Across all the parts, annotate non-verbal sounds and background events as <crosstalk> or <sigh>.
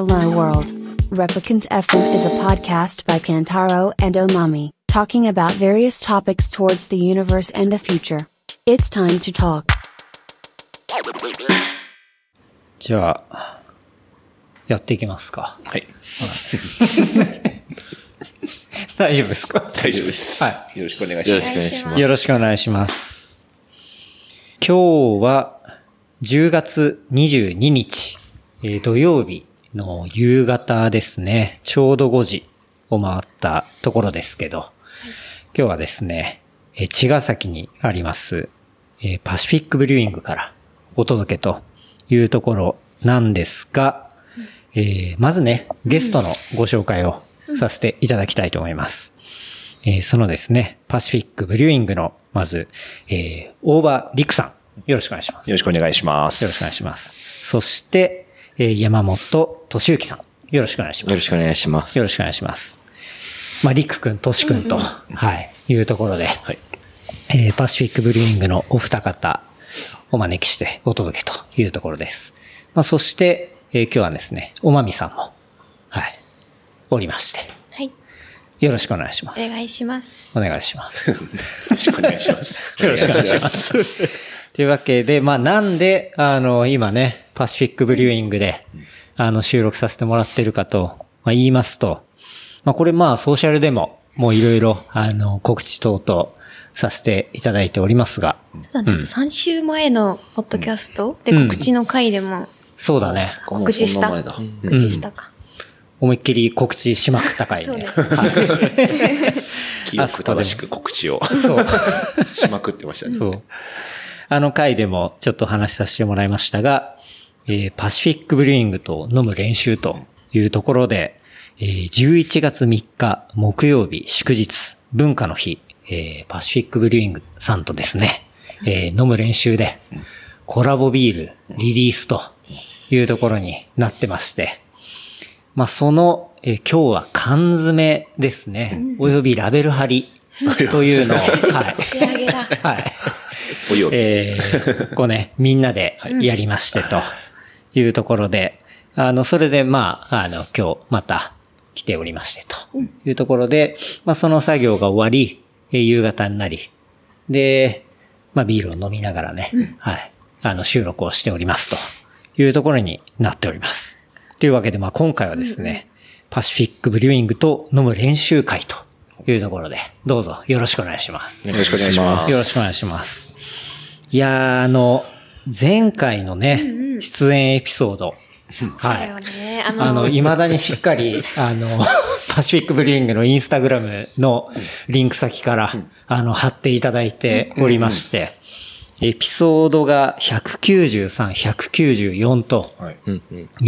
Hello World. Replicant FM is a podcast by Kantaro and Omami, talking about various topics towards the universe and the future. It's time to talk. じゃあ、やっていきますか。はい。大丈夫ですか大丈夫です。はよろしくお願いします。よろしくお願いします。よろしくお願いします。今日は10月22日、えー土曜日の夕方ですね。ちょうど5時を回ったところですけど、今日はですね、えー茅ヶ崎にあります、えーパシフィックブリューイングからお届けというところなんですが、えーまずね、ゲストのご紹介をさせていただきたいと思います。えーそのですね、パシフィックブリューイングの、まず、えー、大場陸さん、よろしくお願いします。よろしくお願いします。よろしくお願いします。そして、えー山本俊之さん、よろしくお願いします。よろしくお願いします。よろしくお願いします。まあ、陸くん、としくんと、はい、いうところで、はい。えーパシフィックブリューイングのお二方、お招きしてお届けというところです。まあ、そして、えー今日はですね、おまみさんも、はい、おりまして、はい。よろしくお願いします。お願いします。お願いします。<laughs> よろしくお願いします。よろしくお願いします。というわけで、まあなんで、あの、今ね、パシフィックブリューイングで、あの、収録させてもらってるかと、まあ、言いますと、まあこれまあソーシャルでも、もういろいろ、あの、告知等々させていただいておりますが、そうだね。あと3週前のポッドキャストでうん告知の回でもそうだね、告知した。告知したか。思いっきり告知しまくった回ね。そうです記憶正しく告知をそう。<laughs> しまくってましたね。そう。あの回でもちょっと話させてもらいましたが、えーパシフィックブリューイングと飲む練習というところで、えー11月3日木曜日祝日文化の日、えーパシフィックブリューイングさんとですね、えー飲む練習でコラボビールリリースというところになってまして、まあ、その、えー今日は缶詰ですね、およびラベル貼り <laughs> というのを、はい。仕上げだ。はい。えー、こうね、みんなでやりましてというところで、あの、それでまあ、あの、今日また来ておりましてというところで、まあその作業が終わり、えー夕方になり、で、まあビールを飲みながらね、はい、あの、収録をしておりますというところになっております。というわけで、まあ今回はですね、パシフィックブリューイングと飲む練習会というところで、どうぞよろしくお願いします。よろしくお願いします。よろしくお願いします。いやー、あの、前回のね、出演エピソード。はい。ね。あの、あの、未だにしっかり、<laughs> あの、パシフィックブリューイングのインスタグラムのリンク先から、あの、貼っていただいておりまして、エピソードが193、194とはい。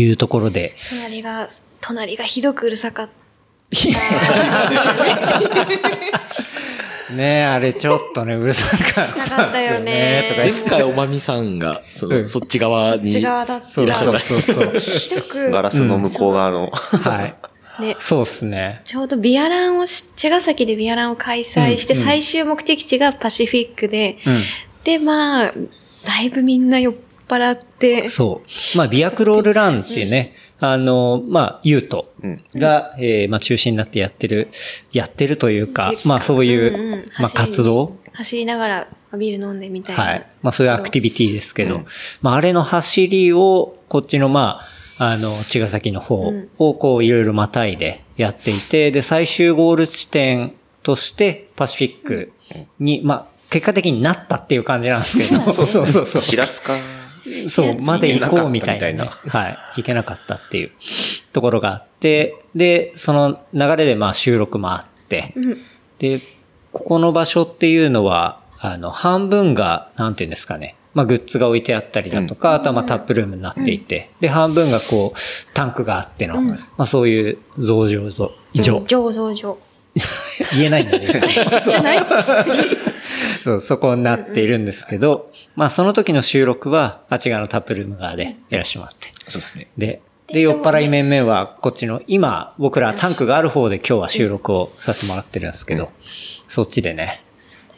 いうところで、隣が、隣がひどくうるさかった。<laughs> ねあれちょっとね、うるさかったんですよね、とか前回おまみさんが、その、うんそっち側に。内側だった。そうそうそうガラスの向こう側の。はい。ね、そうっすね。ちょうどビアランをし、茅ヶ崎でビアランを開催して、最終目的地がパシフィックで、うん。で、まあ、だいぶみんな酔っ払って、そう。まあ、ビアクロールランっていうね、あの、まあ、ユートが、えーまあ、中心になってやってる、やってるというか、まあ、そういう、うんうんまあ、活動走りながらビール飲んでみたいな。はい。まあ、そういうアクティビティですけど、まあ、あれの走りを、こっちの、まあ、あの、茅ヶ崎の方を、こう、いろいろまたいでやっていて、で、最終ゴール地点として、パシフィックに、まあ、結果的になったっていう感じなんですけど、<laughs> そうそうそうそう。<laughs> 平塚。そう、まで行こうみたいな,、行けなかったみはい。行けなかったっていうところがあって、で、その流れでまあ収録もあって、で、ここの場所っていうのは、あの、半分が、なんていうんですかね、まあグッズが置いてあったりだとか、あとはまあタップルームになっていて、で、半分がこう、タンクがあっての、まあそういう増上所、上上、上上上。<laughs> 言えないんだね。<laughs> じゃない <laughs> <laughs> そう、そこになっているんですけど、まあその時の収録は、あっち側のタップルーム側でやらせてもらって。そうですね。で、で、酔っ払い面々は、こっちの、今、僕らタンクがある方で今日は収録をさせてもらってるんですけど、そっちでね、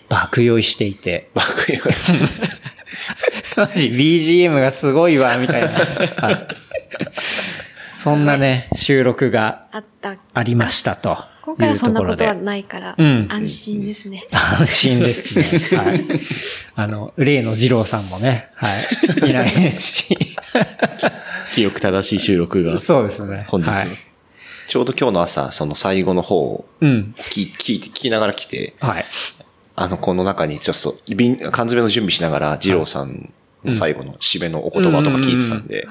爆酔いしていて、爆酔い。<laughs> マジ BGM がすごいわ、みたいな。はいそんなね、収録があった。ありましたと。今回はそんなことはないから、うん安心ですね。安心ですね。<laughs> はい。あの、例の二郎さんもね、はい。<laughs> いないし。記憶正しい収録が。そうですね。本日はい。ちょうど今日の朝、その最後の方をうん。聞聞いて、聞きながら来て、はい。あの、この中にちょっと、瓶、缶詰の準備しながら、二郎さんの最後の締めのお言葉とか聞いてたんで、<laughs>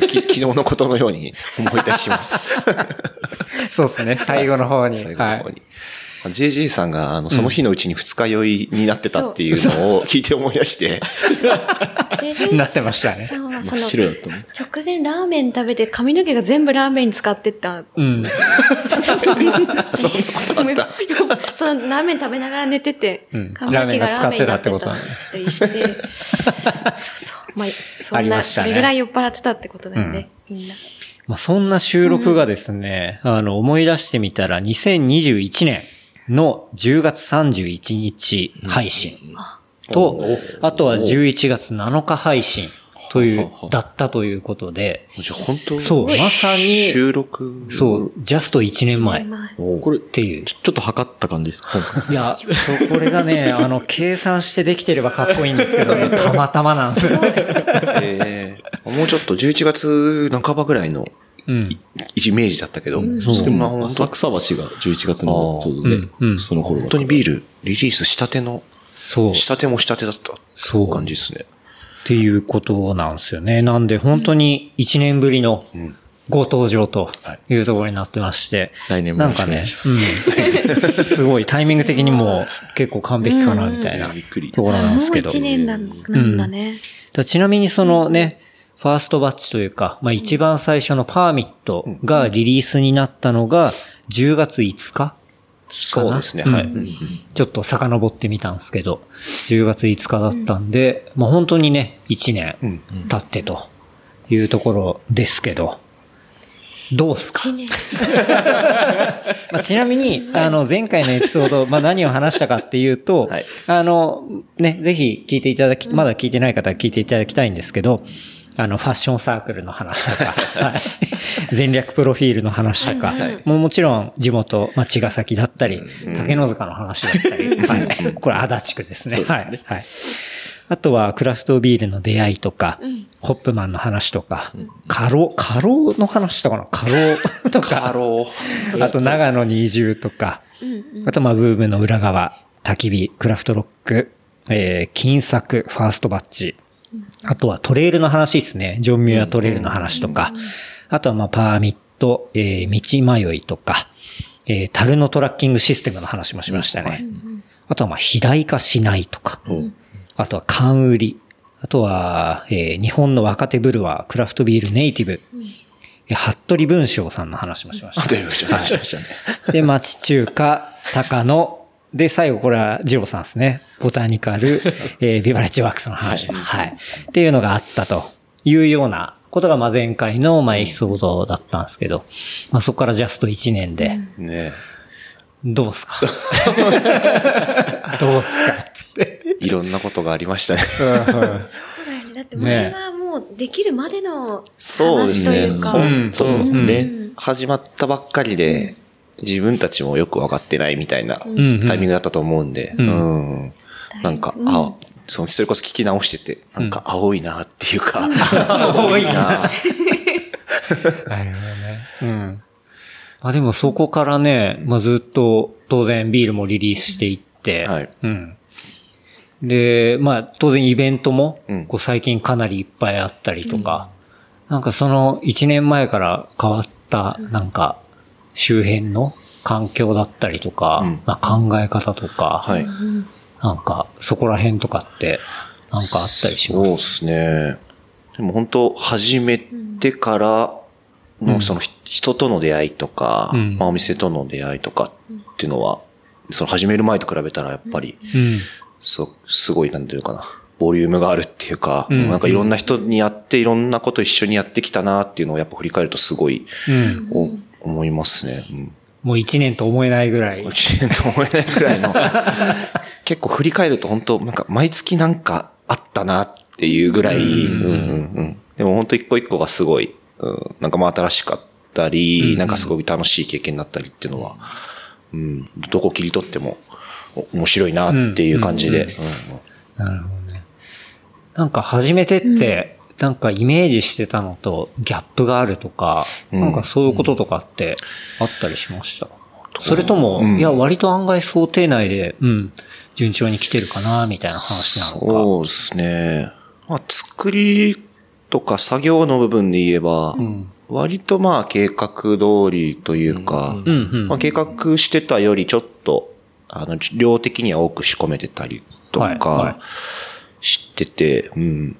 昨日のことのように思い出します。<laughs> そうですね。最後の方に。はい。最後の方に。JJ さんが、あの、その日のうちに二日酔いになってたっていうのを聞いて思い出して、JJ <laughs> なってましたね。そ真っの、白だったね。直前ラーメン食べて髪の毛が全部ラーメンに使ってった。うん。そんなことあった。<laughs> そのラーメン食べながら寝てて、うん。髪の毛がラーメンになってたってたってことりして、<laughs> そうそう。まあ、そんな、ね。それぐらい酔っ払ってたってことだよね、みんな。まあ、そんな収録がですね、あの、思い出してみたら、2021年の10月31日配信と、あとは11月7日配信という、だったということで、じゃあ本当そう、まさに、収録？そう、ジャスト1年前。これ、ていう。ちょっと測った感じですか？いや、そう、これがね、<laughs> あの、計算してできてればかっこいいんですけどね、<laughs> たまたまなんですよ。えーもうちょっと11月半ばぐらいのうん。イメージだったけど、そう。でもまあ本浅当草橋が11月のちょうどねうん。うん、その頃だ本当にビール、リリースしたての、そう。したてもしたてだったそう感じですね。っていうことなんですよね。なんで本当に1年ぶりのんご登場というところになってまして。来年もなんかね、うん。<laughs> すごいタイミング的にも結構完璧かなみたいなうんびっくりところなんですもうけど。一年なんなんだね。だちなみにそのね、ファーストバッチというか、まあ一番最初のパーミットがリリースになったのが10月5日そうですね、うん。はい。ちょっと遡ってみたんですけど、10月5日だったんで、まあ本当にね、1年経ってというところですけど、どうすか？<laughs> まあちなみに、あの、前回のエピソード、<laughs> まあ何を話したかっていうと、はい。あの、ね、ぜひ聞いていただき、まだ聞いてない方は聞いていただきたいんですけど、あの、ファッションサークルの話とか、<laughs> はい。戦略プロフィールの話とか、もうもちろん地元、まあ、茅ヶ崎だったり、竹の塚の話だったり、はい。これ足立区ですね。はい。はい。あとは、クラフトビールの出会いとか、ホップマンの話とか、カロ、カロの話とかなカロとか、ハロー。あと長野に移住とか、あとまあブームの裏側、焚き火、クラフトロック、えー、金作、ファーストバッチ、あとはトレイルの話ですね。ジョンミュアトレイルの話とか、あとはまあパーミット、えー、道迷いとか、えー、樽のトラッキングシステムの話もしましたね。あとはまあ肥大化しないとか、あとは缶売り、あとは、えー日本の若手ブルワー、クラフトビールネイティブ、えー服部文章さんの話もしました。あとよろしくお願いしましたね。で、町中華、高野。で、最後、これは、ジローさんですね。ボタニカル、<laughs> えービバレッジワークスの話。はい。っていうのがあったというようなことが、まあ、前回の、まあ、エピソードだったんですけど、まあ、そこからジャスト1年で、ねどうすか？<laughs> どうすか？つって。いろんなことがありましたね。<laughs> そうだよね。だって前はもうできるまでのそうですね。話というか。本当ですうんね。始まったばっかりで、自分たちもよくわかってないみたいなタイんミングだったと思うんで、ん。うん。なんか、うんあ、そのそれこそ聞き直してて、なんか青いなっていうか、多いな。な <laughs> なるほどね。うん。あ、でもそこからね、まあ、ずっと当然ビールもリリースしていって、はい。うん。で、まあ、当然イベントもうん、こう最近かなりいっぱいあったりとか、なんかその1年前から変わった、なんか、周辺の環境だったりとか、うんまあ、考え方とか、はい。なんか、そこら辺とかって、なんかあったりしま。そうですすね。でも本当始めてからの、そのひ人との出会いとか、うんまあお店との出会いとかっていうのは、その始める前と比べたらやっぱり、うん。そう、すごい、なんていうのかな。ボリュームがあるっていうか、うんなんかいろんな人にやって、いろんなこと一緒にやってきたなっていうのをやっぱ振り返るとすごい、うん。お思いますね。うん。もう1年と思えないぐらい。1年と思えないくらいの、<laughs> 結構振り返ると本当なんか毎月なんかあったなっていうぐらい、うんうんうん。でも本当一個一個がすごい、うん、なんかまあ新しかっったり、うんうんなんかすごい楽しい経験になったりっていうのは、うん、どこ切り取ってもお面白いなっていう感じで。うんなるほどね。なんか初めてって、なんかイメージしてたのとギャップがあるとか、うんなんかそういうこととかってあったりしました？それとも、うんいや、割と案外想定内で、うん、順調に来てるかな、みたいな話なのか。そうですね。まあ、作りとか作業の部分で言えば、ん割とまあ計画通りというか。まあ、計画してたよりちょっと、あの、量的には多く仕込めてたりとはいはか、してて、うん。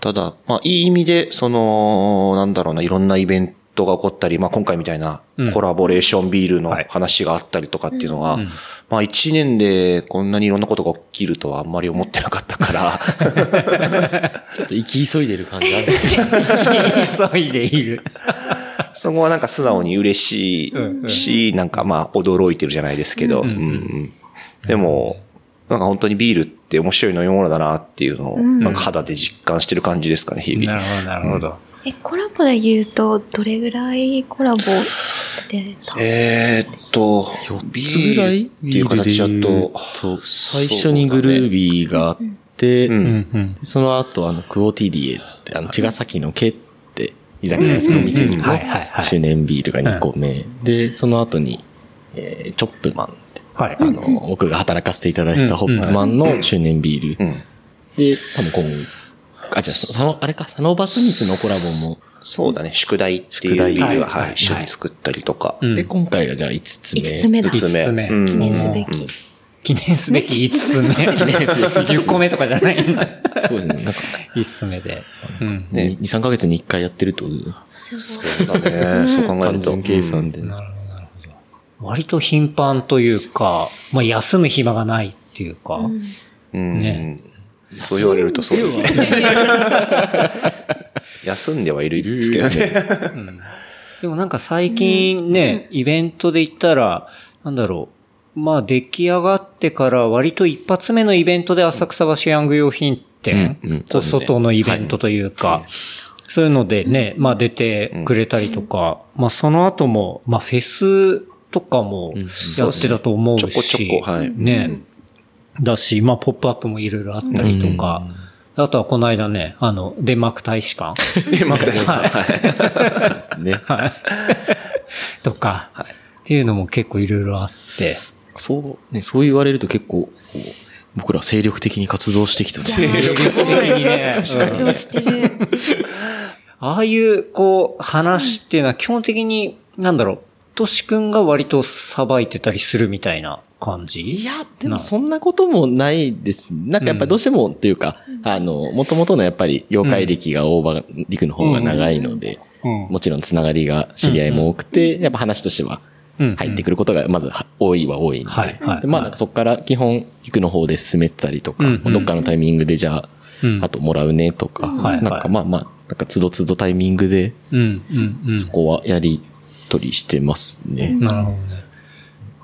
ただ、まあ、いい意味で、その、なんだろうな、いろんなイベントが起こったり、まあ、今回みたいなうん。コラボレーションビールのはい。話があったりとかっていうのは、うんまあ、一年でこんなにいろんなことが起きるとはあんまり思ってなかったから、<laughs> ちょっと生き急いでる感じある。急いでいる。そこはなんか素直に嬉しうんいし、なんかまあ驚いてるじゃないですけど、うん。うんうん。でも、なんか本当にビールって面白い飲み物だなっていうのを、ん。なんか肌で実感してる感じですかね、日々。なるほど、なるほど。え、コラボで言うと、どれぐらいコラボしてたえーっと、4つぐらいビールっていう形だと、最初にグルービーがあって、うん。うん。うん。その後、あの、クオティディエって、あの、茅ヶ崎のケって、居酒屋ですの店のはいはいはい周年ビールが2個目。で、その後に、えーチョップマンはい。あの、僕が働かせていただいたホップマンの周年ビール。うん。で、多分今あ、じゃあ、その、あれか、サノーバスミスのコラボも、そうだね、宿題っていう宿題ビールは、はいはい、一緒に作ったりとか。うんで、今回がじゃあ5つ目。5つ目だ。5つ目。五つ目うん記念すべき。記念すべき5つ目。記念すべき。10 <laughs> 個目とかじゃないんだ。そうですね。なんか、5つ目で。うん。ね2、3ヶ月に1回やってるってこと。そうだね、そう考えると。計算でなるほど。割と頻繁というか、まあ休む暇がないっていうか、うん。ね。そう言われるとそうですね。休んではいるんですけどね。でもなんか最近ね、イベントで言ったら、なんだろう。まあ出来上がってから割と一発目のイベントで浅草橋ヤング用品店、うんうん。こう外のイベントというか、そういうのでね、まあ出てくれたりとか、まあその後も、まあフェスとかもやってたと思うし、ちょこちょこはい。ね、だし、まあポップアップもいろいろあったりとか、あとはこの間ね、あの、デンマーク大使館。<laughs> で、まあ、確かにはい。ね。<laughs> はい。とか、っていうのも結構いろいろあって。そう、ね、そう言われると結構、僕ら精力的に活動してきたんです。ね。的にね、<laughs> 活動してる。ああいう、こう、話っていうのは基本的に、なんだろう、としくんが割とさばいてたりするみたいな感じ？いや、でもそんなこともないです。なんかやっぱどうしてもっていうか、あの、もともとのやっぱり妖怪歴が大場陸の方が長いので、うん。もちろんつながりが知り合いも多くて、やっぱ話としてはうん。入ってくることがまずは多いは多いんで、はいはいでまあそこから基本陸の方で進めてたりとか、うんうんどっかのタイミングでじゃあ、うん。あともらうねとか、はいなんかまあまあ、なんかつどつどタイミングで、うん、うん、うん。ここはやり取りしてますね。なるほどね。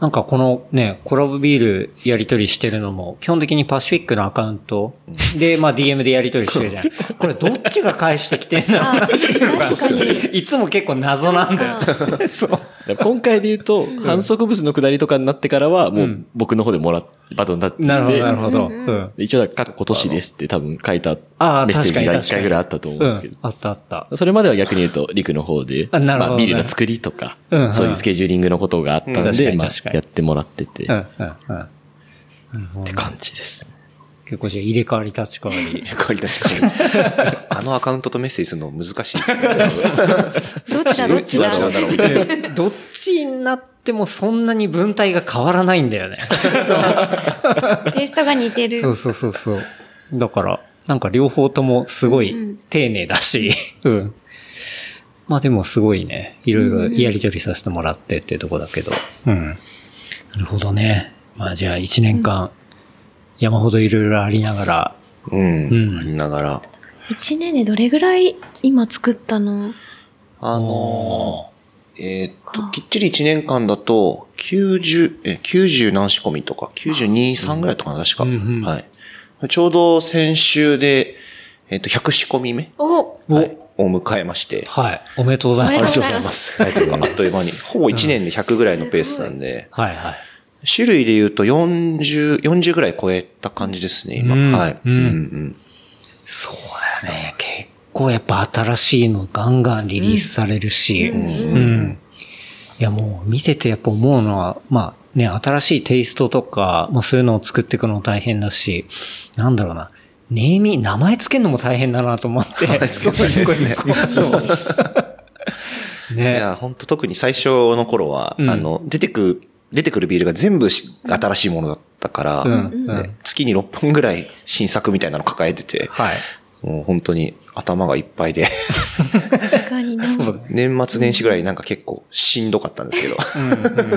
なんかこのね、コラボビールやり取りしてるのも、基本的にパシフィックのアカウントで、まあ DM でやり取りしてるじゃん。<laughs> これどっちが返してきてんだあ、確かに。いつも結構謎なんだよ。そう。今回で言うと、反則物の下りとかになってからは、もう僕の方でもらっ、バトンタッチなるほど、して、なるほど。一応、かっこ今年ですって多分書いたああメッセージが確かに一回ぐらいあったと思うんですけどうん。あったあった。それまでは逆に言うと、陸の方で、あなるほどねまあ、ビールの作りとか、うんそういうスケジューリングのことがあったうんで、まあか、にやってもらってて、っうん、うん、うん。なるほどねて感じです。結構じゃあ入れ替わり立ち替わり。確かに確かに。<laughs> あのアカウントとメッセージするの難しいですよね。どっちだどっちだどっちなんだろう？みたいな。でどっちになってもそんなに文体が変わらないんだよね。<laughs> テイストが似てる。そうそうそうそう。だから、なんか両方ともすごい丁寧だし、うん。まあでもすごいね、いろいろやり取りさせてもらってってとこだけど、うん。なるほどね。まあじゃあ一年間、山ほどいろいろありながら、うん。うんありながら。一年でどれぐらい今作ったの？あのー、えーっと、きっちり1年間だと、90、え、90何仕込みとか、92、3ぐらいとかな、確か。うんうんはい。ちょうど先週で、えーっと、100仕込み目？お、はいを迎えまして。はい。おめでとうございあります。がとうございます。あっという間に。<laughs> ほぼ1年で100ぐらいのペースなんで、はいはい。種類で言うと40、40ぐらい超えた感じですね、今。うんはい。うんうんそうだよね。結構やっぱ新しいのガンガンリリースされるし、うん。いやもう見ててやっぱ思うのは、まあね、新しいテイストとか、もうそういうのを作っていくのも大変だし、なんだろうな。ネーミー、名前つけるのも大変だなと思って。つけるですね。そう。いね。や、本当特に最初の頃は、うん。あの、出てく、出てくるビールが全部し新しいものだったから、うん。うん。で月に6本ぐらい新作みたいなの抱えてて、はい。もう本当に頭がいっぱいで、確かにな。そう。年末年始ぐらいなんか結構しんどかったんですけど、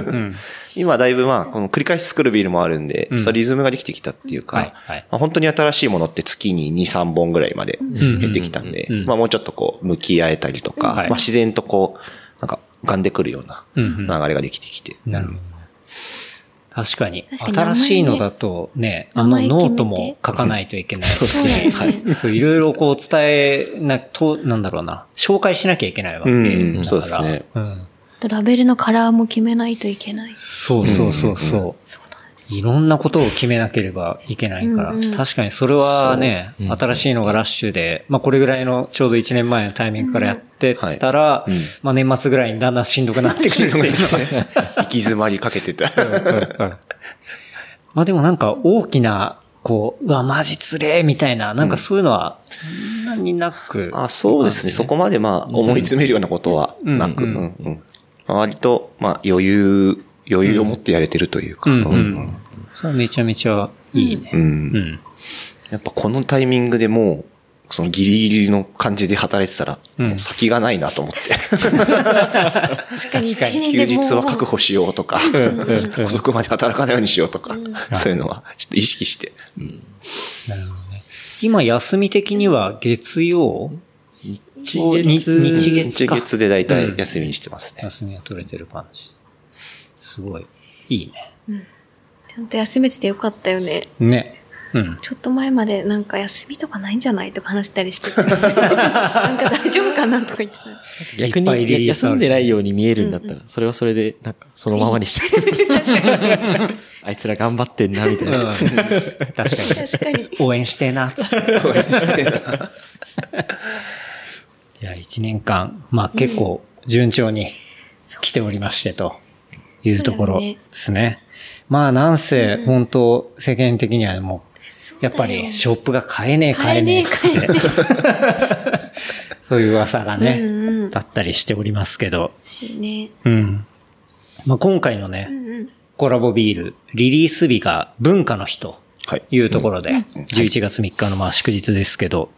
うんうん。今だいぶまあ、この繰り返し作るビールもあるんで、うん。そのリズムができてきたっていうか、はいはい。まあ、本当に新しいものって月に2、3本ぐらいまでん減ってきたんで、うんまあもうちょっとこう、向き合えたりとか、はい。まあ自然とこう、なんか、浮かんでくるような流れができてきて。なるほど。確かに。新しいのだとね、あのノートも書かないといけないし、そうだよね。そう、いろいろこう伝えな、と、なんだろうな、紹介しなきゃいけないわけだから。うんそうですねうん。ラベルのカラーも決めないといけない。そうそうそうそう。いろんなことを決めなければいけないから、うんうん。確かにそれはね、そう。うん。新しいのがラッシュで、まあこれぐらいのちょうど1年前のタイミングからやってたら、うん。はいうん。まあ年末ぐらいにだんだんしんどくなってくるっていうのは <laughs> 行き詰まりかけてた。<laughs> まあでもなんか大きな、こう、うわ、マジつれえみたいな、なんかそういうのは、そんなになく。あ、そうですね。そこまでまあ、思い詰めるようなことはなく、割と、まあ、余裕、余裕を持ってやれてるというか。うんそれはめちゃめちゃいいね。うんうん。やっぱこのタイミングでもう、そのギリギリの感じで働いてたら、うんもう先がないなと思って。<laughs> 確かに休。日は確保しようとか、うん遅くまで働かないようにしようとか、そういうのはちょっと意識して。うんなるほどね。今、休み的には月曜？日月か日月で大体休みにしてますね。休みが取れてる感じ。すごい。いいね。ちゃんと休めててよかったよね。ね。うん。ちょっと前までなんか休みとかないんじゃないとか話したりしてて。<laughs> なんか大丈夫かなとか言ってた。逆いっぱいリに休んでないように見えるんだったら、それはそれで、なんか、そのままにして。<laughs> あいつら頑張ってんな、みたいな。確かに。確かに。応援してえな、つって。<laughs> いや、一年間、まあ結構順調に来ておりましてというところですね。まあなんせ、本当世間的にはもう、やっぱりショップが買えねえ買えねえって。そういう噂がね、うんうんだったりしておりますけど。しね。うん。まあ今回のね、うんうん。コラボビール、リリース日が文化の日とはい。いうところで、11月3日のまあ祝日ですけど、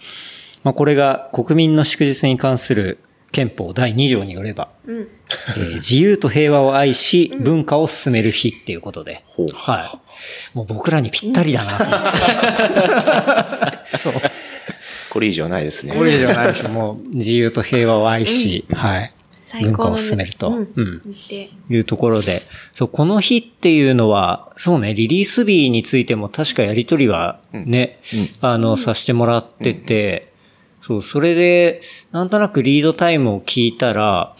まあこれが国民の祝日に関する憲法第2条によれば、うん。えー自由と平和を愛し、文化を進める日っていうことで、ほうはい。もう僕らにぴったりだなと思って。そう。これ以上ないですね。これ以上ないでしょ。もう自由と平和を愛し、はい。文化を進めると。うん。うんで、いうところで、そう、この日っていうのは、そうね、リリース日についても確かやりとりはね、あの、させてもらってて、そう、それで、なんとなくリードタイムを聞いたら、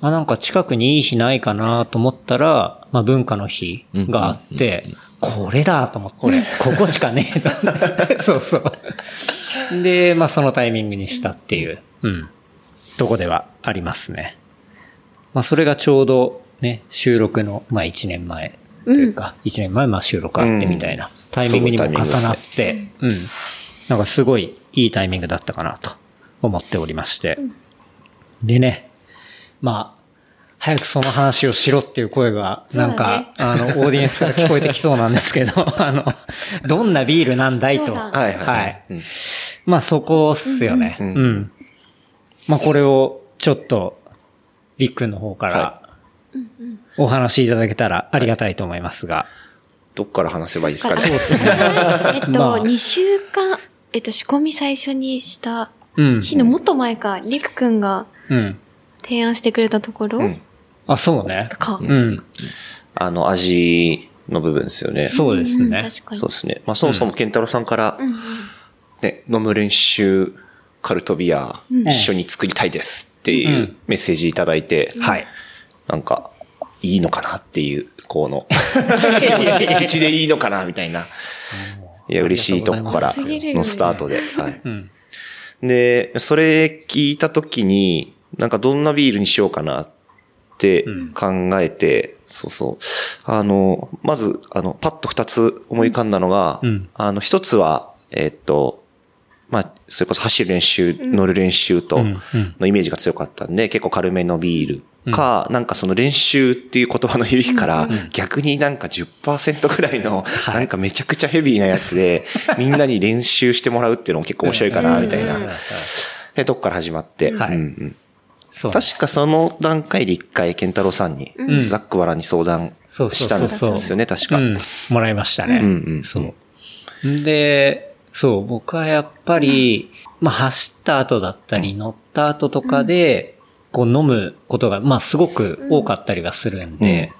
あ、なんか近くにいい日ないかなと思ったら、まあ文化の日があって、これだと思って、ここしかねえな。<laughs> そうそう。で、まあそのタイミングにしたっていう、うん、とこではありますね。まあ、それがちょうどね、収録の、まあ、1年前というか、1年前、まあ、収録あってみたいな、タイミングにも重なって、うん。なんかすごいいいタイミングだったかなと思っておりまして。でね、まあ、早くその話をしろっていう声が、なんか、あの、オーディエンスから聞こえてきそうなんですけど、<laughs> あの、どんなビールなんだいと。はいはいまあそこっすよね。ううんん。うんまあこれをちょっと、りっくんの方からは、お話しいただけたらありがたいと思いますが。どっから話せばいいですかね。<laughs> えっと、まあ2週間、えっと、仕込み最初にしたうん。日のもっと前か、りくくんがうん。提案してくれたところうんあ、そうね。か。うん。あの、味の部分ですよね。そうですね。ん確かに。そうですね。まあ、そもそも健太郎さんから。ね、飲む練習カルトビア一緒に作りたいですっていううんメッセージいただいて、はい。なんか、いいのかなっていう、この、<laughs> うちでいいのかなみたいな。いや、嬉しいとこからのスタートで。はい。うん。で、それ聞いたときに、なんかどんなビールにしようかなって考えて、そうそう。あの、まず、あの、パッと二つ思い浮かんだのが、うんあの、一つは、えっと、まあ、それこそ走る練習、乗る練習とうんうんのイメージが強かったんで、結構軽めのビールか、なんかその練習っていう言葉の響きから、逆になんか10%ぐらいの、はいなんかめちゃくちゃヘビーなやつで、<laughs> みんなに練習してもらうっていうのも結構面白いかな、みたいなうん。で、とこから始まって。はいうんうん。確かその段階で一回、ケンタロウさんに、んザックバラに相談したんですよね、確か。うん。もらいましたね。うんうんそう。で、そう、僕はやっぱり、まあ、走った後だったり、乗った後とかで、こう飲むことが、まあ、すごく多かったりはするんで、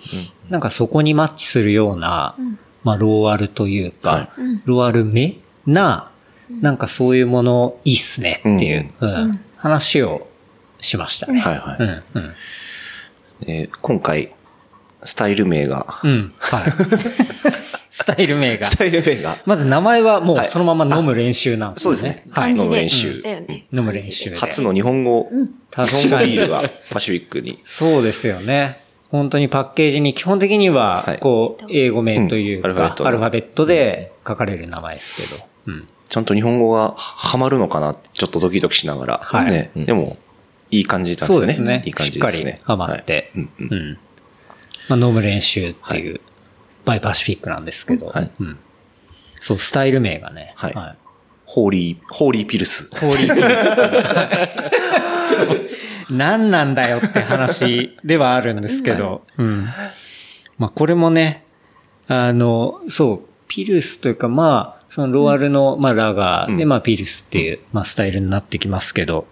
なんかそこにマッチするような、まあ、ローアルというか、はい。ローアル目な、なんかそういうものいいっすねっていう、うん。話をしましたね。はいはい。うん、うん。で今回、スタイル名が、うん。はい。<laughs> スタイル名がス。タイル名が、まず名前はもうはいそのまま飲む練習なんですね。そうですねはい。飲む。練習。飲む練習で。初の日本語、日確本語かに。ビールがパシフィックに。そうですよね。本当にパッケージに基本的にははい、こう、英語名というか、うんアルファベットで書かれる名前ですけど。うん。ちゃんと日本語がはまるのかなってちょっとドキドキしながら。はいね。でも、いい感じなんですよね。そうですね。いい感しっかじですね。りハマってはい。うんうんうん。まあ、飲む練習っていう、バイパシフィックなんですけど。はいうん。そう、スタイル名がね。はいホーリー、ホーリーピルス。ホーリーピルス。<laughs> 何なんだよって話ではあるんですけど。<laughs> うん。まあこれもね、あの、そう、ピルスというかまあ、そのローアルの、まあラガーで、うんまあピルスっていう、まあスタイルになってきますけど、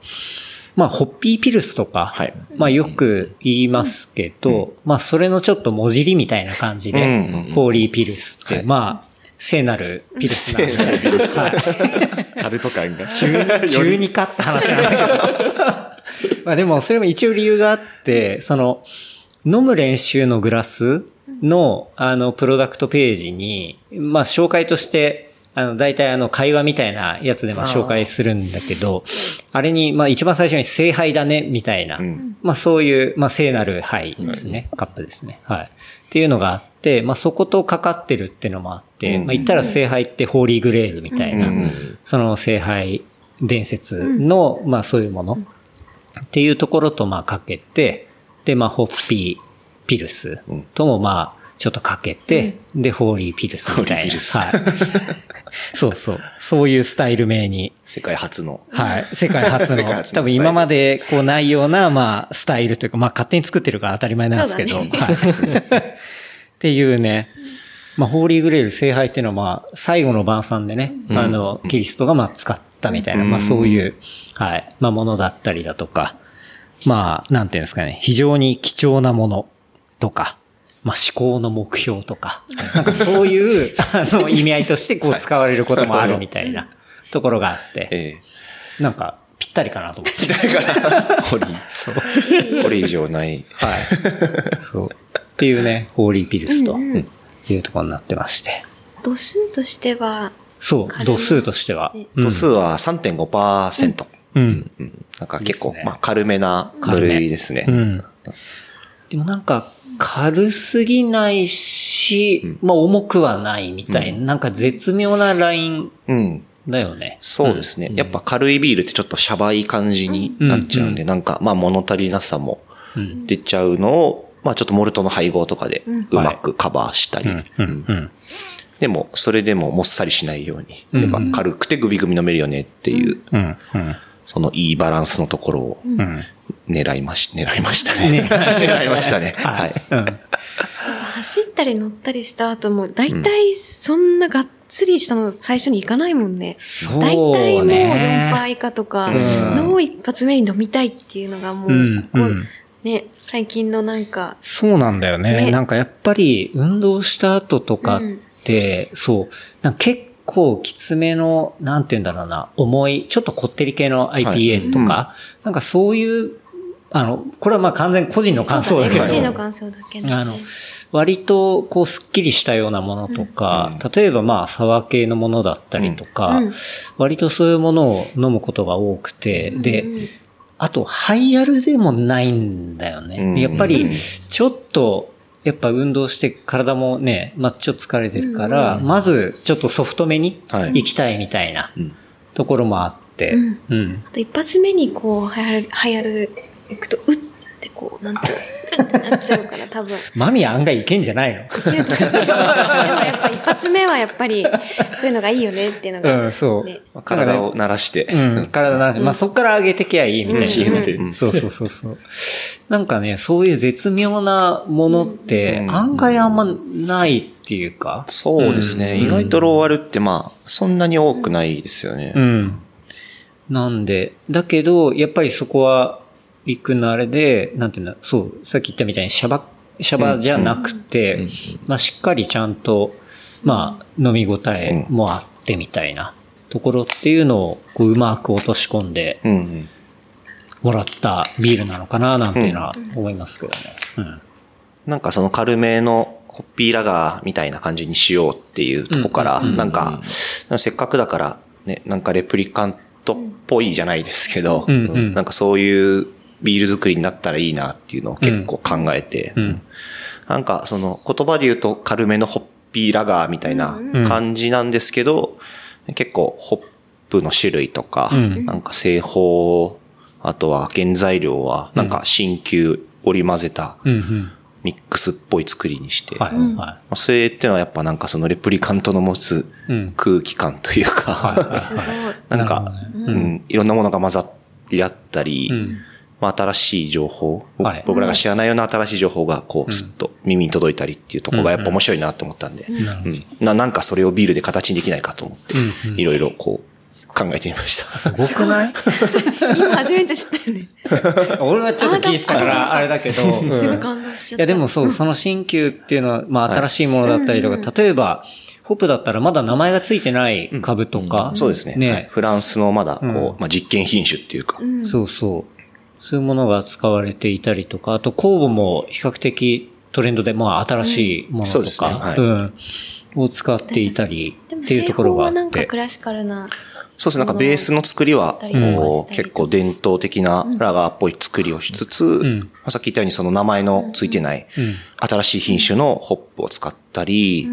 まあホッピーピルスとか、はいまあよく言いますけど、まあそれのちょっと文字りみたいな感じで、うんうんうんホーリーピルスって、はいまあ、聖なるピルスなんで。聖なるピルスはいカルト感が。中中二かって話なんだけど。<laughs> まあでも、それも一応理由があって、その、飲む練習のグラスの、あの、プロダクトページに、まあ、紹介として、あの、大体あの、会話みたいなやつでまあ紹介するんだけど、あれに、まあ一番最初に聖杯だね、みたいな、ん。まあそういう、まあ聖なる杯ですね、カップですね。はい。っていうのがあって、まあそことかかってるっていうのもあって、うん。まあ言ったら聖杯ってホーリーグレールみたいな、うん。その聖杯伝説の、まあそういうもの。っていうところとまあかけて、でまあホッピーピルスともまあちょっとかけて、でホーリーピルスみたいな。ホーリーピルス。はい。<laughs> そうそう。そういうスタイル名に、世界初の。はい。世界初の、初の多分今までこうないような、まあスタイルというか、まあ勝手に作ってるから当たり前なんですけど、そうはい。っていうね、まあ、ホーリーグレール聖杯っていうのは、まあ、最後の晩餐でね、あの、キリストがまあ使ったみたいな、まあそういう、はい、まあものだったりだとか、まあ、なんていうんですかね、非常に貴重なものとか、まあ思考の目標とか、なんかそういう、あの、意味合いとしてこう使われることもあるみたいなところがあって、えなんか、ぴったりかなと思って。ホリ <laughs> そう。ー。これ以上ない。はい。そう。っていうね、ホーリーピルスというところになってまして。度数としては、そう、度数としては。うん度数は3.5%。うん。うんなんか結構まあ軽めな部類ですね。うん。でもなんか、軽すぎないし、まあ重くはないみたいな、なんか絶妙なラインうん。だよね。そうですね。やっぱ軽いビールってちょっとシャバい感じになっちゃうんで、なんかまあ物足りなさもうん。出ちゃうのを、まあちょっとモルトの配合とかでうまくカバーしたり。うん。でも、それでももっさりしないように、やっぱ軽くてグビグビ飲めるよねっていう。そのいいバランスのところをうん。狙いまし、狙いましたね。<laughs> 狙いましたね。はい。うん。走ったり乗ったりした後も、だいたいそんながっつりしたの最初に行かないもんね。そうだいたいもうね4%以下とか、うんのを一発目に飲みたいっていうのがもう、うんここうんね、最近のなんか、そうなんだよね。ねなんかやっぱり運動した後とかって、そう、なんか結構きつめの、なんて言うんだろうな、重い、ちょっとこってり系の IPA とか、なんかそういう、あの、これはまあ完全個人の感想だけど、個人の感想だけど。あの、割とこうスッキリしたようなものとか、例えばまあサワー系のものだったりとか、うん。割とそういうものを飲むことが多くて、で、あとハイアルでもないんだよね。うん。やっぱりちょっと、やっぱ運動して体もね、まあちょっと疲れてるから、まずちょっとソフトめにはい。行きたいみたいなところもあって、うん。うん。あと一発目にこう、流行る、流行る、行くと、うってこう、なんてなっちゃうから多分。マミ案外いけんじゃないの？でもやっぱ一発目はやっぱり、そういうのがいいよねっていうのが。うん、そう。体を慣らして。うん、体の話。まあ、そこから上げてきゃいいみたいな。うんそうそうそうそう。なんかね、そういう絶妙なものってうん案外あんまないっていうか。そうですね。意外とローアルってまあ、そんなに多くないですよね。うん。なんで、だけど、やっぱりそこは、リクのあれで、なんていうんだ、そう、さっき言ったみたいにシャバ、シャバじゃなくて、まあ、しっかりちゃんと、まあ、飲み応えもあってみたいなところっていうのを、こう、うまく落とし込んで、うんうん。もらったビールなのかななんていうのは思いますけどね。うん。なんかその軽めのホッピーラガーみたいな感じにしようっていうとこから、なんか、せっかくだから、ね、なんかレプリカントっぽいじゃないですけど、うん。うん。なんかそういうビール作りになったらいいなっていうのを結構考えて、うん。なんかその言葉で言うと軽めのホッピーラガーみたいな感じなんですけど、結構ホップの種類とか、うん。なんか製法、あとは原材料はなんか新旧織り交ぜたうんうん。ミックスっぽい作りにして、はい、うん。はまあそれっていうのはやっぱなんかそのレプリカントの持つい。うん。空気感というか、すごい。<laughs> なんか、うん、いろんなものが混ざり合ったり、うんまあ、新しい情報、はい。僕らが知らないような新しい情報がこう、すっと耳に届いたりっていうところがやっぱ面白いなと思ったんで、うん。ななんかそれをビールで形にできないかと思って、いろいろこう考えてみました。すごくない？<laughs> 今初めて知ったよね。<laughs> 俺はちょっと聞いてたかあら、あれだけど。すうん。ごい感動しちゃった。いやでもそう、<laughs> その新旧っていうのは、まあ新しいものだったりとか、例えば、ホップだったらまだ名前がついてない株とか、そうですね。はい。ね、フランスのまだこう、うん。まあ、実験品種っていうか、そうそう。そういうものが使われていたりとか、あと酵母も比較的トレンドで、まあ新しいものそうとか、ですね。はい。うん、を使っていたりっていう製ところがあっ法はなんかてク。ラシカルな。そうですね。なんかベースの作りは、うんこう結構伝統的なラガーっぽい作りをしつつ、ん。まあさっき言ったようにその名前のついてないうん。新しい品種のホップを使ったり、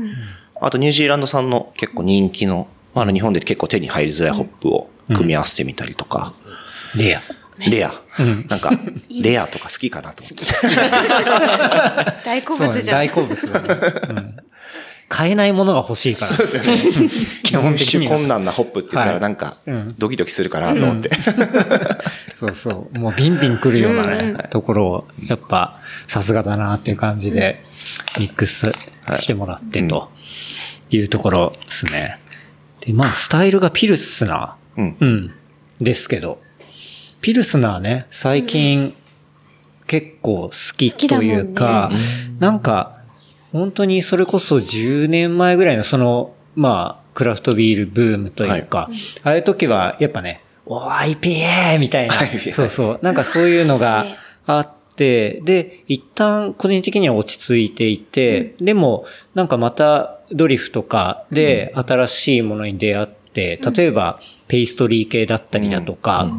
あとニュージーランド産の結構人気の、まああの日本で結構手に入りづらいホップを組み合わせてみたりとか、レア。レア、なんか、レアとか好きかなと思って。大好物じゃん。大好物だね。うん買えないものが欲しいから。基本的に困難なホップって言ったはいらなんかうん、ドキドキするかなと思って。そうそう。もうビンビン来るようなね、ところを、やっぱ、さすがだなっていう感じで、ミックスしてもらってというところですね。で、まあ、スタイルがピルスナー。うん。うん。ですけど、ピルスナーね、最近、結構好きというか、なんか、本当にそれこそ10年前ぐらいのその、まあ、クラフトビールブームというか、ああいう時は、やっぱね、お IPA! みたいな。そうそう。なんかそういうのがあって、で、一旦個人的には落ち着いていて、でも、なんかまたドリフとかで新しいものに出会って、例えばペイストリー系だったりだとか、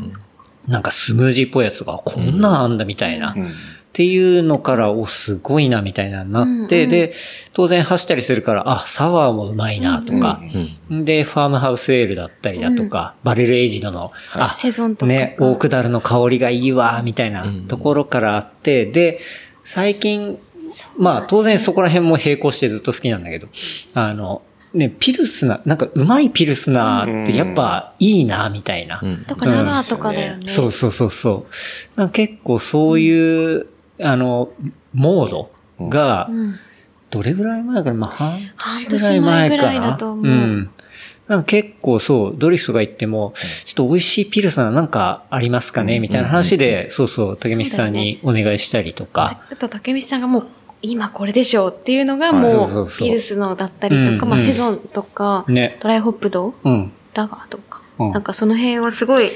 なんかスムージーっぽいやつがこんなんあんだみたいな。っていうのから、お、すごいな、みたいななって、で、当然走ったりするから、あ、サワーもうまいな、とか、で、ファームハウスエールだったりだとか、バレルエイジドの、あ、セゾンとか。ね、オークダルの香りがいいわ、みたいなところからあって、で、最近、まあ当然そこら辺も並行してずっと好きなんだけど、あの、ね、ピルスナー、なんかうまいピルスナーってやっぱいいな、みたいな。とか、ラガーとかだよね。そうそうそうそう。なんか結構そういう、あの、モードが、ん。どれぐらい前かな？まあ半半年ぐらい前かな？年前ぐらいだと思う。うん。なんか結構そう、ドリフトが言っても、ちょっと美味しいピルスナーなんかありますかね？みたいな話で、そうそう、竹道さんにお願いしたりとか。あと、竹道さんがもう、今これでしょうっていうのがあもそうピルスのだったりとか、うんまあセゾンとか、ね。ドライホップド、うん。ラガーとか、うん。なんかその辺はすごい、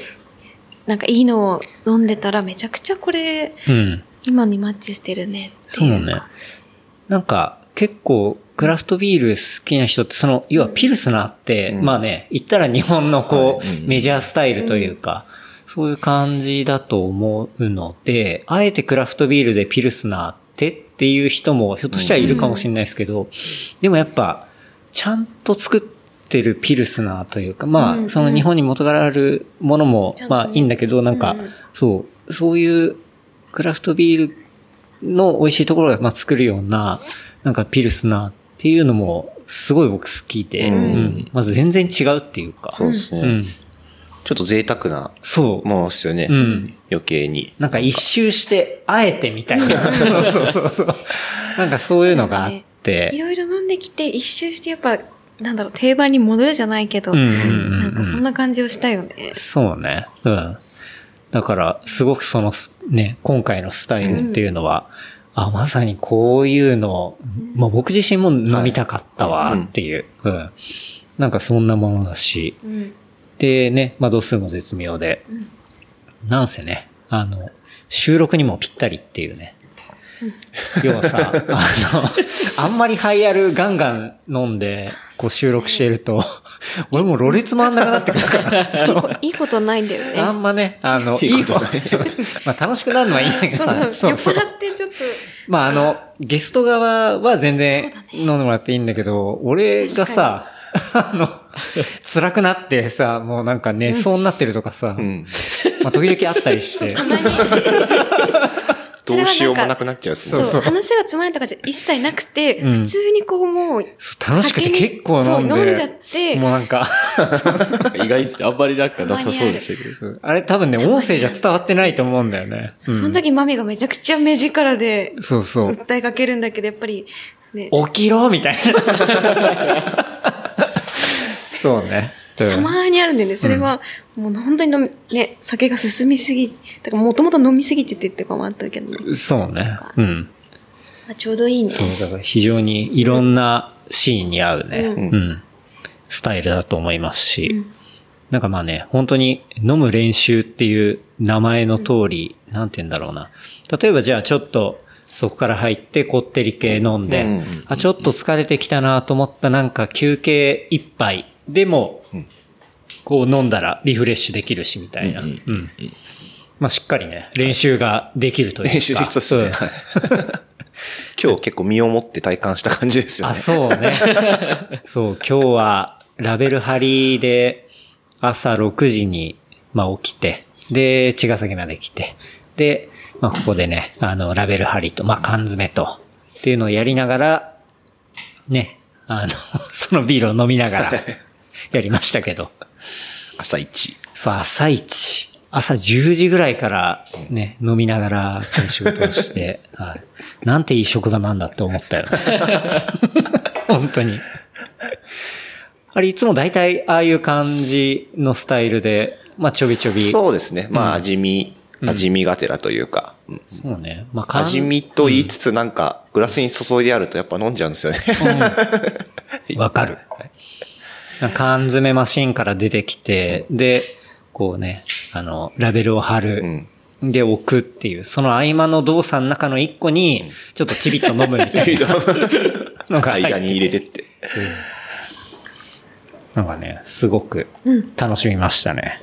なんかいいのを飲んでたらめちゃくちゃこれ、うん。今にマッチしてるねっていう感じ。そうね。なんか、結構、クラフトビール好きな人って、その、要はピルスナーって、うん。まあね、言ったら日本のこう、はい。うんメジャースタイルというか、そういう感じだと思うので、あえてクラフトビールでピルスナーってっていう人もひょっとしたらいるかもしれないですけど、でもやっぱ、ちゃんと作ってるピルスナーというか、まあ、その日本に元からあるものもまあいいんだけど、なんか、そう、そういうクラフトビールの美味しいところが、まあ、作るような、なんかピルスナーっていうのも、すごい僕好きで、うん。うん。まず全然違うっていうか。そうですね。うん。ちょっと贅沢なそう。ものですよね。うん。余計に。なんか一周して、あえてみたいな。そうそうそうそう。なんかそういうのがあっいて。ろいろ飲んできて、一周してやっぱ、なんだろう、定番に戻るじゃないけど、うんうんうんうんなんかそんな感じをしたよね。そうね。うん。だから、すごくそのす、ね、今回のスタイルっていうのは、あ、まさにこういうの、まあ僕自身も飲みたかったわっていう、うん。なんかそんなものだし、うん。でね、まあ度数も絶妙で、なんせね、あの、収録にもぴったりっていうね。要はさ、あの、あんまりハイアルガンガン飲んで、こう収録してると、俺もうろれつ回んなくなってくるから。いいこいいことないんだよね。あんまね、あの、いいことない。まあ楽しくなるのはいいんだけど。そうそう、さ酔っ払ってちょっと、まああの、ゲスト側は全然飲んでもらっていいんだけど、俺がさ、あの、<laughs> 辛くなってさ、もうなんか寝そうになってるとかさ、うん。まあ時々あったりして。どうしようもなくなっちゃうっすね。そうそう、話がつまらないとかじゃ一切なくて、うん普通にこうもう、そう楽しくて結構飲んで。そう飲んじゃってもうなんか、<laughs> 意外ですあんまりなんかなさそうでしたけど。あれ多分ね、音声じゃ伝わってないと思うんだよね。その時マミがめちゃくちゃ目力でそうそう。訴えかけるんだけど、やっぱり、ね、起きろみたいな。<laughs> そうね。たまにあるんだよね。それは、もう本当に飲み、ね、酒が進みすぎ、だからもともと飲みすぎててってかもあったけどね。そうね。うん。あちょうどいいね。そう、だから非常にいろんなシーンに合うね、ううん、スタイルだと思いますし、なんかまあね、本当に飲む練習っていう名前の通り、なんて言うんだろうな。例えばじゃあちょっと、そこから入ってこってり系飲んで、うんあ、ちょっと疲れてきたなと思ったなんか休憩一杯でも、こう飲んだらリフレッシュできるしみたいな。うんうんまあしっかりね、練習ができるというか。練習できそうですね。<laughs> 今日結構身をもって体感した感じですよあ、ね。そうね。<laughs> そう、今日はラベル貼りで朝6時に、まあ起きて、で、茅ヶ崎まで来て、で、まあここでね、あの、ラベル貼りと、まあ缶詰と、っていうのをやりながら、ね、あの、<laughs> そのビールを飲みながら、<laughs> やりましたけど。朝一。そう、朝一。朝10時ぐらいからね、飲みながら仕事をして、<laughs> はい。なんていい職場なんだって思ったよね。<laughs> 本当に。あれ、いつも大体ああいう感じのスタイルで、まあちょびちょび。そうですね。まあ味見、味見がてらというか。うんそうね。まあ味見と言いつつなんかグラスに注いであるとやっぱ飲んじゃうんですよね。わかる。缶詰マシンから出てきて、で、こうね、あの、ラベルを貼る。で、置くっていう、その合間の動作の中の一個に、ちょっとちびっと飲むみたいな。のが入って間に入れてって。なんかね、すごく楽しみましたね。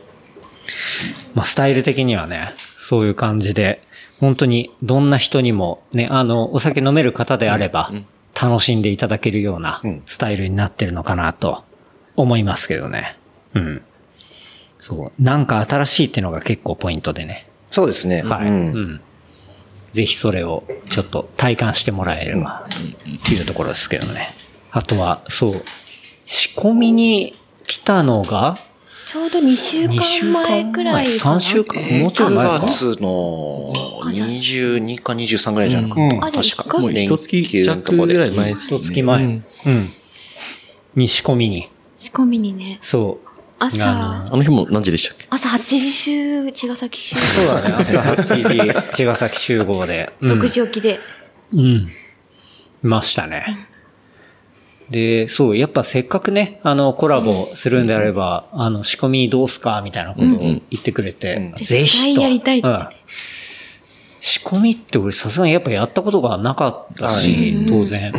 まあ、スタイル的にはね、そういう感じで、本当にどんな人にもね、あの、お酒飲める方であれば、楽しんでいただけるようなうん。スタイルになってるのかなと思いますけどね。うん。そう。なんか新しいっていうのが結構ポイントでね。そうですね。はい。ううんん。ぜひそれをちょっと体感してもらえれば、っていうところですけどね。あとは、そう、仕込みに来たのが、ちょうど2週2週間間前くらいかな。3週間もうちょい前か？9。月の22か23ぐらいじゃなかった確か。もう一月弱ぐらい前です一月前。ううんん。に仕込みに。仕込みにね。そう。朝、ああの日も何時でしたっけ？朝8時集、茅ヶ崎集。そうだね。朝8時、<laughs> 茅ヶ崎集合で。うん6時起きで。うん。ましたね。で、そう、やっぱせっかくね、あの、コラボするんであれば、あの、仕込みどうすかみたいなことを言ってくれて、ぜひと。絶対やりたいってうん仕込みって俺さすがにやっぱやったことがなかったし、当然。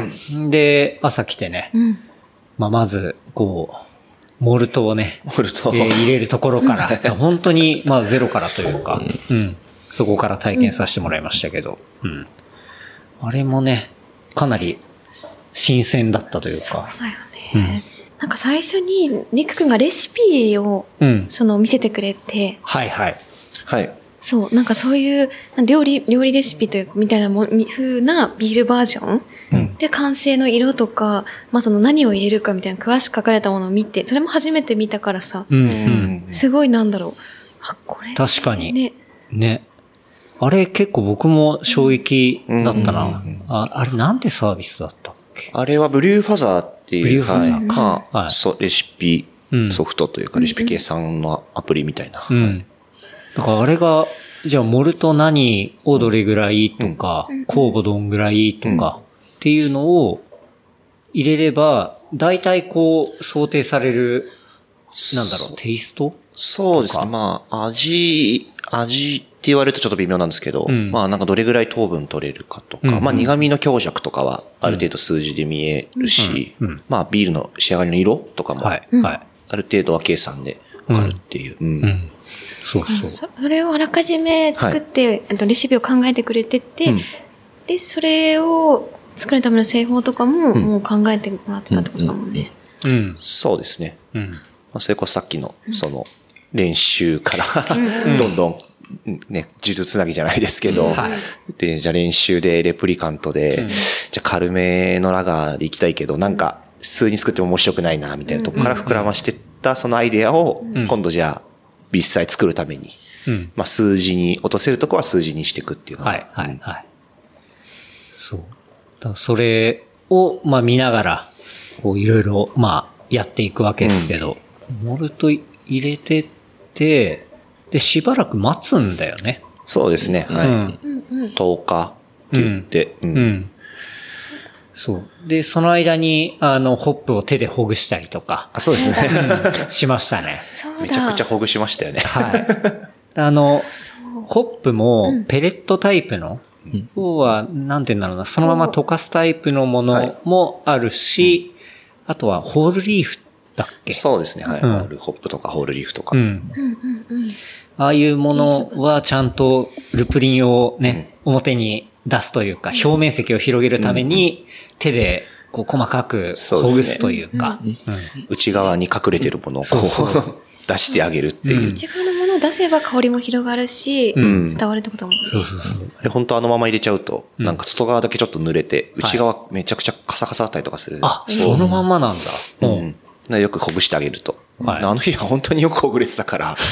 で、朝来てね、うん。まあ、まず、こう、モルトをね、モルトえー入れるところから、<laughs> 本当に、まあ、ゼロからというか、うん、そこから体験させてもらいましたけど、うん。あれもね、かなり新鮮だったというか、そうだよね。なんか最初に、りくくんがレシピを、うん。その見せてくれて、はいはい。はい。そう、なんかそういう、料理、料理レシピという、みたいなも、み風なビールバージョン、で、完成の色とか、まあその何を入れるかみたいな詳しく書かれたものを見て、それも初めて見たからさ、うん、うん。すごいなんだろう。あ、これ。確かに。ね。ね。あれ結構僕も衝撃だったな。ああれなんてサービスだったっけ？あれはブリューファザーっていう、ブリューファザーはいか、はいそうレシピうんソフトというか、レシピ計算のアプリみたいな。うん。だからあれが、じゃあモルト何をどれぐらいとか、酵母どんぐらいとか、っていうのを入れれば、大体こう想定される、なんだろう、テイスト？そうですね。まあ、味、味って言われるとちょっと微妙なんですけど、うん。まあなんかどれぐらい糖分取れるかとか、うんまあ苦味の強弱とかはある程度数字で見えるし、うんうんまあビールの仕上がりの色とかもはい、はい。ある程度は計算でわかるっていう。うん。うん。そうそう。そそれをあらかじめ作って、あとレシピを考えてくれてて、うん。で、それを作るための製法とかも、もう考えてもらってたってことだもんね。うん。そうですね。うん。まあ、それこそさっきの、その、練習から、どんどん、ね、呪術つなぎじゃないですけど、はいで、じゃあ練習でレプリカントで、じゃあ軽めのラガーで行きたいけど、なんか、普通に作っても面白くないな、みたいなとこから膨らましてったそのアイデアを、ん今度じゃあ、実際作るために、うん。まあ、数字に、落とせるとこは数字にしていくっていうのが、はい、はい、はい。そう。それを、まあ見ながら、こういろいろ、まあやっていくわけですけど、モルト入れてって、で、しばらく待つんだよね。そうですね。はい。うん。うんうん。10日って言って、うんうん。そう。で、その間に、あの、ホップを手でほぐしたりとか、あ、そうですね。しましたね。そうだ。めちゃくちゃほぐしましたよね。はい。あの、ホップもペレットタイプの、要は、なんて言うんだろうな、そのまま溶かすタイプのものもあるし、あとはホールリーフだっけ？そうですね。はい。うん。ホールホップとかホールリーフとか。うん。うんうんうん。ああいうものはちゃんとルプリンをね、表に出すというか、表面積を広げるために、手でこう細かくほぐすというか、内側に隠れてるものをこう出してあげるっていう。内側のものを出せば香りも広がるし、ん伝わるってことだも。そうそうそう。あれ本当あのまま入れちゃうと、なんか外側だけちょっと濡れて、内側めちゃくちゃカサカサだったりとかする。あ、そのまんまなんだ。う。うんよくほぐしてあげると。はいあの日は本当によくほぐれてたから。<laughs>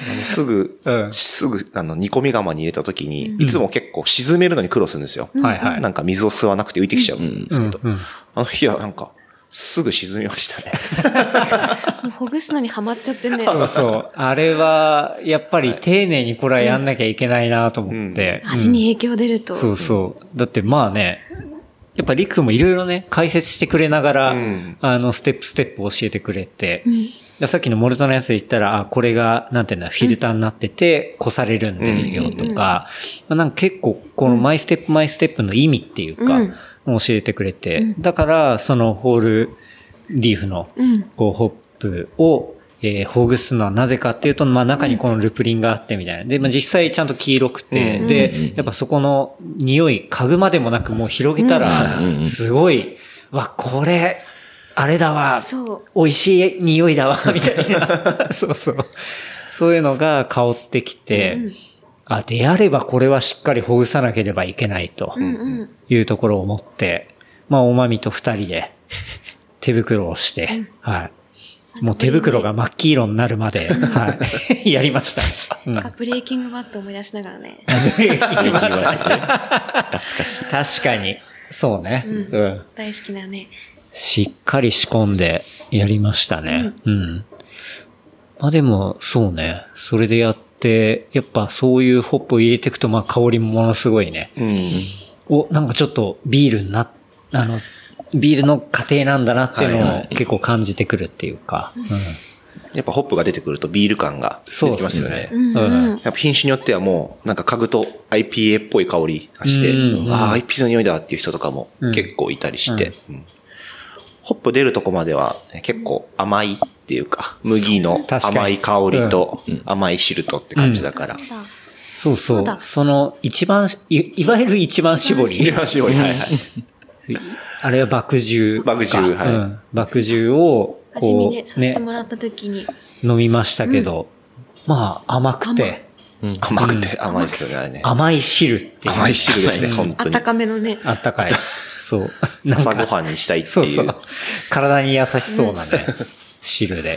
あのすぐ、うんすぐ、あの、煮込み釜に入れた時に、いつも結構沈めるのに苦労するんですよ。はいはい。なんか水を吸わなくて浮いてきちゃうんですけど。あの日はなんか、すぐ沈みましたね。<laughs> もうほぐすのにハマっちゃってね。そうそう。あれは、やっぱり丁寧にこれはやんなきゃいけないなと思って。味に影響出ると。そうそう。だってまあね、やっぱりリクもいろいろね、解説してくれながら、うんあの、ステップステップ教えてくれて、さっきのモルトのやつで言ったら、あ、これが、なんていうんだ、フィルターになってて、こされるんですよ、とか、まあなんか結構、このマイステップマイステップの意味っていうか、うん教えてくれて、だから、そのホールリーフの、うん。こう、ホップを、えーほぐすのはなぜかっていうと、まあ中にこのルプリンがあってみたいな。で、まあ実際ちゃんと黄色くて、で、やっぱそこの匂い、嗅ぐまでもなくもう広げたら、すごい、わ、これ、あれだわ、そう。美味しい匂いだわ、みたいな。<laughs> そうそう。そういうのが香ってきて、あ、であればこれはしっかりほぐさなければいけないとうんうん。いうところを思って、まあ、おまみと二人で <laughs> 手袋をして、はい。もう手袋が真っ黄色になるまで、はい。<laughs> やりました。うんなんかブレイキングバット思い出しながらね。確かに。そうね。うん。大好きなね。しっかり仕込んでやりましたね。うん。まあでも、そうね。それでやって、やっぱそういうホップを入れていくと、まあ香りもものすごいね。うん。お、なんかちょっとビールにな、あの、ビールの過程なんだなっていうのをはいはい。結構感じてくるっていうか。うん。やっぱホップが出てくるとビール感が出てきますよね。そうっすね。うんやっぱ品種によってはもう、なんか嗅ぐと IPA っぽい香りがして、うんうんああ、IPA の匂いだっていう人とかも結構いたりして、うん。ホップ出るとこまではね結構甘いっていうか、麦の甘い香りと甘い汁とって感じだから。そうだ。そうそう。そうだその一番、いいわゆる一番搾り。一番搾り、はいはい。<laughs> あれは麦汁か。麦汁はいうん麦汁を、こ味見ね、させて、もらった時に。飲みましたけど、まあ甘くて、甘くて甘いですよね、あれね。甘い汁っていう。甘い汁ですね、本当にあった。かめのね。あったかい。そう。な <laughs> ん朝かごはんにしたいっていう。そうそう。体に優しそうなね、汁で。っ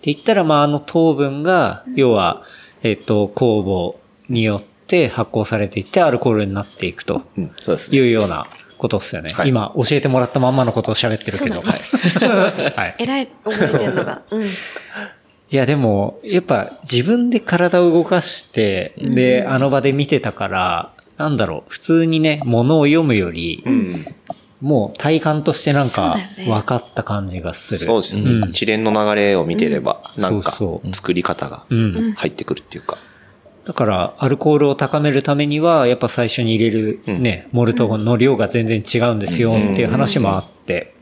て言ったら、まあ、あの糖分が、要は、えっ、と、酵母によって発酵されていって、アルコールになっていくとうん、そうですいね。うようなことですよね。はい今、教えてもらったまんまのことを喋ってるけど。はい。はい。<laughs> えらい覚えてるのが。<laughs> うん。いや、でも、やっぱ自分で体を動かして、で、あの場で見てたから、なんだろう、普通にね、物を読むより、うん。もう体感としてなんか分かった感じがする。そうですね。うん一連の流れを見てれば、なんか作り方がうん。入ってくるっていうか。だから、アルコールを高めるためには、やっぱ最初に入れるね、モルトの量が全然違うんですよっていう話もあって、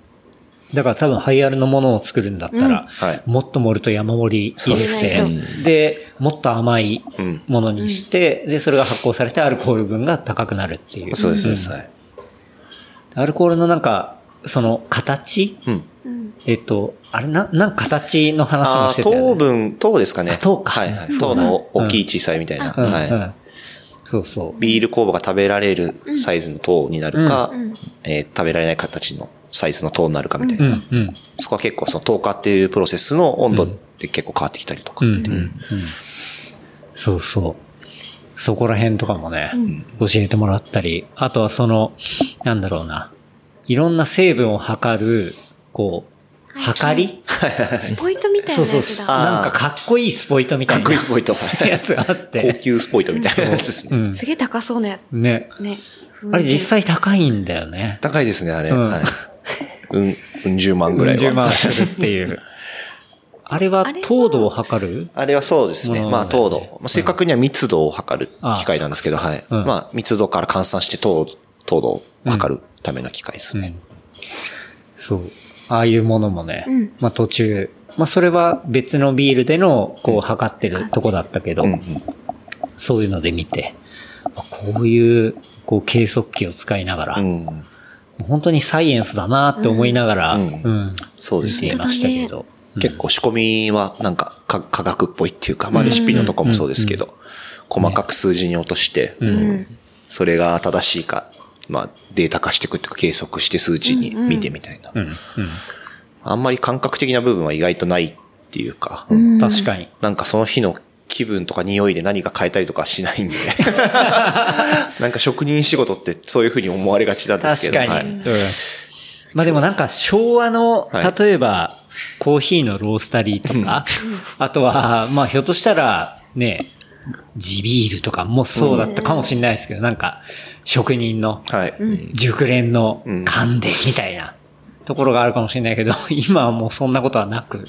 だから多分ハイアルのものを作るんだったら、はいもっとモルト山盛り入れて、で、もっと甘いうんものにして、で、それが発酵されてアルコール分が高くなるっていう。そうです、そうです。はい。アルコールのなんか、その形？うん。えっと、あれな、なんか形の話もしてたよね。糖分、糖ですかね。あ糖かはいはい。糖の大きい小さいみたいな。うん、はい。うん。そうそう。ビール酵母が食べられるサイズの糖になるか、うんえー食べられない形のサイズの糖になるかみたいな。うん、うん。そこは結構その糖化っていうプロセスの温度って結構変わってきたりとか。うん、うん、うん。そうそう。そこら辺とかもね、教えてもらったり、あとはその、なんだろうな、いろんな成分を測る、こう、測り？スポイトみたいそうそうそう。なやつだ。なんかかっこいいスポイトみたいなかっこいいスポイト。やつがあっ高て。級スポイトみたいなやつですね。うん。すげえ高そうなやね。ね。あれ実際高いんだよね。高いですね、あれ。うんはい。うん、うん十万ぐらいは。10万するっていう。あれは糖度を測る？あれはそうですね。うんまあ、糖度。まあ、正確には密度を測る機械なんですけど、はい。うんまあ、密度から換算して糖、糖度を測るための機械ですね。そう。ああいうものもね、うんまあ途中、まあそれは別のビールでの、こう、測ってるとこだったけど、そういうので見て、あこういう、こう、計測器を使いながら、うん。本当にサイエンスだなって思いながら、ううんん、そうですね。ましたけど。結構仕込みはなんかか科学っぽいっていうか、まあレシピのとこもそうですけど、細かく数字に落として、うん。それが正しいか、まあデータ化していくっていうか計測して数値に見てみたいな。あんまり感覚的な部分は意外とないっていうか、うん。確かに。なんかその日の気分とか匂いで何か変えたりとかしないんで。<laughs> なんか職人仕事ってそういうふうに思われがちなんですけど。確かに。はいうん。まあでもなんか昭和の、はい。例えば、コーヒーのロースタリーとか、あとは、まあひょっとしたら、ね、地ビールとかもそうだったかもしれないですけど、なんか、職人の、はい。熟練のうん。勘で、みたいなところがあるかもしれないけど、<laughs> 今はもうそんなことはなく。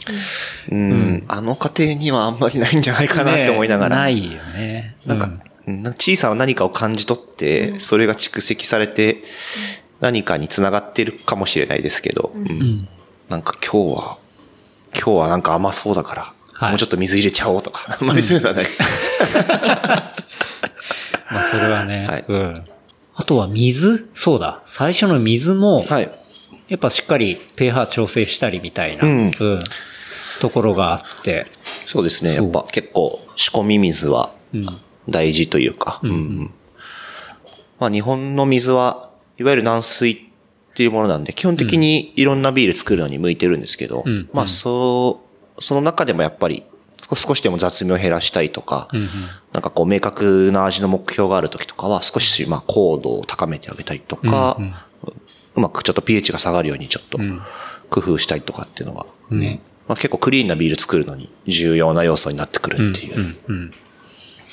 うん。あの家庭にはあんまりないんじゃないかなって思いながら。ねないよね。なんか、うん。なんか小さな何かを感じ取って、それが蓄積されて、何かにつながっているかもしれないですけど、うんうん。なんか今日は、今日はなんか甘そうだから、はいもうちょっと水入れちゃおうとか、<laughs> あんまりそういうのはないです。<laughs> まあそれはね、はいうん。あとは水？そうだ。最初の水も、はい。やっぱしっかり pH 調整したりみたいな、うんところがあって、そうですね。やっぱ結構仕込み水はうん。大事というか、うんまあ日本の水はいわゆる軟水っていうものなんで、基本的にいろんなビール作るのに向いてるんですけど、うんまあそう、その中でもやっぱり少少しでも雑味を減らしたいとか、うんうんなんかこう明確な味の目標がある時とかは少しまあ高度を高めてあげたりとか、うんうまくちょっと pH が下がるようにちょっとん工夫したりとかっていうのは、ね。まあ、結構クリーンなビール作るのに重要な要素になってくるっていう。うんうん。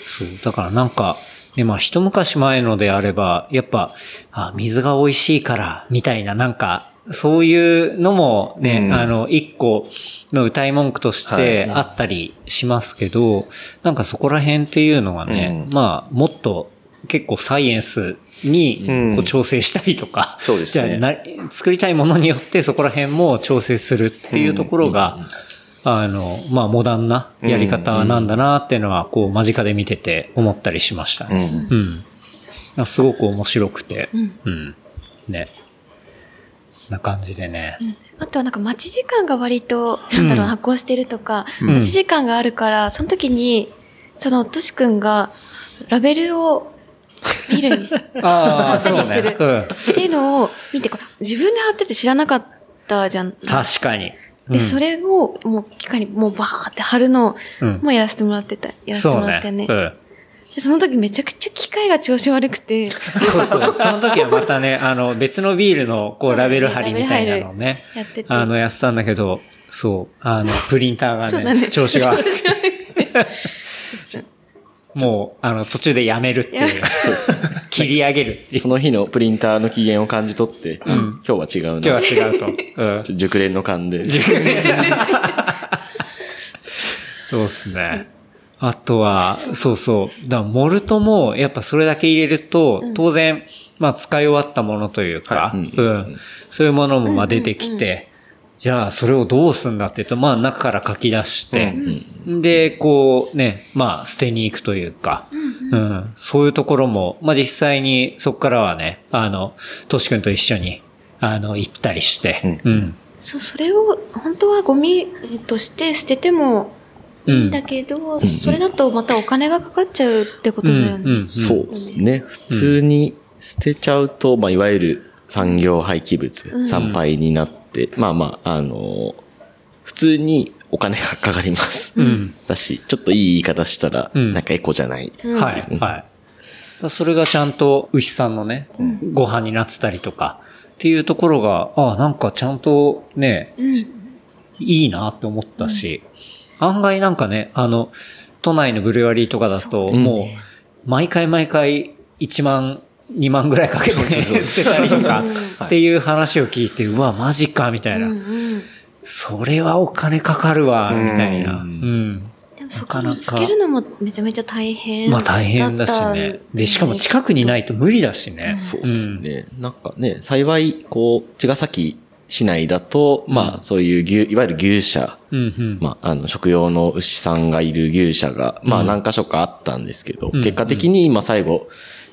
そう。だからなんか、で、まあ一昔前のであれば、やっぱ、あ、水が美味しいから、みたいな、なんか、そういうのもね、うん。あの、一個の歌い文句としはい。てあったりしますけど、なんかそこら辺っていうのがね、うん。まあ、もっと結構サイエンスにうん。こう調整したりとか、そうですね。作りたいものによってそこら辺も調整するっていうところが、あの、まあ、モダンなやり方なんだなっていうのは、こう、間近で見てて思ったりしましたね。うん。うん。すごく面白くて、うんうん。ね。な感じでね。あとはなんか待ち時間が割と、なんだろう、うん発行してるとか、うん待ち時間があるから、その時に、その、としくんが、ラベルを、ビ <laughs> ールに、貼ったりするうん。っていうのを見て、これ自分で貼ってて知らなかったじゃん。確かに。で、それを、もう、機械に、もうバーって貼るのもうやらせてもらってた。やらせてもらってね。その時めちゃくちゃ機械が調子悪くて、そうそう。その時はまたね、<laughs> あの、別のビールの、こう、ラベル貼りみたいなのをねやっててあの、やってたんだけど、そう、あの、プリンターがね。調子が悪くて <laughs> もう、あの、途中でやめるっていう、切り上げるそ。の日のプリンターの機嫌を感じ取って、今日は違うな。今日は違うと。うん。<laughs> 熟練の勘で。そうですね。あとは、そうそう。だモルトも、やっぱそれだけ入れると、当然、まあ使い終わったものというか、はいうん。そういうものもまあ出てきて、じゃあそれをどうすんだって言うと、まあ中から書き出して、で、こうね、まあ捨てに行くというか、うん、そういうところも、まあ実際にそこからはね、あの、トシ君と一緒に、あの、行ったりして、うん。そう、それを、本当はゴミとして捨ててもいいんだけど、それだとまたお金がかかっちゃうってことだよね。うんうんそうですね。普通に捨てちゃうと、まあ、いわゆる産業廃棄物、産廃になって、まあまあ、あの、普通にお金がかかります。んだし、ちょっといい言い方したら、うんなんかエコじゃない。はい、はい。それがちゃんと牛さんのね、ご飯になってたりとか、っていうところが、ああ、なんかちゃんとね、いいなって思ったし、案外なんかね、あの、都内のブルワリーとかだと、もう、毎回毎回1万、2万ぐらいかけてね、捨てたりとか、っていう話を聞いて、うわ、マジか、みたいな。それはお金かかるわ、みたいな。うん。でもそこなかなかにつけるのもめちゃめちゃ大変まあ大変だしね。で、しかも近くにないと無理だしね。そうですね。なんかね、幸い、こう、茅ヶ崎市内だと、まあ、そういう牛、いわゆる牛舎、うん。うん。まあ、あの、食用の牛さんがいる牛舎が、まあ、何箇所かあったんですけど、ん結果的に今最後、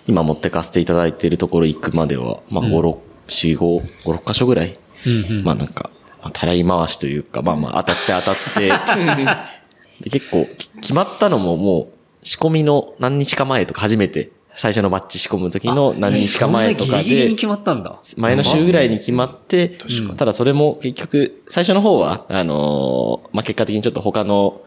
今持ってかせていただいているところ行くまでは、まあ、5、6、4、5、5、6箇所ぐらい、うんうん。まあなんか、まあたらい回しというか、まあまあ当たって当たって、<laughs> で結構、き決まったのももう、仕込みの何日か前とか初めて、最初のバッチ仕込む時の何日か前とかで。前の週ぐらいに決まって、ただそれも結局、最初の方は、あのーまあ、結果的にちょっと他の、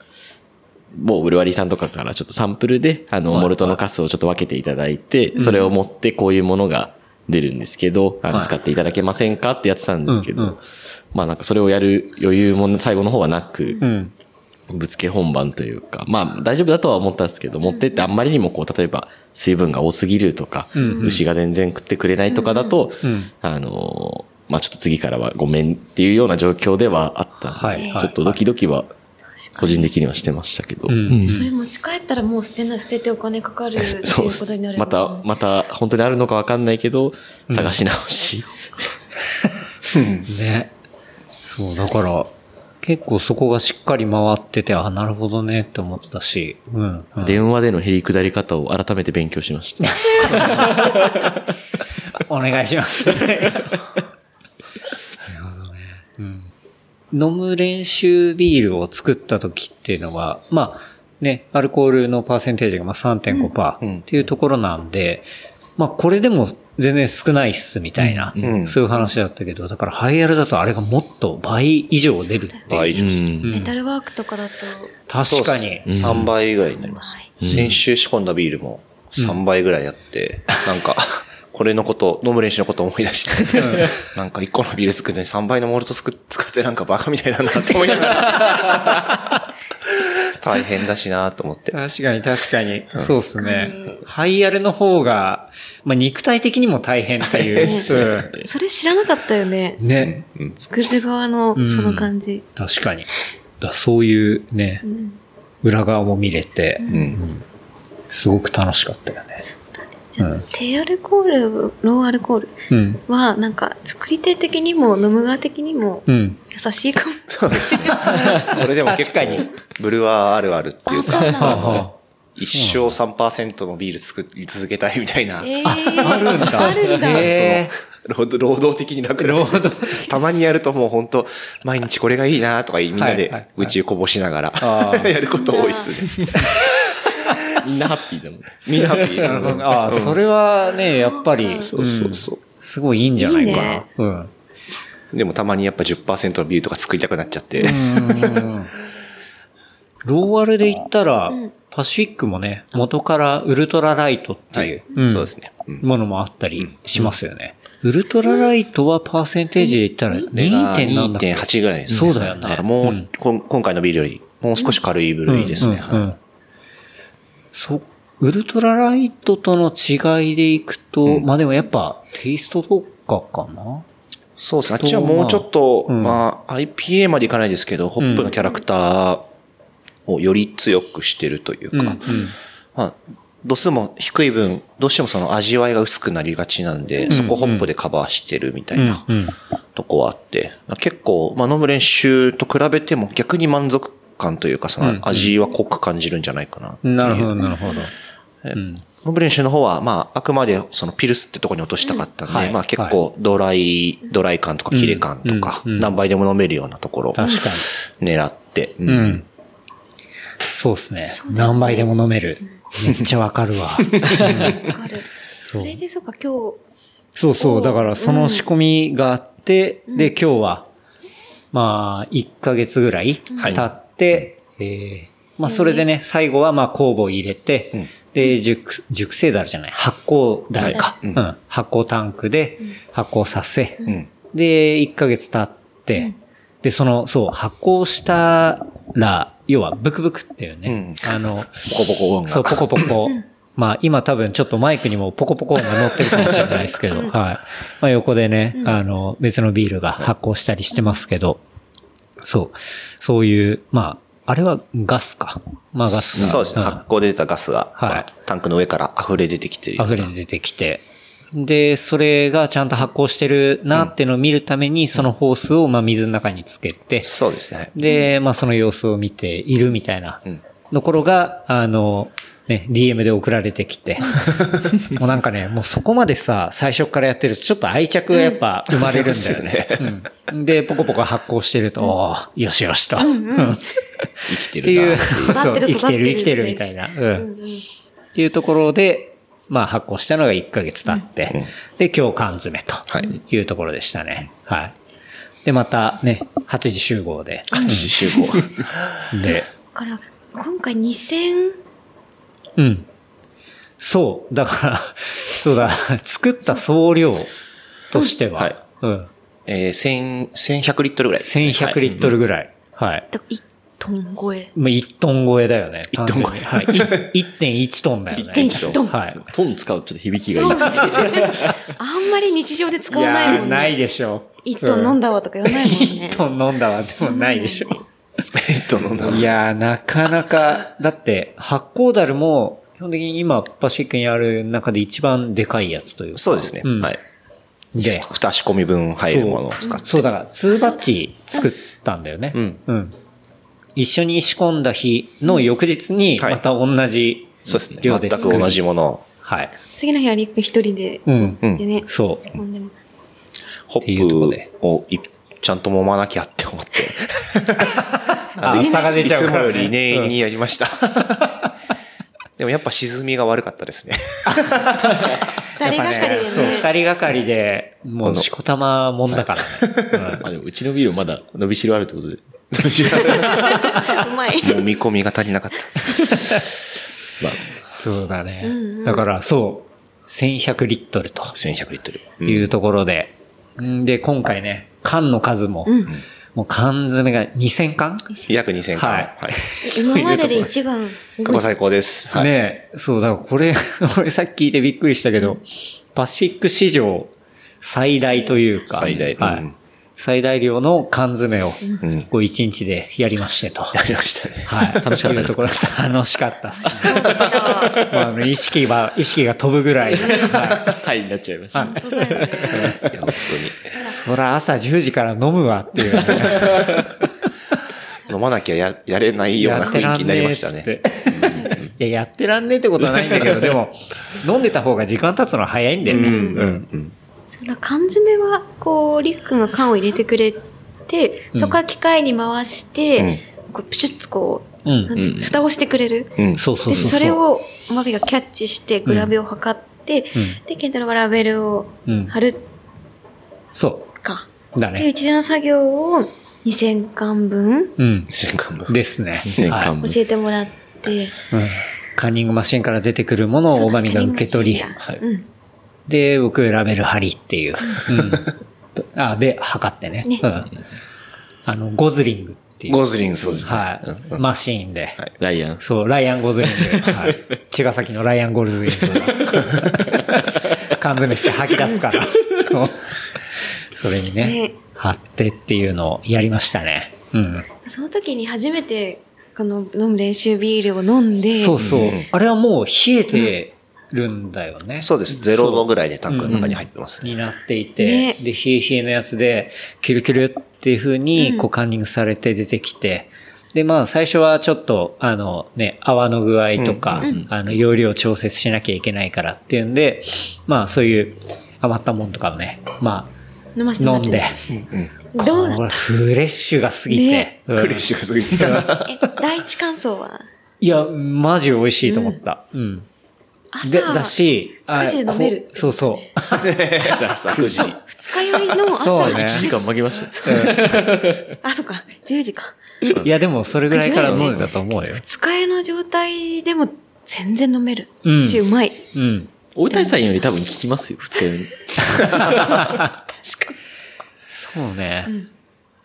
某ブルワリーさんとかからちょっとサンプルで、あの、はい。モルトのカスをちょっと分けていただいて、それを持ってこういうものが出るんですけど、あのはい。使っていただけませんかってやってたんですけど、まあなんかそれをやる余裕も最後の方はなく、うん。ぶつけ本番というか、まあ大丈夫だとは思ったんですけど、持ってってあんまりにもこう、例えば水分が多すぎるとか、牛が全然食ってくれないとかだと、うんあのーまあちょっと次からはごめんっていうような状況ではあったんで、ちょっとドキドキは個人的にはしてましたけど、それ持ち帰ったらもう捨てな、捨ててお金かかる <laughs> っていうそうですことになるまた、また本当にあるのかわかんないけど、探し直し。ね。そう、だから、結構そこがしっかり回ってて、あ、なるほどねって思ってたし、うん。うん電話での減り下り方を改めて勉強しました。<laughs> お願いします。<laughs> なるほどね。うん。飲む練習ビールを作った時っていうのは、まあ、ね、アルコールのパーセンテージがまあ3.5%っていうところなんで、まあこれでも全然少ないっすみたいな、うん。そういう話だったけど、だからハイアルだとあれがもっと倍以上出るっていう。倍以上ですね。うん。メタルワークとかだと、確かに。3倍ぐらいになります。先週仕込んだビールも3倍ぐらいあって、なんか、これのこと、飲む練習のことを思い出して、なんか1個のビール作るのに3倍のモルト作っ使ってなんかバカみたいだなって思いながら、大変だしなと思って。確かに確かに。そうですね。ハイアルの方が、まあ、肉体的にも大変っていう。<laughs> うそれ知らなかったよね。んね。作る側のその感じ。確かに。だそういうね、裏側も見れて、うん。すごく楽しかったよね。じゃあ、低アルコール、ローアルコールうん。は、なんか、作り手的にも飲む側的にもうん。優しいかも。これでも結構確かに、ブルワーあるあるっていうか、あの、一生3%のビール作り続けたいみたいな。えー、あるんだ。あるんだ。へ労働労働的になくなる。たまにやるともう本当毎日これがいいなとかみんなで宇宙こぼしながら、<laughs> やること多いっすね。<laughs> みんなハッピーだもん。みんなハッピー。ああ、それはね、やっぱり、そうそうそう。すごいいいんじゃないかな。うん。でもたまにやっぱ10%のビールとか作りたくなっちゃって。ローアルで言ったら、パシフィックもね、元からウルトラライトっていう、んそうですね。うんものもあったりしますよね。ウルトラライトはパーセンテージで言ったらこれが 2. 何だっけ？2.8ぐらいですね。そうだよねだからもう、今回のビールよりもう少し軽い部類ですね。うんうんうんそ、ウルトラライトとの違いでいくと、まあでもやっぱテイストとかかな？そうですね。あっちはもうちょっと、うん。まあ、IPA までいかないですけど、ホップのキャラクターをより強くしてるというか、うんうん。まあ、度数も低い分、どうしてもその味わいが薄くなりがちなんで、そこホップでカバーしてるみたいなうんうん。とこはあって、結構、まあ、飲む練習と比べても逆に満足感というか、そうんの味は濃く感じるんじゃないかなっていう。なるほど、なるほど。飲む練習の方は、まあ、あくまでそのピルスってところに落としたかったんで、はいまあ結構ドライ、ドライ感とかキレ感とか、うんうん何倍でも飲めるようなところを確か狙って、うん。そうですね。何杯でも飲める。めっちゃわかるわ。<laughs> わかる。それで、そうか、今日、そうそう。だからその仕込みがあって、で、今日は、まあ、1ヶ月ぐらい経って、えーまあ、それでね、最後はまあ、酵母を入れて、うん。で、熟、熟成樽じゃない、発酵樽か。はいうん。発酵タンクで発酵させ、ん。で、1ヶ月経って、で、その、そう、発酵したら、要は、ブクブクっていうね、あの、ポコポコ音が。そう、ポコポコ。まあ、今多分ちょっとマイクにもポコポコ音が乗ってるかもしれないですけど、はい。まあ、横でね、あの、別のビールが発酵したりしてますけど、そう。そういう、まあ、あれはガスか。まあ、ガスが。そうですね。ん発酵で出たガスが、はいまあタンクの上から溢れ出てきてる。溢れ出てきて。で、それがちゃんと発酵してるなっていうのを見るために、そのホースをまあ水の中につけて、そうですね。で、まあその様子を見ているみたいなうんところが、あの、ね、DM で送られてきて。<laughs> もうなんかね、もうそこまでさ、最初からやってるとちょっと愛着がやっぱ生まれるんだよね。うんで、ポコポコ発酵してると、おーよしよしと。うん生きてっていう。そう、生きてる生きてるみたいな。うん。っていうところで、まあ発酵したのが1ヶ月経って、で、今日缶詰とはいいうところでしたね。はい。で、またね、8時集合で。自集合。<laughs> で、だから、今回2000、うん。そう。だから、<laughs> そうだ、作った総量としては、はいうん。えー、1000 1100リットルぐらいね。1100リットルぐらい。はい。だから1トン超え。まあ、1トン超えだよね。1トン超えはい。い1.1トンだよね。1.1トンはい。トン使うとちょっと響きがいいそうですね。あんまり日常で使わないもんね。ないでしょ。1トン飲んだわとか言わないもんね。1トン飲んだわでもないでしょ。えっと、飲んだいやー、なかなか、だって、発酵ダルも、基本的に今、パシフィックにある中で一番でかいやつというか。そうですね。うんはい。で、二仕込み分入るものを使って。そうだから、2バッチ作ったんだよね。うんうん。一緒に仕込んだ日の翌日に、はいまた同じそうですね。量で作る。全く同じものを。はい。次の日はリック一人で、うん。うんでね、そう。ほんでもホていうとこでップをいちゃんと揉まなきゃって思って。<laughs> あ差が出ちゃういつもからねより念入りにやりました。でもやっぱ沈みが悪かったですね。二人がかりでね。そう、二人がかりで、もう、しこたまもんだからね。あ、でもうちのビールまだ伸びしろあるってことで。うまい。<laughs> もう見込みが足りなかった。まあ、そうだね。だから、そう、1100リットルと1100リットル。うんいうところで、んで、今回ね、缶の数も、もう缶詰が2000缶？約2000巻。ははいい。今までで <laughs> 一番過去最高です。はい。ねえ、そう、だからこれ、<laughs> 俺さっき聞いてびっくりしたけど、パシフィック史上最大というか、最大はいうん最大量の缶詰を、んこう一日でやりましてと。やりましたね。はい。楽しかったです。ところ楽しかったっす。まああの、意識が、意識が飛ぶぐらい。は <laughs> はい、になっちゃいました。本当だよね。いや、本い。そら朝10時から飲むわっていうね。<laughs> 飲まなきゃややれないような雰囲気になりましたね。やってらんねえっつって。いや、やってらんねえってことはないんだけど、<laughs> でも、飲んでた方が時間経つのは早いんだよね。うん。そんな缶詰は、こう、りくくんが缶を入れてくれて、そこから機械に回して、こうプシュッとこう、うん蓋をしてくれる？うん。で、そうそうそう。それ、を、マビがキャッチして、グラビを測って、んで、ケンタロウがラベルをうん貼るそか。う。だね。一連の作業を2000巻分うん。2000巻分。ですね。2000はい巻分教えてもらって、うん。カンニングマシンから出てくるものをおまみが受け取り、はいうん。で、僕ラベル貼りっていう。うんと。あ、で、測ってね。ねうん。あの、ゴズリングっていう。ゴーズリングそうですね。はい。マシーンで。はいライアン。そう、ライアン・ゴズリング。はい。<laughs> 茅ヶ崎のライアン・ゴズリングが。<laughs> 缶詰して吐き出すから。そうそれにねね、貼ってっていうのをやりましたね。うん。その時に初めて、この飲む練習ビールを飲んで、そうそう。あれはもう冷えてるんだよね。そうです。0度ぐらいでタンクの中に入ってますね。になっていて、ねで、冷え冷えのやつで、キュルキュルっていう風に、こう、カンニングされて出てきて、で、まあ、最初はちょっと、あのね、泡の具合とか、あの、容量を調節しなきゃいけないからっていうんで、まあ、そういう余ったもんとかをね、ま飲ませあ、飲んでてもらってね。、どうなこれフレッシュが過ぎて、フレッシュが過ぎて。え、第一感想は？いや、マジ美味しいと思った。うん。朝、で、だし、あ9時で飲めるそうそう。さあさあ、9時。二日酔いの朝そうね1時間負けましたよ。あ、そっか、10時か。いや、でもそれぐらいから飲んでたと思うよ。二日酔いの状態でも全然飲める。うんし、うまい。うん。大谷さんより多分効きますよ、二日酔いに。<laughs> そうね。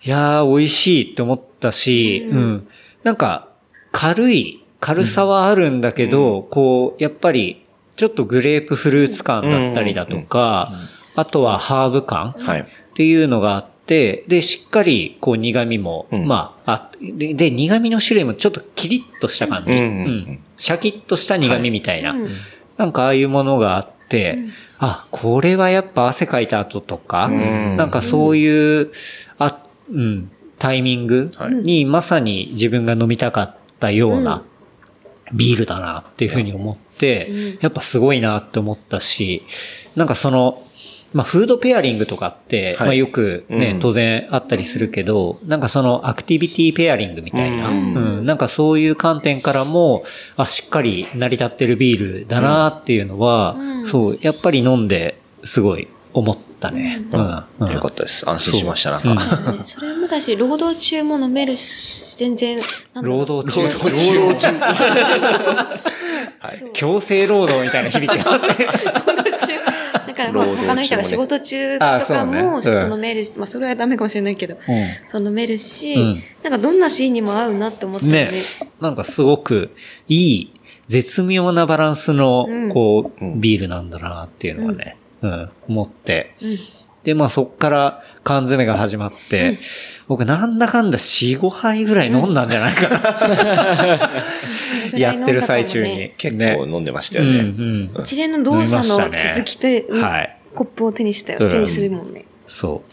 いやー、美味しいって思ったし、うん。なんか、軽い、軽さはあるんだけど、こう、やっぱり、ちょっとグレープフルーツ感だったりだとか、あとはハーブ感はい。っていうのがあって、で、しっかり、こう、苦味も、うんまあ、あで、で、苦味の種類もちょっとキリッとした感じ。ううんん。シャキッとした苦味みたいな。うんなんかああいうものがあって、あ、これはやっぱ汗かいた後とか、ん。なんかそういう、あ、うん、タイミングにまさに自分が飲みたかったようなビールだなっていうふうに思って、やっぱすごいなって思ったし、なんかその、まあ、フードペアリングとかって、はい。まあ、よくね、うん。当然あったりするけど、なんかそのアクティビティペアリングみたいな、ううん。ん、なんかそういう観点からも、あ、しっかり成り立ってるビールだなっていうのは、そう、やっぱり飲んで、すごい思ったね。うん。うん。よかったです。安心しました、なんそうか。ね <laughs> それもだし、労働中も飲めるし、全然、なんだろう。労働中。労働中。<laughs> 強制労働みたいな響きがあって。<laughs> から、他の人が仕事中とかも、ちょっうん。と飲めるし、まあ、それはダメかもしれないけど、そう飲めるし、うん。なんかどんなシーンにも合うなって思ったよね。ね。なんかすごくいい、絶妙なバランスのうん、こう、ビールなんだなっていうのはね、うん、思って。うん。で、まあそっから缶詰が始まって、僕なんだかんだ4、5杯ぐらい飲んだんじゃないかな。やってる最中に。結ね構飲んでましたうんよね。うん。一連の動作の続きと、はい。コップを手にしたよ。うん手にするもんね。そ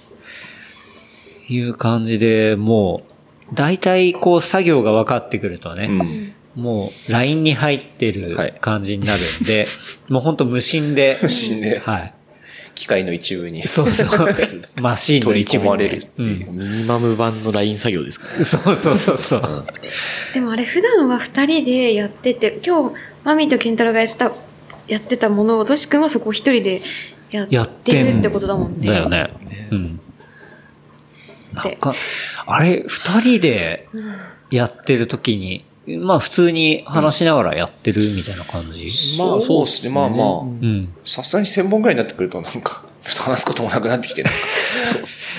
う。いう感じで、もう、大体こう作業が分かってくるとね、うん。もう LINE に入ってるはい感じになるんで、もうほんと無心で、<laughs> 無心ではい。機械の一部に。そうそう。マシーンの一部にね、取り込まれるってうん。ミニマム版のライン作業ですからね。そうそうそうそう。でもあれ普段は二人でやってて、今日、マミーとケンタロウがやってた、やってたものを、トシ君はそこを一人でややっってるってことだもんね。だよね。うん。なんか、あれ、二人でやってる時に、まあ普通に話しながらやってるみたいな感じ？まあそうですね。まあまあ、うん。さすがに1000本ぐらいになってくるとなんか、ちょっと話すこともなくなってきてる。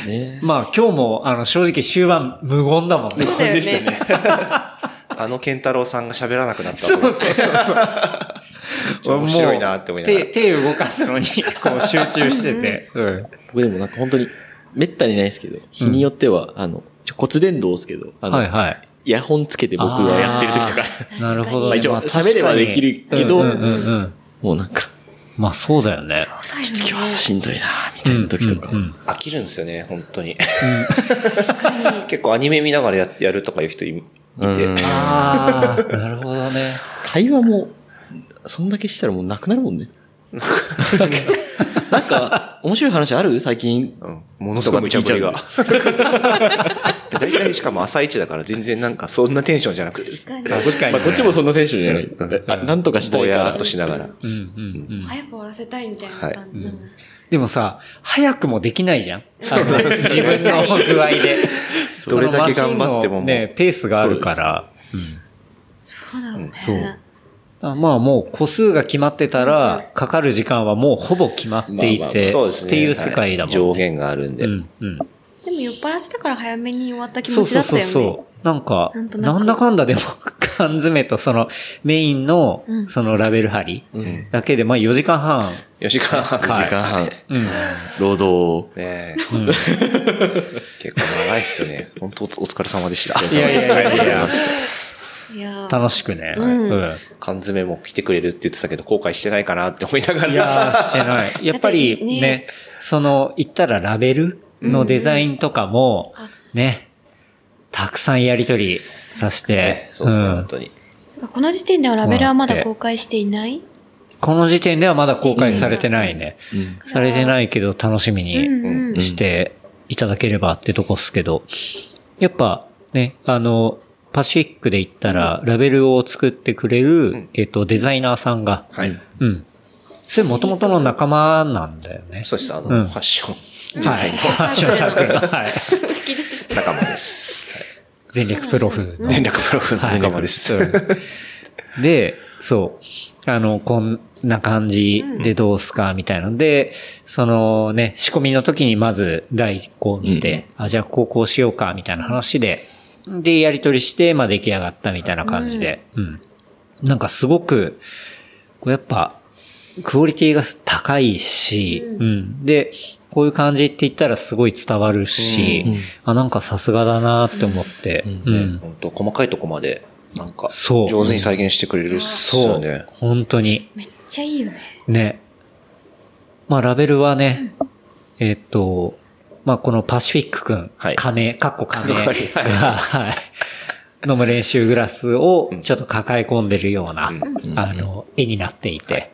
ね。まあ今日も、あの、正直終盤無言だもんね。そうだよね。あの健太郎さんが喋らなくなったそうそうそうそう。面白いなって思いながら手、手動かすのに、こう集中してて。うん。僕でもなんか本当に、めったにないですけど、日によっては、あの、ちょ骨伝導ですけど、あの、はいはい。イヤホンつけて僕がやってる時とか、なるほど、まあ一応まあ喋ればできるけどうんうんうんうん。もうなんか、まあそうだよね。ちょっと今日朝しんどいなみたいな時とかうん。うん飽きるんですよね、本当に。<laughs> 結構アニメ見ながらややるとかいう人いいて。うんああ、なるほどね。会話も、そんだけしたらもうなくなるもんね。なんか、面白い話ある？最近。うん。ものすごい無茶ぶりが。<laughs> 大体しかも朝一だから全然なんかそんなテンションじゃなくて。確確かに。まあ、こっちもそんなテンションじゃない。あなんとかしたいからぼやーっと。しながら。うんうんうん。早く終わらせたいみたいな感じだもん。でもさ、早くもできないじゃんあの自分の具合で。<laughs> どれだけ頑張ってもね、ペースがあるから。そうだよね。そうあまあもう個数が決まってたら、かかる時間はもうほぼ決まっていまあまあて、そうですね。っていう世界だもんね。はい上限があるんで。うんうん。でも酔っ払ってたから早めに終わった気そうそう持ちだったよね。そうそう。なんか、なんとなくなんだかんだでも、<laughs> 缶詰とそのメインのう、んそのラベル貼りうん。だけで、まあ4時間半。4時間半。9時間半、うん。労働ねえ結構長いっすよね。本当お疲れ様でした。いやいやいやいや、楽しくね。ううんん。缶詰も来てくれるって言ってたけど、後悔してないかなって思いながら。いやー、してない。<laughs> やっぱりねね、その、言ったらラベルのデザインとかもあ、ね、たくさんやりとりさせてね、そうですね、ん本当に。この時点ではラベルはまだ公開していない？この時点ではまだ公開されてないね。うんされてないけど楽しみうんうんにしていただければってとこっすけど、やっぱね、あの、パシフィックで言ったら、ラベルを作ってくれる、えっと、デザイナーさんが、はい。うん。それ元々の仲間なんだよね。そうです、あの、うんファッションはい。ファッションサークルの、はい。仲間です。全力プロフの。連絡プロフの仲間です。で、そう。あの、こんな感じでどうすか、みたいなので、そのね、仕込みの時にまず第一項を見て、あ、じゃあこうこうしようか、みたいな話で、で、やり取りして、まあ出来上がったみたいな感じで、うん。なんかすごく、こうやっぱ、クオリティが高いし、うん。で、こういう感じって言ったらすごい伝わるし、あ、なんかさすがだなって思って、うん。本当細かいとこまで、なんか、そう上手に再現してくれるっすそうよね。。本当に。めっちゃいいよね。ねまあ、ラベルはね、えっと、まあ、このパシフィック君、はい。亀、かっこ亀が、はい。はい。飲む練習グラスをちょっと抱え込んでるような、ん。あの、絵になっていて。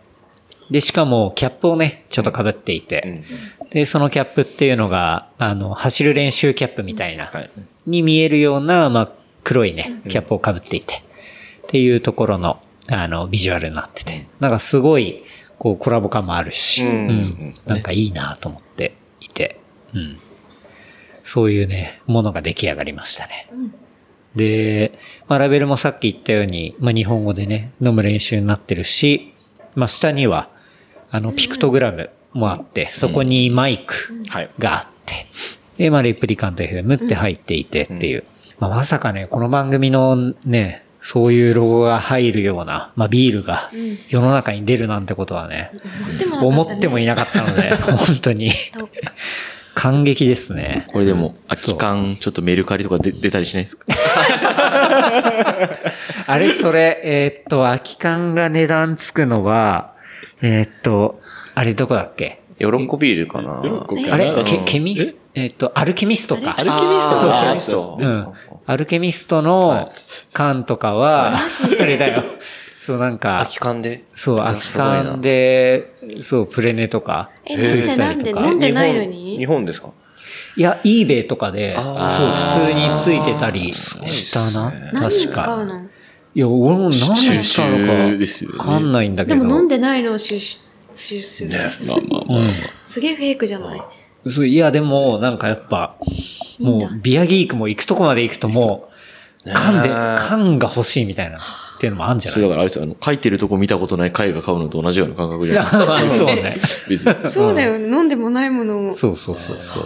で、しかも、キャップをね、ちょっと被っていて。で、そのキャップっていうのが、あの、走る練習キャップみたいな、はい。に見えるような、まあ、黒いね、キャップを被っていて。っていうところの、あの、ビジュアルになってて。なんかすごい、こう、コラボ感もあるし、うん。うん。なんかいいなと思っていて、うん。そういうね、ものが出来上がりましたね。で、まあ、ラベルもさっき言ったように、まあ、日本語でね、飲む練習になってるし、まあ、下には、あの、ピクトグラムもあって、そこにマイクはい。があって、で、まあ、レプリカント FM って入っていてっていう。まあ、まさかね、この番組のね、そういうロゴが入るような、まあ、ビールが世の中に出るなんてことはね、思ってもいなかったので、<laughs> 本当に感激ですね。これでも、空き缶、ちょっとメルカリとかで出たりしないですか？<laughs> あれ、それ、えーっと、空き缶が値段つくのは、えーっと、あれどこだっけ？喜びールかな？あれケケミス、えーっと、アルケミストか。アルケミストそうがそうそう。うん。アルケミストの缶とかは、あれだよ。そう、なんか空、き缶で？そう、空き缶で、そう、プレネとか、え、ついてたなんでりとか飲んでないの日に本ですか？いや、eBay とかで、そう、あ普通についてたりしたな。確か。使うの？いや、俺も何に使うのか、わかんないんだけど。でも飲んでないのを収集、収集まあまあまあ。すげえフェイクじゃないそう、いや、でも、なんかやっぱ、もう、ビアギークも行くとこまで行くともう、缶で、缶が欲しいみたいな。っていうのもあるんじゃそない？れだからあれですよ、あの、書いてるとこ見たことない絵画買うのと同じような感覚じゃない？まあそうね。<laughs> 別に。そうだよ、飲んでもないものを。そうそうそうそう。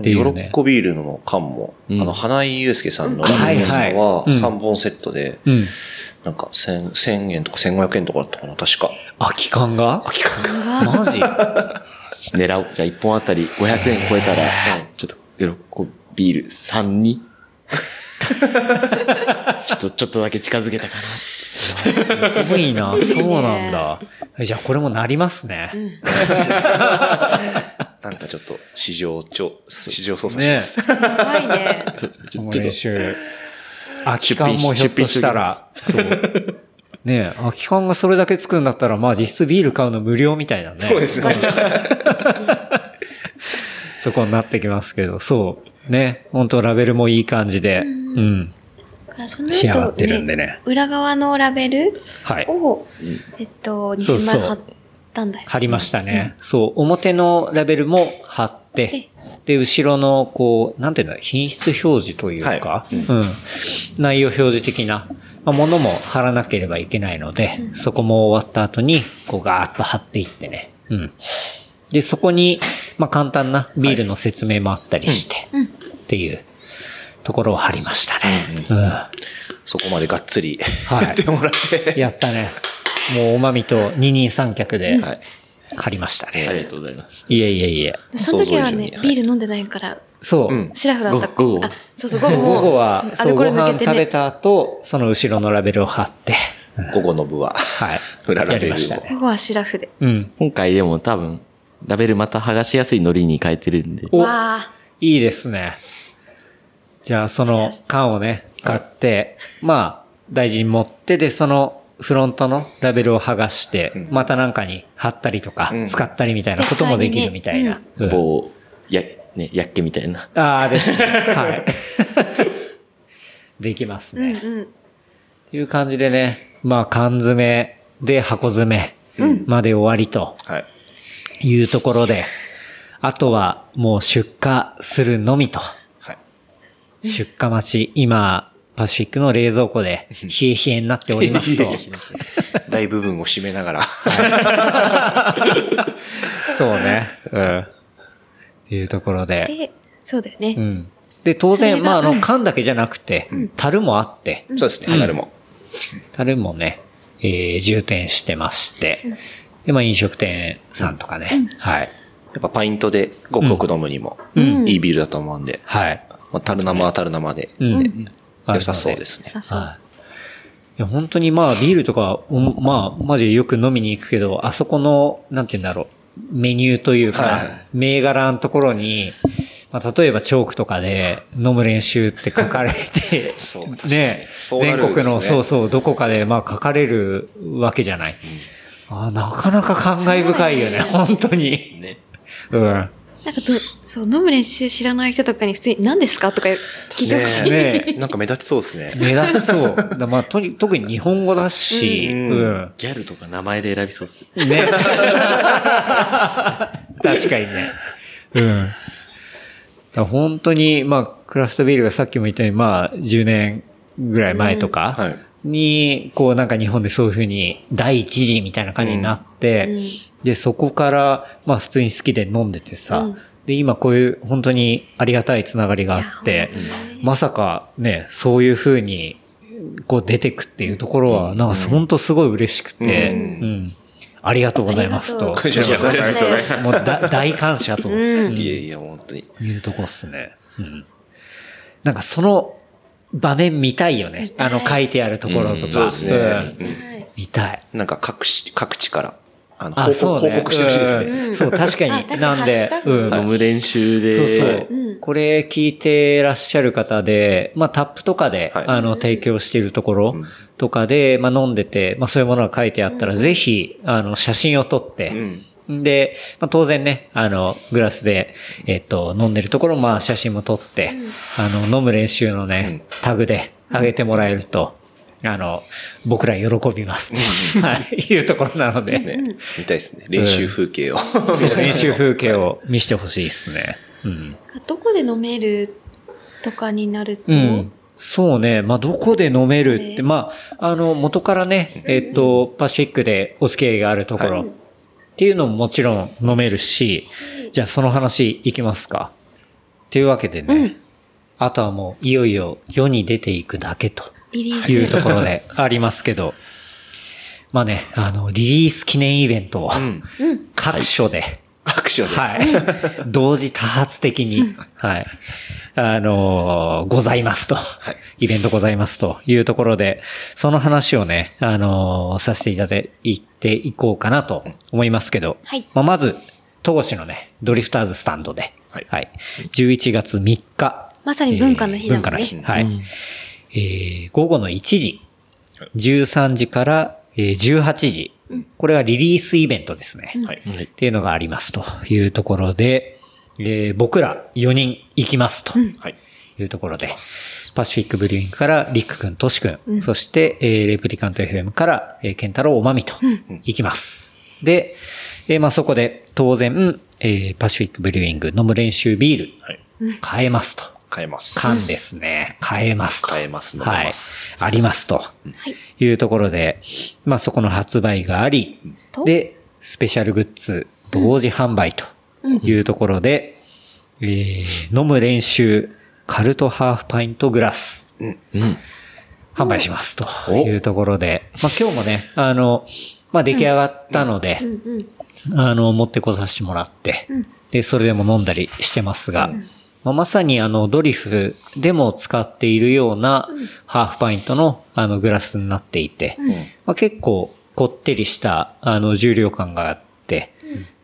っていうね。ヨロッコビールの缶も、うん。あの、花井祐介さんのラうんーメン屋さんはい。ははいうん。3本セットで、うん。なんか1000 1000円とか1500円とかだったかな、確か。空き缶が？空き缶が？マジ？狙おう。じゃあ1本あたり500円超えたら、ちょっと、喜ビール3に、<laughs> ちょっと、ちょっとだけ近づけたかな。すごいな。<laughs> そうなんだ。えじゃあこれもなりますね。<laughs> なんかちょっと市場調、市場操作します。やばいね。そうですねちこのょちょっと、練習。空き缶もひょっとしたら、そう。ねえ、空き缶がそれだけつくんだったら、まあ実質ビール買うの無料みたいなね。そうですね。とこになってきますけど、そう。ね、本当ラベルもいい感じで、うん。だからその仕上が後、ってるんでね裏側のラベルはい。を、えっと、そうそう2000枚貼ったんだよ。貼りましたね。そう、表のラベルも貼って、で、後ろの、こう、なんていうの、品質表示というか、はうん。内容表示的な、まあ、ものも貼らなければいけないので、そこも終わった後に、こう、ガーッと貼っていってね。うん。で、そこに、まあ、簡単なビールの説明もあったりして、っていうところを貼りましたね。うん。そこまでがっつりはいやってもらって。やったね。もうおまみと二人三脚ではい。貼りましたね。ありがとうございます。いえいえいえ。その時はねビール飲んでないから、そう。うんシラフだった。午後あ、そうそう、午後も。午後は、アそう、ご飯食べ。た後、その後ろのラベルを貼って、午後の部は。はい。<laughs> 裏ラベルをやりましたね。午後はシラフで。うん。今回でも多分、ラベルまた剥がしやすいノリに変えてるんで。お、わあ。いいですね。じゃあ、その缶をね、買って、まあ、大事に持って、で、そのフロントのラベルを剥がして、またなんかに貼ったりとか、うん使ったりみたいなこともできるみたいな。うんこう、や、ね、やっけみたいな。ああ、ですね。<laughs> はい。できますね。うんうん。という感じでね、まあ缶詰で箱詰めまで終わりとはい。いうところで、あとはもう出荷するのみと。はい。出荷待ち、今、パシフィックの冷蔵庫で冷え冷えになっておりますと。<laughs> 大部分を占めながら。そうね。うん。っていうところで。で、そうだよね。うん。で、当然、まあ、あの、うん缶だけじゃなくて、樽もあって、そうですね、誰も。樽もね、えー、充填してまして、で、まあ、飲食店さんとかね、はい。やっぱパイントでごくごく飲むにも、うん。いいビールだと思うんで、はい。まあ、樽生は樽生で、うん。良さそうですね。さそう。はい。いや、本当にまあ、ビールとか、おまあ、マジでよく飲みに行くけど、あそこの、なんて言うんだろう、メニューというか、はい。銘柄のところに、まあ、例えばチョークとかで飲む練習って書かれて、<laughs> ね、全国の、そうそう、どこかでまあ書かれるわけじゃない。あなかなか感慨深いよね、本当に。ね。うん。なんかど、そう、飲む練習知らない人とかに普通に何ですか？とか聞いてほしい。ね <laughs> なんか目立ちそうですね。目立つそう。だまあ、とに、特に日本語だし、うんうんギャルとか名前で選びそうっす。ね。<laughs> 確かにね。うん。だ本当に、まあ、クラフトビールがさっきも言ったように、まあ、10年ぐらい前とかはいに、こうなんか日本でそういうふうに第一次みたいな感じになって、うんで、そこから、まあ普通に好きで飲んでてさ、うんで、今こういう本当にありがたいつながりがあってまさかね、そういうふうに、こう出てくっていうところは、なんか本当すごい嬉しくて、ううんん。ありがとうございますと。ありがとうこちらこそありがとうございますもうだ <laughs> 大感謝と、うんいえいえ、本当に。いうとこっすね。うん。なんかその場面見たいよねあの書いてあるところとか。そうですね。んうん見たい。なんか各地、各地から、あの、あ、報告、そうね。報告してほしいですね。うんそう、確かに。なんでうん。飲む練習で、そうそう。うんこれ聞いてらっしゃる方で、まあタップとかで、はいあの、提供しているところとかで、まあ飲んでて、まあそういうものが書いてあったら、ぜひ、あの、写真を撮って、で、まあ、当然ね、あの、グラスで、えっと、飲んでるところ、まあ、写真も撮って、あの、飲む練習のね、タグで上げてもらえると、あの、僕ら喜びます。<laughs> はい、いうところなので、ね、見たいですね。練習風景を。そう練習風景を見せてほしいですね。うん。どこで飲めるとかになると、うん。そうね。まあ、どこで飲めるって、まあ、あの、元からね、えっと、パシフィックでお付き合いがあるところっていうのももちろん飲めるし、じゃあその話いきますか。というわけでね、あとはもういよいよ世に出ていくだけと。いうところでありますけど、まあね、あの、リリース記念イベントを各所で、拍手で。はい。同時多発的に、はい。あのーございますと、イベントございますというところで、その話をね、あのーさせていただいていこうかなと思いますけど、はいまあ、まず、当市のね、ドリフターズスタンドで、はい11月3日。まさに文化の日だもんね文化の日。はい。えー午後の1時、13時から、えー18時。これはリリースイベントですね。はい。っていうのがありますというところで、えー僕ら4人行きますとはい。いうところで、パシフィックブリューイングからリック君、トシ君、そして、えーレプリカント FM から、えーケンタロウ、おまみと行きます。で、えーまあそこで当然、えーパシフィックブリューイング飲む練習ビール、はい。買えますと。変えます。缶ですね。買えますと。買えます飲めはいます。ありますと。いうところで、まあそこの発売があり、と？で、スペシャルグッズ同時販売というところで、えー飲む練習カルトハーフパイントグラス。販売しますというところで、まあ今日もね、あの、まあ出来上がったので、あの、持ってこさせてもらって、で、それでも飲んだりしてますが、まあ、まさにあの、ドリフでも使っているようなハーフパイントのあのグラスになっていて、まあ、結構こってりしたあの重量感があって、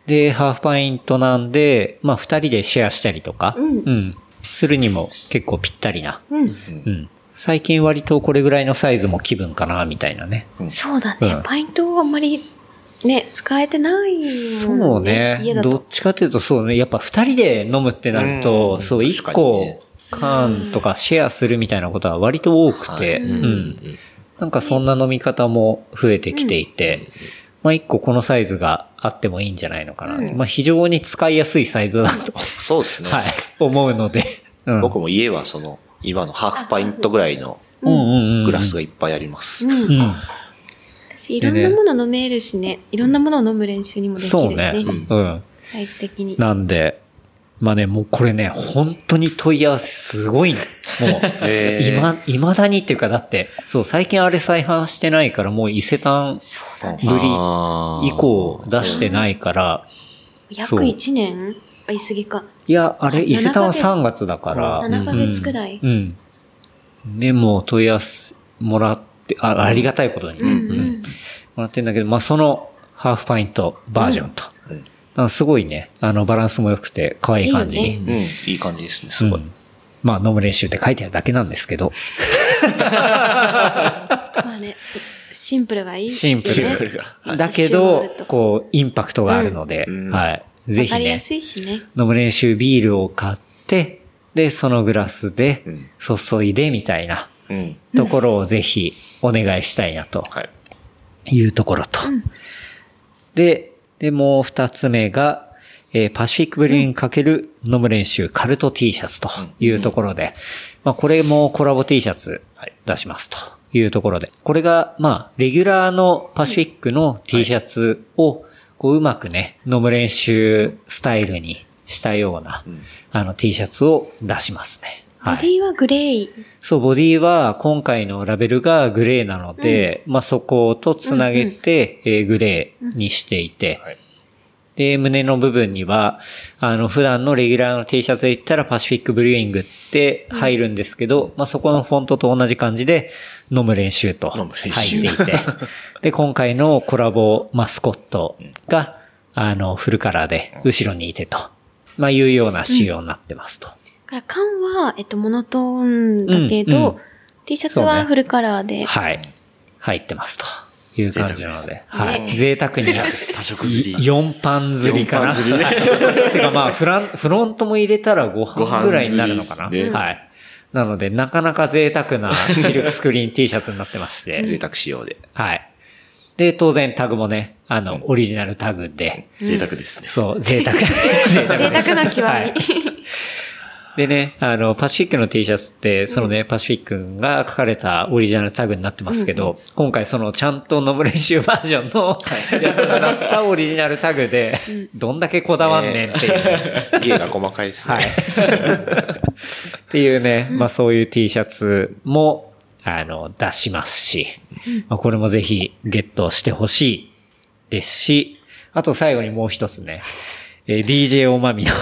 で、ハーフパイントなんで、まあ二人でシェアしたりとか、うん、するにも結構ぴったりな、うん。うん。最近割とこれぐらいのサイズも気分かな、みたいなね。そうだねうん。パイントあんまり、ね、使えてないもんね。そうね。家だと。どっちかというとそうね。やっぱ二人で飲むってなると、うんそう、一個缶とかシェアするみたいなことは割と多くて、はいうん。なんかそんな飲み方も増えてきていて、まあ一個このサイズがあってもいいんじゃないのかな。まあ非常に使いやすいサイズだと、そうですね。<laughs> はい、思うので。うん。僕も家はその、今のハーフパイントぐらいのうんうんうん。グラスがいっぱいあります。うん。私、いろんなもの飲めるしね。いろんなものを飲む練習にもできるそうね。ね。うん。サイズ的に。なんで、まあね、もうこれね、本当に問い合わせすごいの。もう、へー今、未だにっていうか、だって、そう、最近あれ再販してないから、もう伊勢丹。ぶり以降出してないから、そう約1年？あ言い過ぎか。いや、あれ、7伊勢丹は3月だから。7ヶ月くらい。うん。で、もう問い合わせもらって、あありがたいことに、うんもらってんだけど、まあ、そのハーフパイントバージョンと。なんかすごいね、あの、バランスも良くて、可愛い感じ。に。いいようん、いい感じですね、すごい。うん。まあ、飲む練習って書いてあるだけなんですけど、<laughs> まあね、シンプルがいい、シンプル。シンプルが。だけどこう、インパクトがあるので、うん。はい。ぜひね、やすいしね。飲む練習ビールを買って、で、そのグラスでうん。注いでみたいなうん。ところをぜひお願いしたいなとはい。いうところと。で、で、もう二つ目が、えーパシフィックブリューイングかける飲む練習カルト T シャツというところで、まあこれもコラボ T シャツ出しますというところで、これがまあレギュラーのパシフィックの T シャツをこううまくね、飲む練習スタイルにしたような、あの T シャツを出しますね。はい。ボディはグレー。そう、ボディは今回のラベルがグレーなので、まあそことつなげて、えーグレーにしていて、はい。で、胸の部分には、あの、普段のレギュラーの T シャツで言ったらパシフィックブリューイングって入るんですけど、まあそこのフォントと同じ感じで、飲む練習と入習。っていて、<laughs> で、今回のコラボマスコットが、あの、フルカラーで後ろにいてと、まあいうような仕様になってますと。だから缶は、えっと、モノトーンだけど、うんうん T シャツはフルカラーで。はい。入ってますという感じなので。はねい。贅沢に。多色釣り。4パン釣りかな。<laughs> てかまあ、フラン、フロントも入れたら5半ぐらいになるのかな。はい。なので、なかなか贅沢なシルクスクリーン T シャツになってまして。<laughs> 贅沢仕様で。はい。で、当然タグもね、あの、オリジナルタグで、贅沢ですね。そう、贅沢。贅 <laughs> 贅沢な極み。はいでね、あの、パシフィックの T シャツって、そのね、パシフィックが書かれたオリジナルタグになってますけど、今回そのちゃんと飲む練習バージョンのやつがなったオリジナルタグで、どんだけこだわんねんっていう。芸が細かいですね。はい。っていうね、まあそういう T シャツも、あの、出しますし、まあこれもぜひゲットしてほしいですし、あと最後にもう一つね、えー DJ おまみの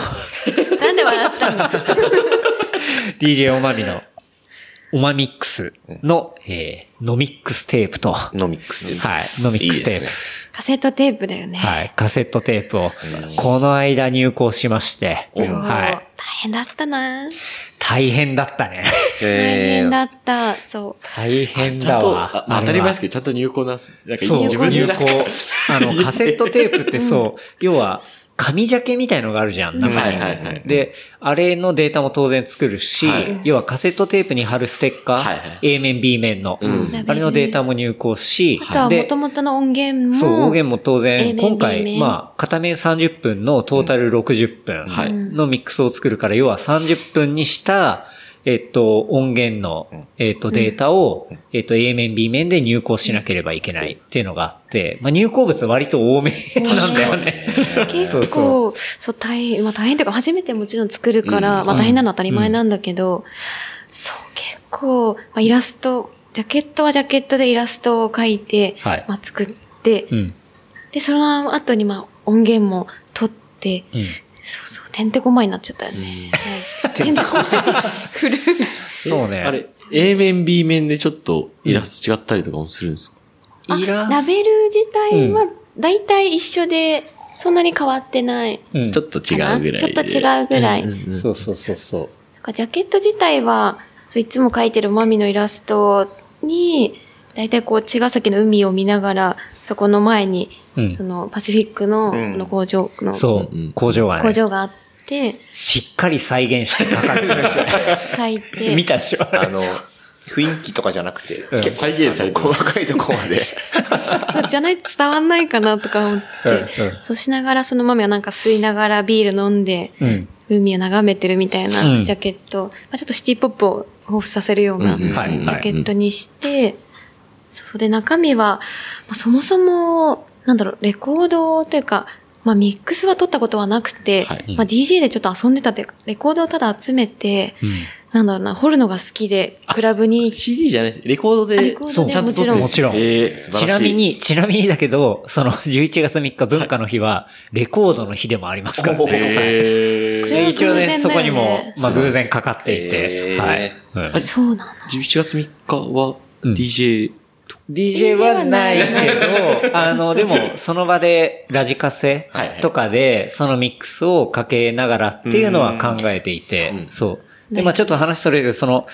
<laughs> DJ おまみの、オマミックスの、えーノミックステープと、はノミックスで。い、ノミックステープ。いいですカセットテープだよね。はい、カセットテープを、この間入稿しまして。はい、大変だったな大変だったね。大変だった。そう。大変だわあ。まあ当たり前ですけど、ちゃんと入稿なんです。なんかそう、自分で入稿。あの、カセットテープってそう、要は、紙ジャケみたいのがあるじゃん、中に。はいはいはいで、あれのデータも当然作るし、はい。要はカセットテープに貼るステッカー、はいはい。A 面、B 面の、あれのデータも入稿し、あとはで元々の音源も。そう、音源も当然、面今回、面まあ、片面30分のトータル60分はい。のミックスを作るから、要は30分にした、えっと、音源の、えっと、データを、えっと、A 面、B 面で入稿しなければいけないっていうのがあって、まあ、入稿物割と多めなんだよね。結 <laughs> そうそ構、そう、大変、まあ大変というか、初めてもちろん作るから、まあ大変なのは当たり前なんだけど、そう、結構、まあイラスト、ジャケットはジャケットでイラストを描いて、はい。まあ作って、うん。で、その後にまあ音源も取って、うん。てんてこまいになっちゃったよね。はいてんてこまい。古い。そうね。あれ、A 面、B 面でちょっとイラスト違ったりとかもするんですか？イラスラベル自体は大体一緒で、そんなに変わってない。うんちょっと違うぐらいで。ちょっと違うぐらいそうそうそうそう。なんかジャケット自体は、そういつも描いてるマミのイラストに、だいたいこう、茅ヶ崎の海を見ながら、そこの前に、うんそのパシフィックの、うんこの工場の、そう工場がね、工場があって、しっかり再現して書かれてるでしょ。書いて、見たでしょあの、雰囲気とかじゃなくて、うん。再現されて細かいとこまで。そうじゃないと伝わんないかなとか思って、うんうん。そうしながらそのマミはなんか吸いながらビール飲んで、うん。海を眺めてるみたいなうん。ジャケット、まあ、ちょっとシティポップを彷彿させるようなジャケットにして、そうで中身は、まあ、そもそも、なんだろう、レコードというか、まあミックスは取ったことはなくて、はい。まあ DJ でちょっと遊んでたというか、レコードをただ集めて、うん。なんだろうな、掘るのが好きで、クラブに。CD じゃないです。レコードで。あレコードでそうちゃんと撮って。もちろん。もちろん。えーちなみに、ちなみにだけど、その11月3日文化の日は、レコードの日でもありますからね。えーこれはで一応ね、そこにも、まあ偶然かかっていへて、ー。はい。うんそうなの。11月3日はうん。DJ と、DJ はないけど、あの、でも、その場でラジカセとかで、そのミックスをかけながらっていうのは考えていてうん、そう。で、ねまあちょっと話それるその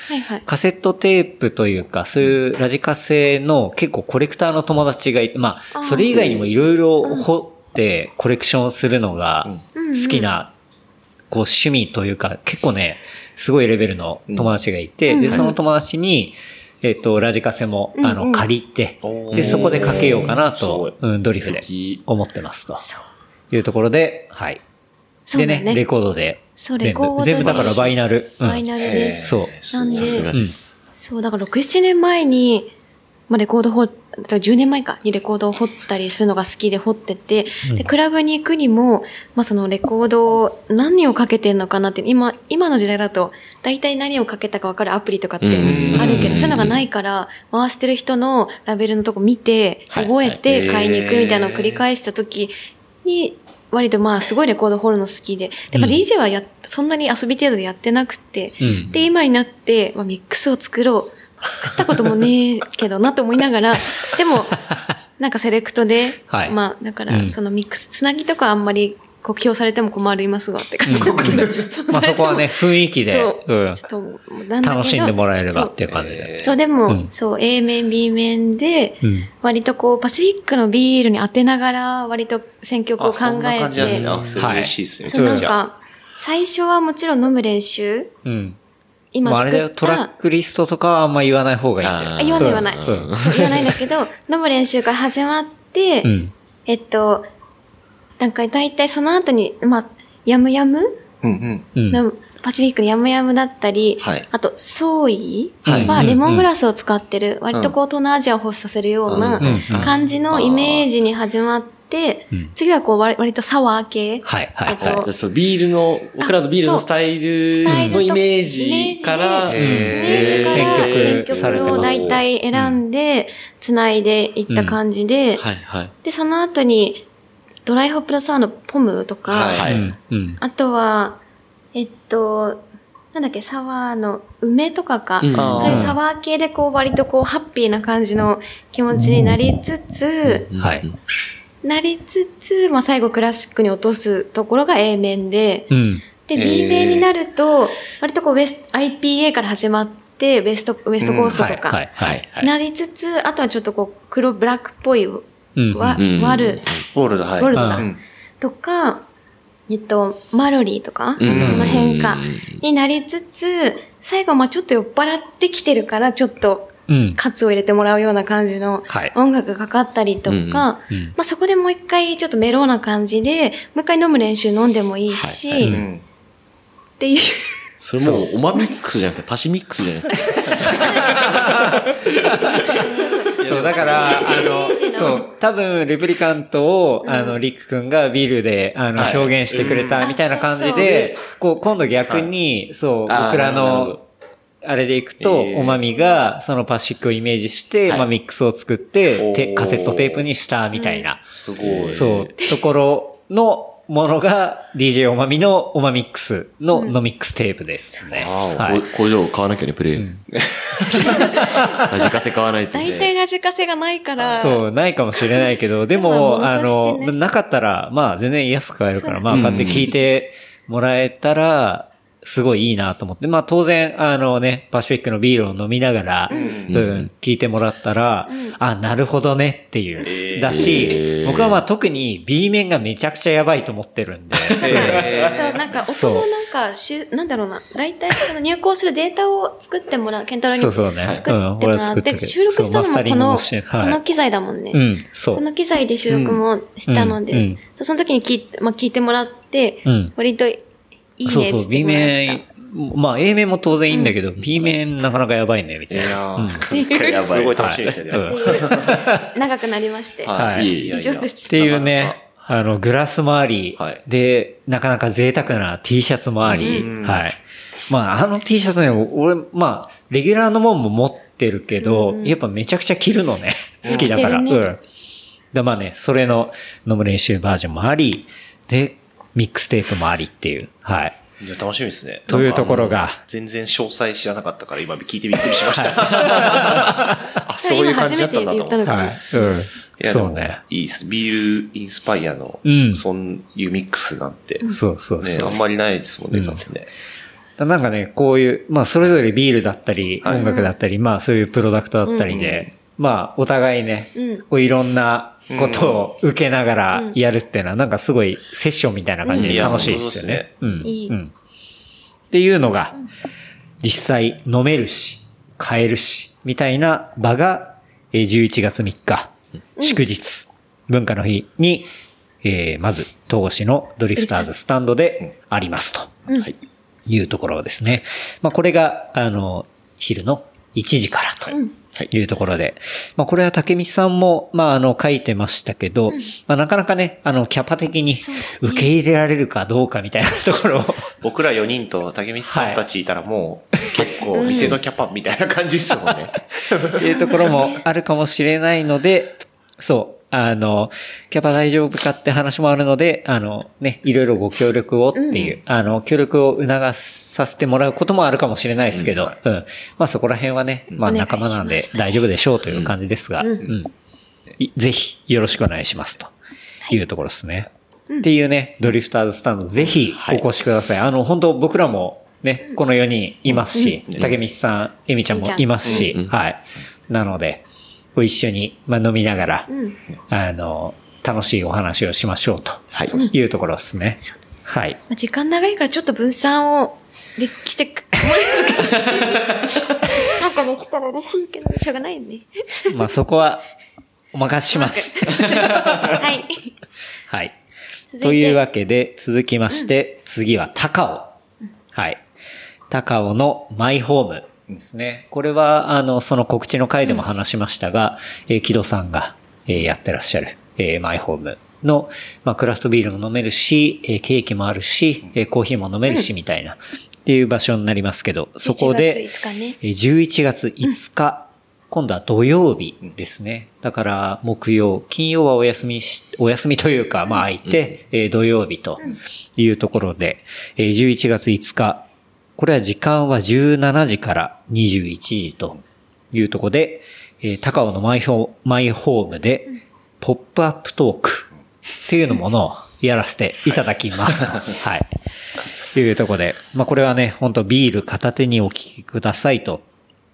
カセットテープというか、そういうラジカセの結構コレクターの友達がいて、まあ、それ以外にもいろいろ掘ってコレクションするのが好きな、こう趣味というか、結構ね、すごいレベルの友達がいて、で、その友達に、えっと、ラジカセも、あの、うんうん借りてお、ーで、そこでかけようかなと、うん、ドリフで思ってますと。いうところで、はい。でね、レコードで、全部、レコードで全部だからバイナル。うんバイナルです。そう。なんさすがで。そう、だから6、7年前に、まあ、レコード掘っ、10年前かにレコードを掘ったりするのが好きで掘ってて、で、クラブに行くにも、まあ、そのレコードを何をかけてんのかなって、今、今の時代だと、大体何をかけたかわかるアプリとかってうん。あるけど、そういうのがないから、回してる人のラベルのとこ見て、はい。覚えてはい。買いに行くみたいなのを繰り返した時に、割とまあ、すごいレコード掘るの好きで、で、まあ、うん。DJ はやっ、そんなに遊び程度でやってなくて、うん。で、今になって、まあ、ミックスを作ろう。作ったこともねえけどなと思いながら、<laughs> でも、なんかセレクトで、はい。まあ、だかうん。ら、そのミックス、つなぎとかあんまり、こう、起用されても困りますがって感じ。だけど。まあそこはね、<laughs> 雰囲気で、そう、うん。ちょっと、なんだ楽しんでもらえればっていう感じで。そう、でも、うん。そう、A 面、B 面で、うん。割とこう、パシフィックのビールに当てながら、割と選曲を考あ、そんなえ感じなんですてね。、あ、それ嬉しいですね。そう、なんか、最初はもちろん飲む練習、うん。今まああれだよ、トラックリストとかはあんま言わない方がいいんだよ。ああ、言わない言わない。うん。言わないんだけど、飲む練習から始まって、うん。えっと、なんか大体その後に、まあ、やむやむうんうん。パシフィックのヤムヤムだったり、はい。あと、ソーイはレモングラスを使ってる、割とこう東南アジアを保守させるような感じのイメージに始まって、次はこう割割とサワー系。はいはいはい。そう、ビールの、僕らのビールのスタイルのイメージから、イイメメージから選曲選曲を大体選んで、繋いでいった感じで、はいはい。で、その後に、ドライホップのサワーのポムとか、はい。はいうんうん。あとは、えっと、なんだっけ、サワーの梅とかか、うん。そういうサワー系でこう割とこうハッピーな感じの気持ちになりつつ、はい。なりつつ、まあ最後クラシックに落とすところが A 面で、うん。で、えー B 面になると、割とこうウェス IPA から始まって、ウエスト、ウエストコーストとか。なりつつ、あとはちょっとこう黒ブラックっぽい、わ、うんワうんルボールド、はい。ボルドだうんとか、えっと、マロリーとか、こんの変化になりつつ、最後まあちょっと酔っ払ってきてるから、ちょっと、うん。カツを入れてもらうような感じのはい。音楽がかかったりとか、うんうん。まあそこでもう一回ちょっとメローな感じで、もう一回飲む練習飲んでもいいし、はい。はいうん。っていう。それもう、オマミックスじゃなくて、パシミックスじゃないですか。<laughs> そう、だから、あのそう、多分、レプリカントを、あの、リック君がビールで、あの、はい。表現してくれたみたいな感じうん。で、こう、今度逆に、そう、僕らのど、あれでいくと、えー。おまみが、そのパシックをイメージして、はい。まあ、ミックスを作って、カセットテープにしたみたいな、すごい。そう、ところのものが、DJ おまみのオマミックスのノミックステープですね。ああ、はい。こ工場買わなきゃね、プレイ。<laughs> ラジカセ買わないとね。大体ラジカセがないから、そう、ないかもしれないけど、<laughs> でまあも、物あの、なかったら、まあ、全然安く買えるから、まあ、買って聞いてもらえたら、すごいいいなと思って。まあ、当然、あのね、パシフィックのビールを飲みながら、うん、聞いてもらったら、あ、なるほどねっていう。だし、僕はまあ、特に B 面がめちゃくちゃやばいと思ってるんで、<laughs> そう、なんか、そう。音のなんか、しゅ、なんだろうな、大体その入稿するデータを作ってもらう、ケンタロウにそうそうね。作ってもらって、は作ってる。収録したのもこの、この機材だもんね。うん、そう。こ。の機材で収録もしたので、うんうんそうその時に聞いて、まあ、聞いてもらって、うん。割といいねそうそう、B 面、まあ A 面も当然いいんだけど、B 面なかなかやばいね、みたいな。いやーやばい。すごい楽しみですよね。はい。う。ん長くなりまして。はい。以上です。っていうね、あの、グラスもあり、はい。で、なかなか贅沢な T シャツもあり、うん。はい。まあ、あの T シャツね、俺、まあ、レギュラーのもんも持ってるけど、やっぱめちゃくちゃ着るのね。好きだから。ね。うん。で、まあね、それの飲む練習バージョンもあり、で、ミックステープもありっていう、はい。いや、楽しみですね。というところが全然詳細知らなかったから、今聞いてびっくりしました。<laughs> あ、そういう感じだったんだと思って。はい。うん。いや、でもそうね。いいです。ビールインスパイアの、うんそういうミックスなんて、ね、そうそうそう。あんまりないですもんね、うん多分ね。なんかね、こういう、まあ、それぞれビールだったり、はい音楽だったり、まあ、そういうプロダクトだったりで、まあ、お互いね、うんこういろんなことを受けながらやるっていうのは、なんかすごいセッションみたいな感じで楽しいですよね。うん。いいうん。っていうのが、実際飲めるし、買えるし、みたいな場が、えー11月3日、祝日、文化の日に、えーまず、東市のドリフターズスタンドでありますと。はい。いうところですね。まあ、これが、あの、昼の1時からと。い。うところで。まあ、これは竹道さんも、まあ、あの、書いてましたけど、まあ、なかなかね、あの、キャパ的に受け入れられるかどうかみたいな <laughs> ところを、僕ら4人と竹光さんたちいたらもう、結構店のキャパみたいな感じですもんね。<laughs> っていうところもあるかもしれないので、そう、あの、キャパ大丈夫かって話もあるので、あの、ね、いろいろご協力をっていう、あの、協力を促させてもらうこともあるかもしれないですけど、うん。まあそこら辺はね、まあ仲間なんで大丈夫でしょうという感じですが、うん。いぜひよろしくお願いしますとい。うところですね。っていうね、ドリフターズスタンドぜひお越しください。あの、本当僕らもね、この4人いますし、竹道さん、えみちゃんもいますし、はい。なので、ご一緒に、まあ、飲みながら、あの、楽しいお話をしましょうと、はいい、うところですね。はい。まあ時間長いからちょっと分散をできてく、<laughs> なんかできたら嬉しいけど、しょうがないよね。まあ、そこは、お任せします。はい。はい。というわけで、続きまして、次は高尾。はい。高尾のマイホームですね。これは、あの、その告知の回でも話しましたが、えー木戸さんが、えーやってらっしゃる、えーマイホームの、まあ、クラフトビールも飲めるし、えーケーキもあるし、えーコーヒーも飲めるし、みたいな、っていう場所になりますけど、そこで、11月5日ね。えー11月5日、今度は土曜日ですね。だから、木曜、金曜はお休みし、お休みというか、まあ空いて、えー土曜日というところで、えー11月5日、これは時間は17時から21時というところで、えー高尾のマイホマイホームで、ポップアップトークっていうのものをやらせていただきます。<laughs> はい。いうところで、まあこれはね、本当ビール片手にお聞きくださいと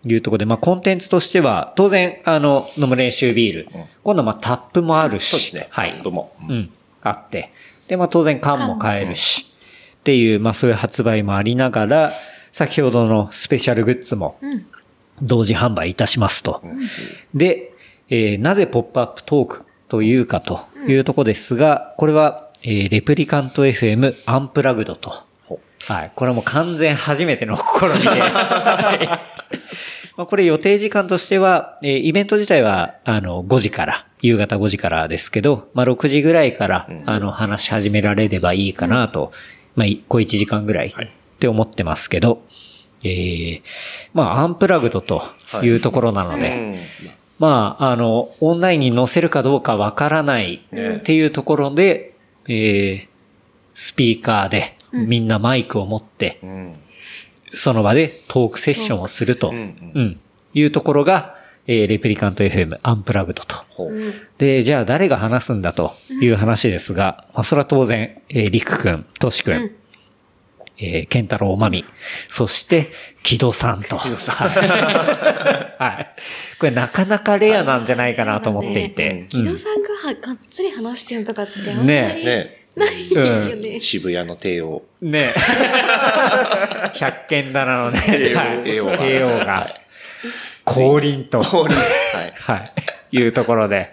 いうところで、まあコンテンツとしては、当然、あの、飲む練習ビール。今度はまあタップもあるし、そうですねはい。タップもうん。あって。で、まあ当然缶も買えるし、っていう、まあそういう発売もありながら、先ほどのスペシャルグッズも、同時販売いたしますと。で、えーなぜポップアップトークというかというところですが、これは、えーレプリカント FM アンプラグドと。はい。これはもう完全初めての試みで。<laughs> はいまあこれ予定時間としては、えーイベント自体は、あの、5時から、夕方5時からですけど、まあ、6時ぐらいから、あの、話し始められればいいかなと、まあ、い小1時間ぐらいって思ってますけど、えーまあ、アンプラグドとい。うところなので、うん。まあ、あの、オンラインに載せるかどうかわからないっていうところで、えー、スピーカーでみんなマイクを持って、うん。その場でトークセッションをすると、ううん。ん、いうところが、えー、レプリカント FM アンプラグドと。で、じゃあ誰が話すんだという話ですが、まあ、それは当然、えー、りくくん、としくん、えー、ケンタロウまみ、そして、木戸さんと。木戸さん。<laughs> はい。これなかなかレアなんじゃないかなと思っていて。木戸さんがはがっつり話してるのとかってあんまりねねないよね。渋谷の帝王。うんね <laughs> 百軒棚のね、帝王はい帝王が帝王が、降臨。と。はい。<laughs> はい。いうところで、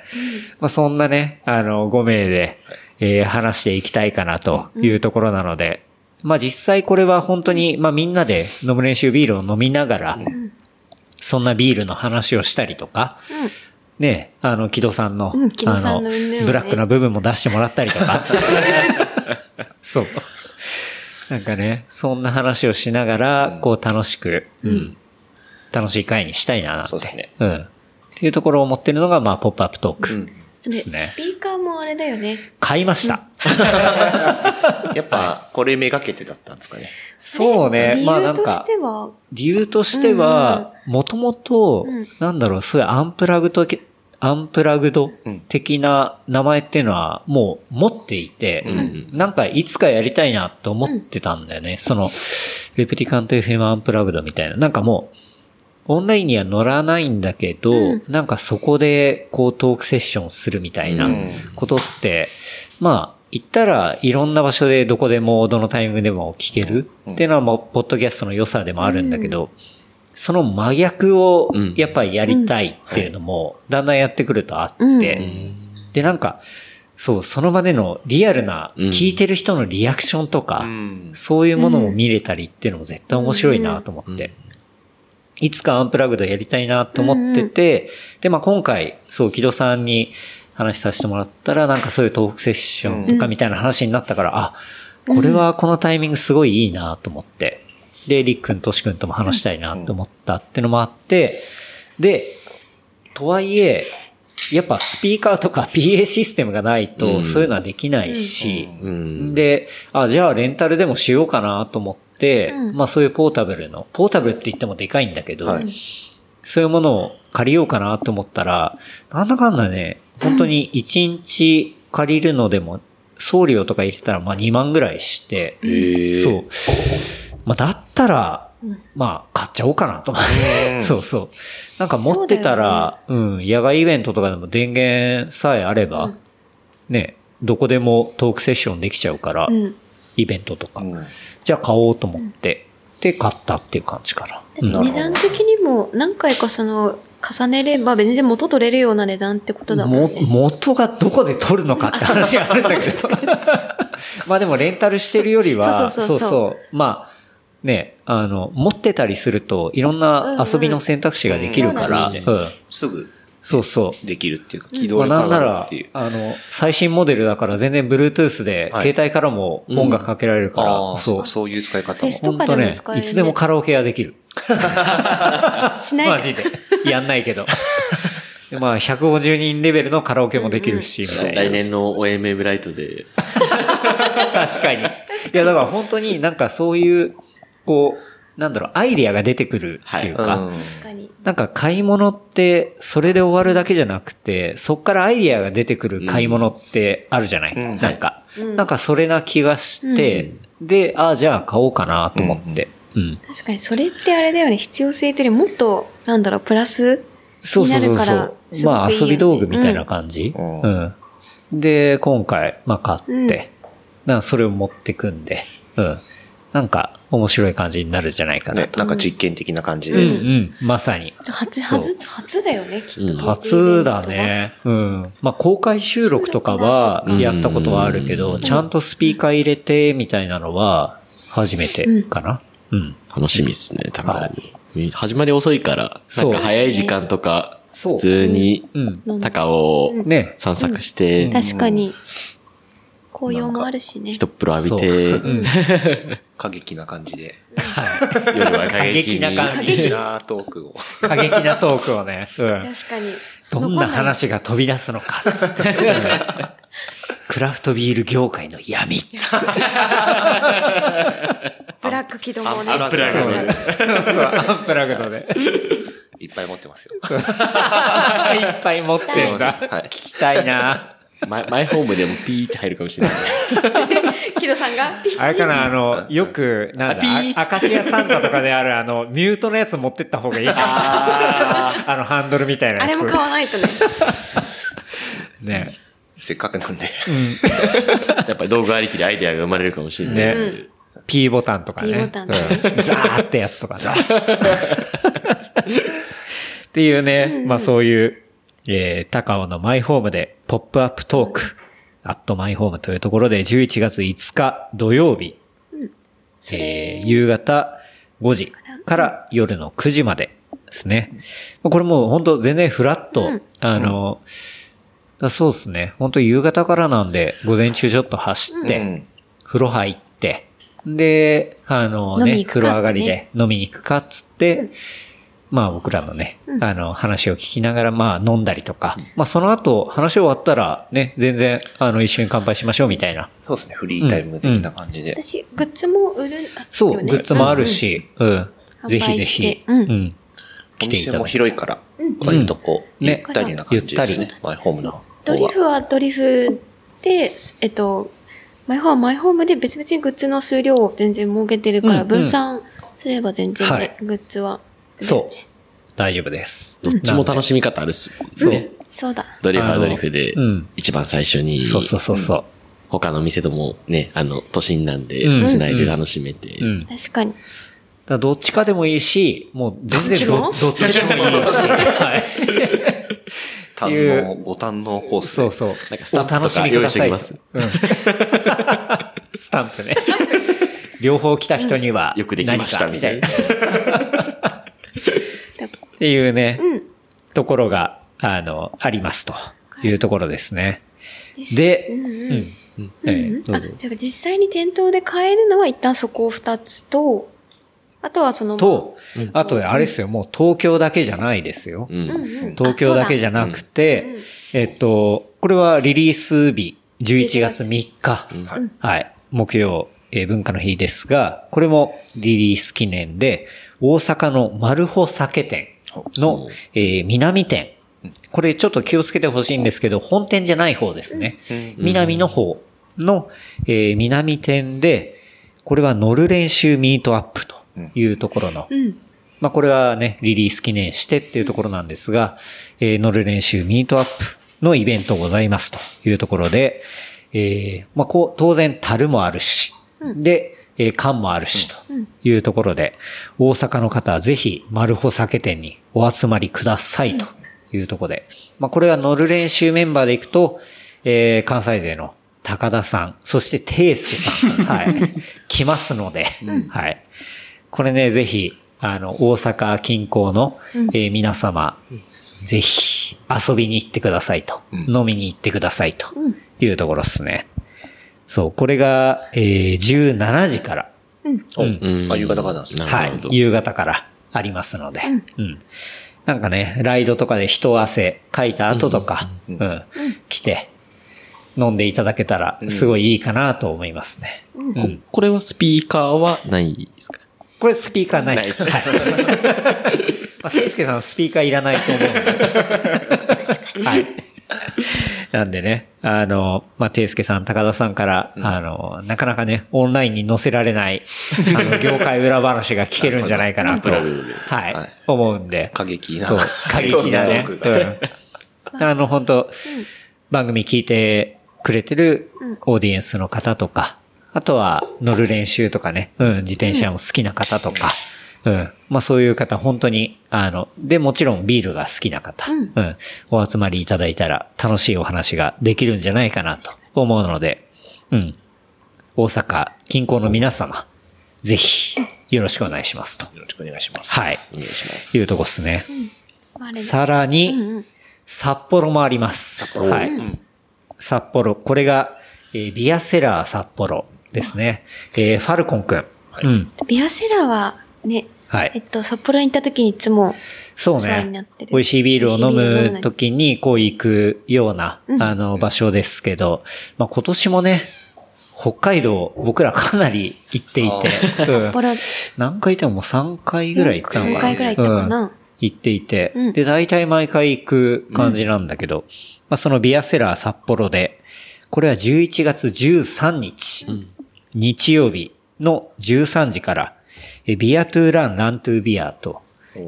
まあそんなね、あの、5名で、えー話していきたいかなというところなので、まあ実際これは本当に、まあみんなで飲む練習ビールを飲みながら、そんなビールの話をしたりとか、ね、あの、木戸さんの、うん木戸さんのね。ブラックな部分も出してもらったりとか、<laughs> そう。なんかね、そんな話をしながら、こう楽しく、うん、楽しい会にしたいななんて。そうですねうん。っていうところを持ってるのが、まあ、ポップアップトークうんですねス。ピーカーもあれだよね。買いました。<laughs> やっぱ、これめがけてだったんですかね。そうね。理まあなんか由とし、ては、理由としては、もともとうん、なんだろう、そういうアンプラグドけ、アンプラグドうん的な名前っていうのはもう持っていて、なんかいつかやりたいなと思ってたんだよね。その、レプリカント FM アンプラグドみたいな。なんかもう、オンラインには乗らないんだけど、うん。なんかそこでこうトークセッションするみたいなうん。ことって、まあ、言ったらいろんな場所でどこでもどのタイミングでも聞ける。っていうのはもう、ポッドキャストの良さでもあるんだけど、その真逆をうん。やっぱりやりたいっていうのも、だんだんやってくるとあって、うん。で、なんか、そう、その場でのリアルな、うん。聞いてる人のリアクションとか、うん。そういうものも見れたりっていうのも絶対面白いなと思って。いつかアンプラグドやりたいなと思ってて、で、まあ今回、そう、木戸さんに話させてもらったら、なんかそういうトークセッションとかみたいな話になったから、あ、これはこのタイミングすごいいいなと思って。で、りっくん、としくんとも話したいなと思ったってのもあって、で、とはいえ、やっぱスピーカーとか <laughs> PA システムがないと、そういうのはできないし、うん。で、あ、じゃあレンタルでもしようかなと思って、うんまあそういうポータブルの、ポータブルって言ってもでかいんだけど、はいそういうものを借りようかなと思ったら、なんだかんだね、本当に1日借りるのでも、送料とか入れたらまあ2万ぐらいして、えそう。まあだったら、まあ買っちゃおうかなと思って。うんそうそう。なんか持ってたら、う,、ん、野外イベントとかでも電源さえあれば、ね、どこでもトークセッションできちゃうから、うん。イベントとか。うんじゃあ買おうと思って、で、買ったっていう感じかな。うん。なるほど。値段的にも何回かその、重ねれば全然元取れるような値段ってことだももんね。元がどこで取るのかって話があるんだけど。<laughs> まあでもレンタルしてるよりは、そうそうそうそう。まあ、ね、あの、持ってたりすると、いろんな遊びの選択肢ができるから、すぐそうそう。できるっていうか、起まあ動力上がるなんならっていう、。あの、最新モデルだから全然 Bluetooth で、はい携帯からも音楽かけられるから、ああ、そそうう。。そういう使い方もフェ。スとかでほんとねいつでもカラオケができる。<laughs> しないマジで。やんないけど。でまあ、150人レベルのカラオケもできるし、みたいな。来年の OMM ライトで、<laughs> 確かに。いや、だから本当になんかそういう、こう、なんだろう、アイディアが出てくるっていうか。なん。か買い物って、それで終わるだけじゃなくて、そっからアイディアが出てくる買い物ってあるじゃない、うん。なんか、うん。なんかそれな気がして、で、ああ、じゃあ買おうかなと思って。うん。確かに、それってあれだよね。必要性ってよりもっと、なんだろう、プラスそうそうそうまあ遊び道具みたいな感じ？で、今回、まあ買って、それを持ってくんで、うん。なんか面白い感じになるんじゃないかなね、と。なんか実験的な感じうんうで。ん。まさに。初、初、初だよね、きっと。初だね。うん。まあ、公開収録とかはやったことはあるけど、うんちゃんとスピーカー入れてみたいなのは初めてかな。うん。楽しみっすね、多は分。始まり遅いから、なそうんか早い時間とか、普通にうん。高尾をね。散策して、確かに。紅葉もあるしね。一風呂浴びて、うん。過激な感じで。はい。夜は過激な感じ過激なトークを。過激なトークをね。うん。確かに。どんな話が飛び出すのか。つってうんクラフトビール業界の闇。ブラック起動もね。アンプラグドそうだねそうそう、アンプラグドで。いっぱい持ってますよ。<laughs> いっぱい持ってんだ。はい聞きたいな。マイマイホームでもピーって入るかもしれない。<laughs> 木戸さんが？ピ <laughs> ッあれかな、あの、よく、なんだピー、あアカシアサンタとかである、あの、ミュートのやつ持ってった方がいいかな。あ <laughs> の、ハンドルみたいなやつ。あれも買わないとね。ね。せっかくなんで。やっぱり道具ありきでアイデアが生まれるかもしれない。ね。うん P ボタンとかね。P ボタンねうんザーってやつとかね。っていうね、まあそういう、えー、高尾のマイホームで、ポップアップトーク、アットマイホームというところで、11月5日土曜日、えー夕方5時から夜の9時までですね。まあこれもう本当全然フラット、うん。あの、だそうですね。本当夕方からなんで、午前中ちょっと走って、うん。風呂入って、で、あのね、飲み行くか風呂上がりで飲みに行くかっつって、まあ僕らのね、あの話を聞きながらまあ飲んだりとか、まあその後話終わったらね、全然あの一緒に乾杯しましょうみたいな。そうですね、フリータイム的な感じで。私、グッズも売る、あそう、グッズもあるし、うん。うんぜひぜひて、うんうん。お店も来ていただいて。広いから、割とこう、ねゆったりな感じですゆっね。マイホームのドリ。フはドリフで、えっと、マイホームはマイホームで別々にグッズの数量を全然設けてるから、うんうん分散すれば全然ね、はいグッズは。そう。大丈夫です。どっちも楽しみ方あるっすもんね。そうだ。ドリフはドリフでうん、一番最初に、そうそうそうそう。他の店ともね、あの、都心なんでうん、繋いで楽しめて。確かに。らどっちかでもいいし、もう全然どどっどっちでもいいし。はい。堪いう能、ご堪能コースで。そうそう。なんかスタンプとか用意しておきますお楽しみくださいうん <laughs> スタンプね。<laughs> 両方来た人には、よくできましたみたいな。みっていうね、うん。ところが、あの、ありますというところですね。で、うんうん。うん。うん。えうん。あえどうぞ、じゃあ実際に店頭で買えるのは一旦そこ二つと、あとはその、と、あとであれですよ、もう東京だけじゃないですよ。うん。東京だけじゃなくてうんうん、えっと、これはリリース日、11月3日、はい。はい、木曜、えー文化の日ですが、これもリリース記念で、大阪のマルホ酒店の、えー南店。これちょっと気をつけてほしいんですけど、本店じゃない方ですね。南の方の、えー南店で、これは乗る練習ミートアップというところの、うん。まあこれはね、リリース記念してっていうところなんですが、えー乗る練習ミートアップのイベントございますというところで、えーまあこう、当然樽もあるし、で、えー缶もあるしというところで、大阪の方はぜひ、マルホ酒店にお集まりくださいというところで、まあこれは乗る練習メンバーで行くと、えー関西勢の高田さん、そしてテイスケさん、はい、<laughs> 来ますので、はい。これね、ぜひ、あの、大阪近郊の、えー皆様、ぜひ遊びに行ってくださいと、飲みに行ってくださいというところですね。そう、これが、えー17時から、おうんあ、夕方からなんですね。はいなるほど、夕方からありますので、うん。なんかね、ライドとかで一汗かいた後とか、うん、来て、飲んでいただけたら、すごいいいかなと思いますね。うん。これはスピーカーはないですか？これスピーカーないです。はい。<laughs> まあ、ケイスケさんスピーカーいらないと思うんで。はい。<laughs> なんでね、あの、まあ、ていすけさん、高田さんから、あの、なかなかね、オンラインに載せられない、あの、<laughs> 業界裏話が聞けるんじゃないかなと、はい、はい思うんで。過激なそう、過激なね。うん。あの、本当番組聞いてくれてるオーディエンスの方とか、あとは乗る練習とかね、うん、自転車も好きな方とか、うん。まあそういう方、本当に、あの、で、もちろんビールが好きな方、うん、お集まりいただいたら楽しいお話ができるんじゃないかなと思うので、うん。大阪近郊の皆様、ぜひ、よろしくお願いしますと。よろしくお願いします。はい。お願いします。いうとこですね。あれさらに、うんうん札幌もあります。札幌はい。札幌。これが、えービアセラー札幌ですね。えーファルコンくん。うん。ビアセラーはね、はい。えっと、札幌に行った時にいつも、そうね。って。る。美味しいビールを飲む時にこう行くような、あの、場所ですけど、まあ今年もね、北海道、僕らかなり行っていて、うん。札幌、何回行ってももう3回ぐらい行ったのかな。3回ぐらい行ったかな。うん。行っていて、うん。で、大体毎回行く感じなんだけど、まあそのビアセラー札幌で、これは11月13日、日曜日の13時から、えビアトゥーラン、ラントゥービアと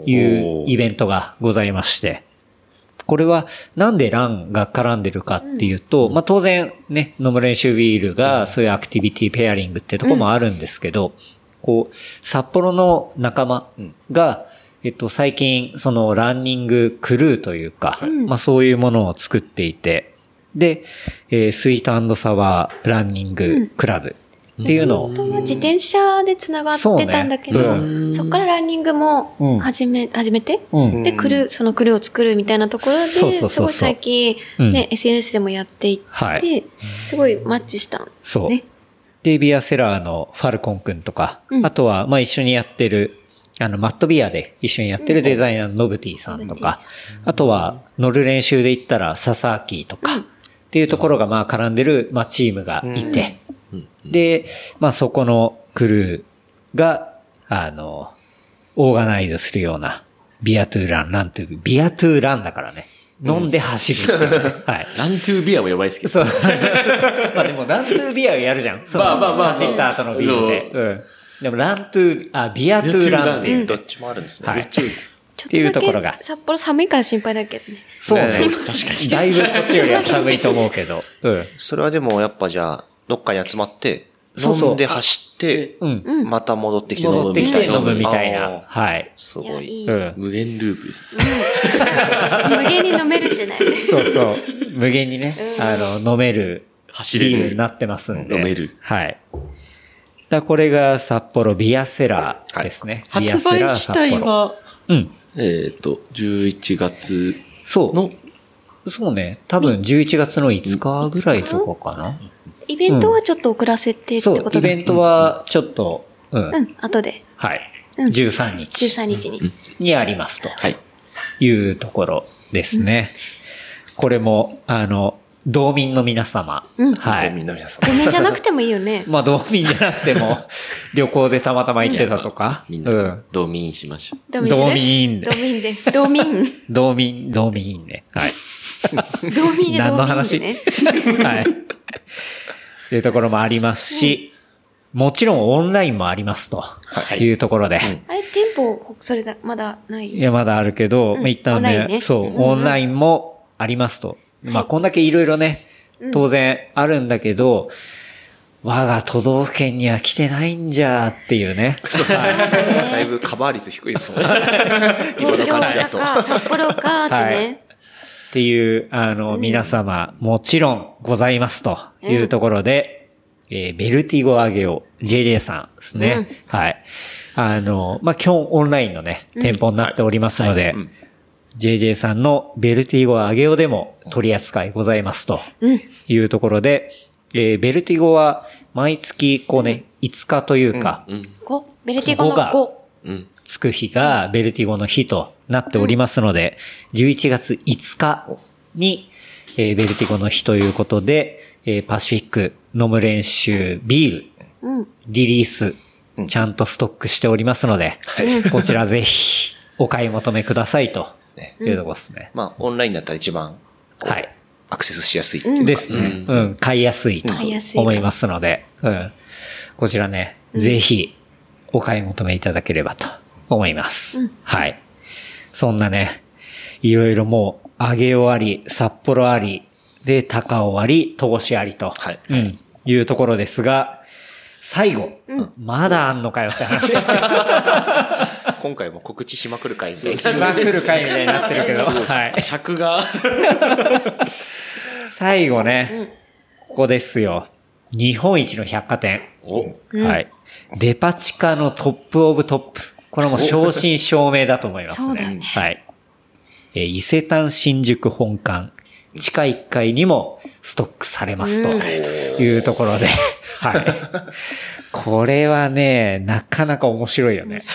いうイベントがございまして、これはなんでランが絡んでるかっていうと、まあ当然ね、飲む練習ビールがそういうアクティビティペアリングってとこもあるんですけど、こう、札幌の仲間が、えっと、最近、そのランニングクルーというか、まあそういうものを作っていて、で、えースイートサワーランニングクラブっていうのを、本当は自転車で繋がってたんだけど、そそ,、うね。っからランニングもうん。始め、始めて、うん。で、クルー、そのクルーを作るみたいなところで、すごい最近、うん。ね、SNS でもやっていって、はい。すごいマッチした。そう。ねで、ビアセラーのファルコンくんとか、うん。あとは、まあ一緒にやってる、あの、マットビアで一緒にやってるデザイナーのノブティさんとか、あとは、乗る練習で言ったら、ササーキーとか、っていうところがまあ絡んでる、まあチームがいて、で、まあそこのクルーが、あの、オーガナイズするような、ビアトゥーラン、ラントゥー、ビアトゥーランだからね。飲んで走るっていうね。はい。ラントゥービアもやばいですけど。そう。<laughs> まあでも、ラントゥービアをやるじゃん。そのまあまあまあ走った後のビールで。うん。でも、ラントゥー、あ、ビアトゥーランっていう。どっちもあるんですね。はい。ちょっていうところが札幌寒いから心配だけどね。そうね。ね確かに。だいぶこっちよりは寒いと思うけど。うん。それはでもやっぱじゃあ、どっかに集まって、飲んで走って、うん。また戻ってきて飲む戻ってきて飲むみたいあな。ーはい。すごい。無限ループです。無限に飲めるしね。そうそう。無限にね、あの、飲める。走れるビールになってますんで。飲めるはい。だこれが札幌ビアセラーですね。発売セラー自体札幌。は、うん。えっと、11月そう。の、そうね。多分11月の5日ぐらいとかかな。イベントはちょっと遅らせてってそう、ことだ。イベントはちょっと、うん。うん、後で。はい。うん13日13日に。にありますとはい。いうところですね。これも、あの、道民の皆様。うんはい。みんな皆さん。ごめんじゃなくてもいいよね。<laughs> まあ、道民じゃなくても、<laughs> 旅行でたまたま行ってたとか。みんう。なん道民しましょう。道民道民道民で。道民。道民、道民ね。はい。<laughs> 道民で何の道民話でね。はい。っていうところもありますし、もちろんオンラインもありますとはいいうところで。あれ、店舗、それだ、まだない？いや、まだあるけど、うんまあ一旦ねそう、オンラインもありますと。まあ、こんだけいろいろね、当然あるんだけど、我が都道府県には来てないんじゃっていうね。はいだいぶカバー率低いですもんね。今 <laughs> の東京、大感じだと。阪、札幌かってはいね。っていう、あの、皆様、もちろんございますというところで、えーベルティゴアゲオ、JJ さんですね。はい。あの、まあ、基本オンラインのね、店舗になっておりますので、JJ さんのベルティゴアゲオでも取り扱いございますというところで、えーベルティゴは毎月こうね、5日というか、5、ベルティゴの5が5。うん。つく日がベルティゴの日となっておりますので、11月5日に、えーベルティゴの日ということで、えーパシフィック飲む練習ビール、うん。リリース、ちゃんとストックしておりますので、こちらぜひお買い求めくださいというところですね。まあ、オンラインだったら一番、はい。アクセスしやすいっていうか。ですね。うん。買いやすいと思いますので、うん。こちらね、ぜひお買い求めいただければと思います。はい。そんなね、いろいろもう、揚げ終わり、札幌あり、で、高尾あり、戸越ありと、はいうん。いうところですが、最後、まだあんのかよって話ですけど、<laughs> 今回も告知しまくる回みたいしまくる回みたいになってるけど、はい。尺が、<laughs> 最後ね、ここですよ。日本一の百貨店。お、はい。デパ地下のトップオブトップ。これはもう正真正銘だと思いますね。ねはい。えー伊勢丹新宿本館。地下1階にもストックされますというところで、はい。これはね、なかなか面白いよね。<laughs>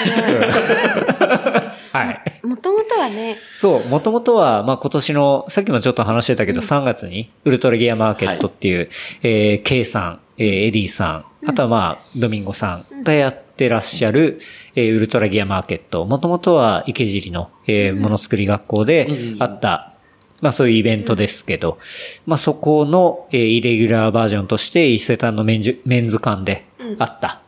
はい。もともとはね、そう、もともとは、まあ、今年の、さっきもちょっと話してたけど、3月に、ウルトラギアマーケットっていう、えー、K さん、えーエディさん、あとはまあ、ドミンゴさんがやってらっしゃる、えーウルトラギアマーケット。もともとは池尻の、えーものづくり学校であった、まあそういうイベントですけど、まあそこの、えーイレギュラーバージョンとして伊勢丹のメンジュメンズ館であった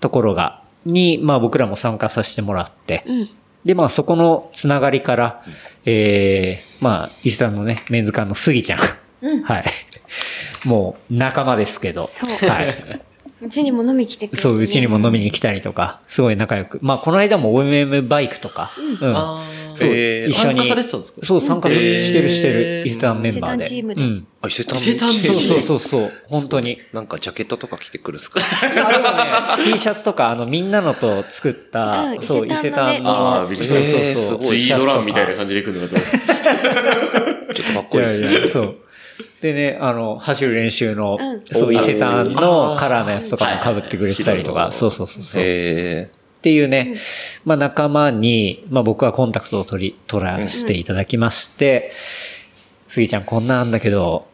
ところが、に、まあ僕らも参加させてもらって、うん。で、まあそこのつながりから、ええまあ、伊勢丹のね、メンズ館の杉ちゃん。<laughs> はい。もう仲間ですけど。はい。うちにも飲み来てくれてねそう、うちにも飲みに来たりとか、すごい仲良く。まあ、この間も OMM バイクとか、うん。あそう、えー一緒に。参加されてたんですか？そう、参加してるしてえる。ー伊勢丹メンバーで。伊勢丹チームでうん。あ、伊勢丹伊勢丹そうそうそうそう、本当に。なんかジャケットとか着てくるっすか？<laughs> あでもね、T シャツとか、あの、みんなのと作った、うんそう、伊勢丹の。あーびっくりしたそうそうそう。ごいツイードランみたいな感じで行くのかと。<laughs> ちょっとかっこいいっすいやいや、そう。でね、あの、走る練習の、うん。そう、伊勢丹のカラーのやつとかも被ってくれてたりとか、はいそうそうそうそう。っえていうね、まあ仲間に、まあ僕はコンタクトを取り、取らせていただきまして、スギちゃんこんなんだけど、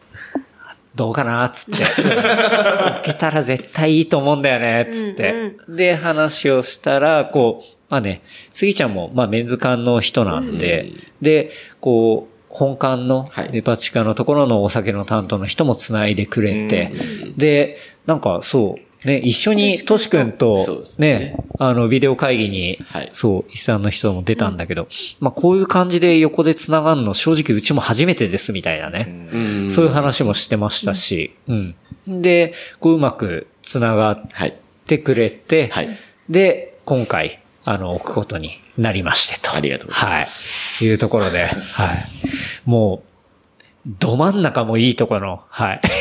どうかなっつって。受けたら絶対いいと思うんだよね、つって。で、話をしたら、こう、まあね、スギちゃんも、まあメンズ館の人なんで、で、こう、本館のはい。デパ地下のところのお酒の担当の人も繋いでくれて、で、なんかそう、ね、一緒にトシ君とそうですね。ね、あの、ビデオ会議に、はい。そう、伊勢丹の人も出たんだけど、まあこういう感じで横で繋がるの正直うちも初めてですみたいなね。うん。そういう話もしてましたし、うん。で、こううまく繋がっはい。てくれて、はい。で、今回、あの、置くことになりましてと。ありがとうございますはい。いうところで、はい。もう、ど真ん中もいいところの、はい。<laughs>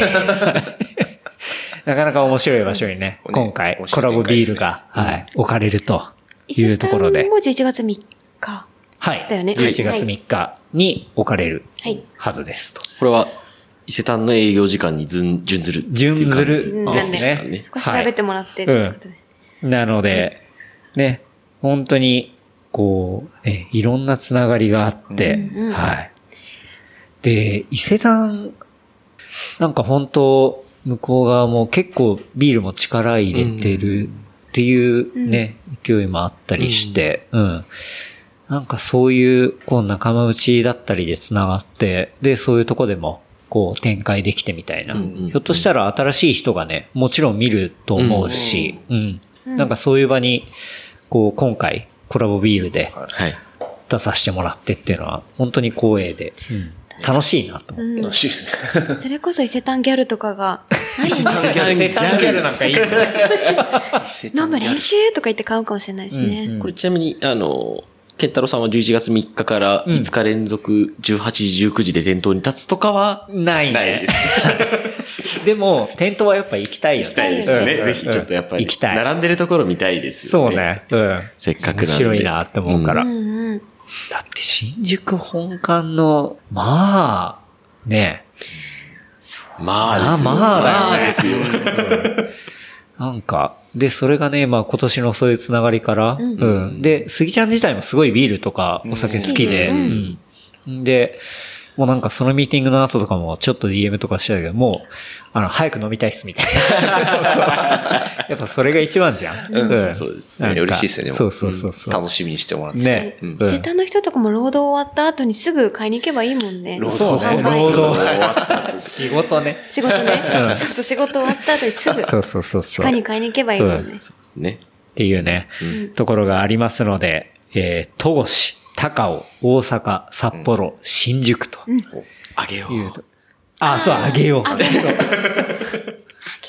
なかなか面白い場所にね、ね今回コラボビールが、はい、置かれるというところでも11月3日。はい。だよね11月はい3日に置かれるはい。はずですと。これは、伊勢丹の営業時間に準準ずる準。ずるうんですね。そこ調べてもらってってことで。なので、ね、本当に、こう、ね、いろんなつながりがあって、うんうんはい。で、伊勢丹、なんか本当、向こう側も結構ビールも力入れてるっていうね、勢いもあったりして、うん。なんかそういう、こう仲間内だったりで繋がって、で、そういうとこでも、こう展開できてみたいな。んうんひょっとしたら新しい人がね、もちろん見ると思うし、うん。なんかそういう場に、こう今回コラボビールではい。出させてもらってっていうのは、本当に光栄で、楽しいなと思って。楽しいですね。それこそ伊勢丹ギャルとかが、<laughs> 何伊勢丹ギャルなんかいいの飲む練習とか言って買うかもしれないしね。うんこれちなみに、あの、ケンタロウさんは11月3日から5日連続18時、19時で店頭に立つとかは、ないないねで。す。<laughs> でも、店頭はやっぱ行きたいよね。行きたいですよね。うんぜひちょっとやっぱり。行きたい並んでるところ見たいですよね。そうね。うん。せっかくなんで面白いなって思うから。うんうん。だって新宿本館の、まあ、ねまあですよ。まあだよねまあですよ。なんか、で、それがね、まあ今年のそういうつながりから、うん、で、杉ちゃん自体もすごいビールとかお酒好きで、ううん。で、もうなんかそのミーティングの後とかもちょっと DM とかしてたけど、もう、あの、早く飲みたいっすみたいな。そうそうやっぱそれが一番じゃん。うんそうです嬉しいですよね。そうそうそうそう。楽しみにしてもらって。ね。うんうん生誕の人とかも労働終わった後にすぐ買いに行けばいいもんね。そうね。労働。仕事ね。仕事ねうん。そうそう、仕事終わった後にすぐ、そうそうそうそう。地下に買いに行けばいいもんね。ね。っていうね、ところがありますので、えー、戸越、高尾、大阪、札幌、新宿とあげよう。あ、そう、あげよう。あげよう。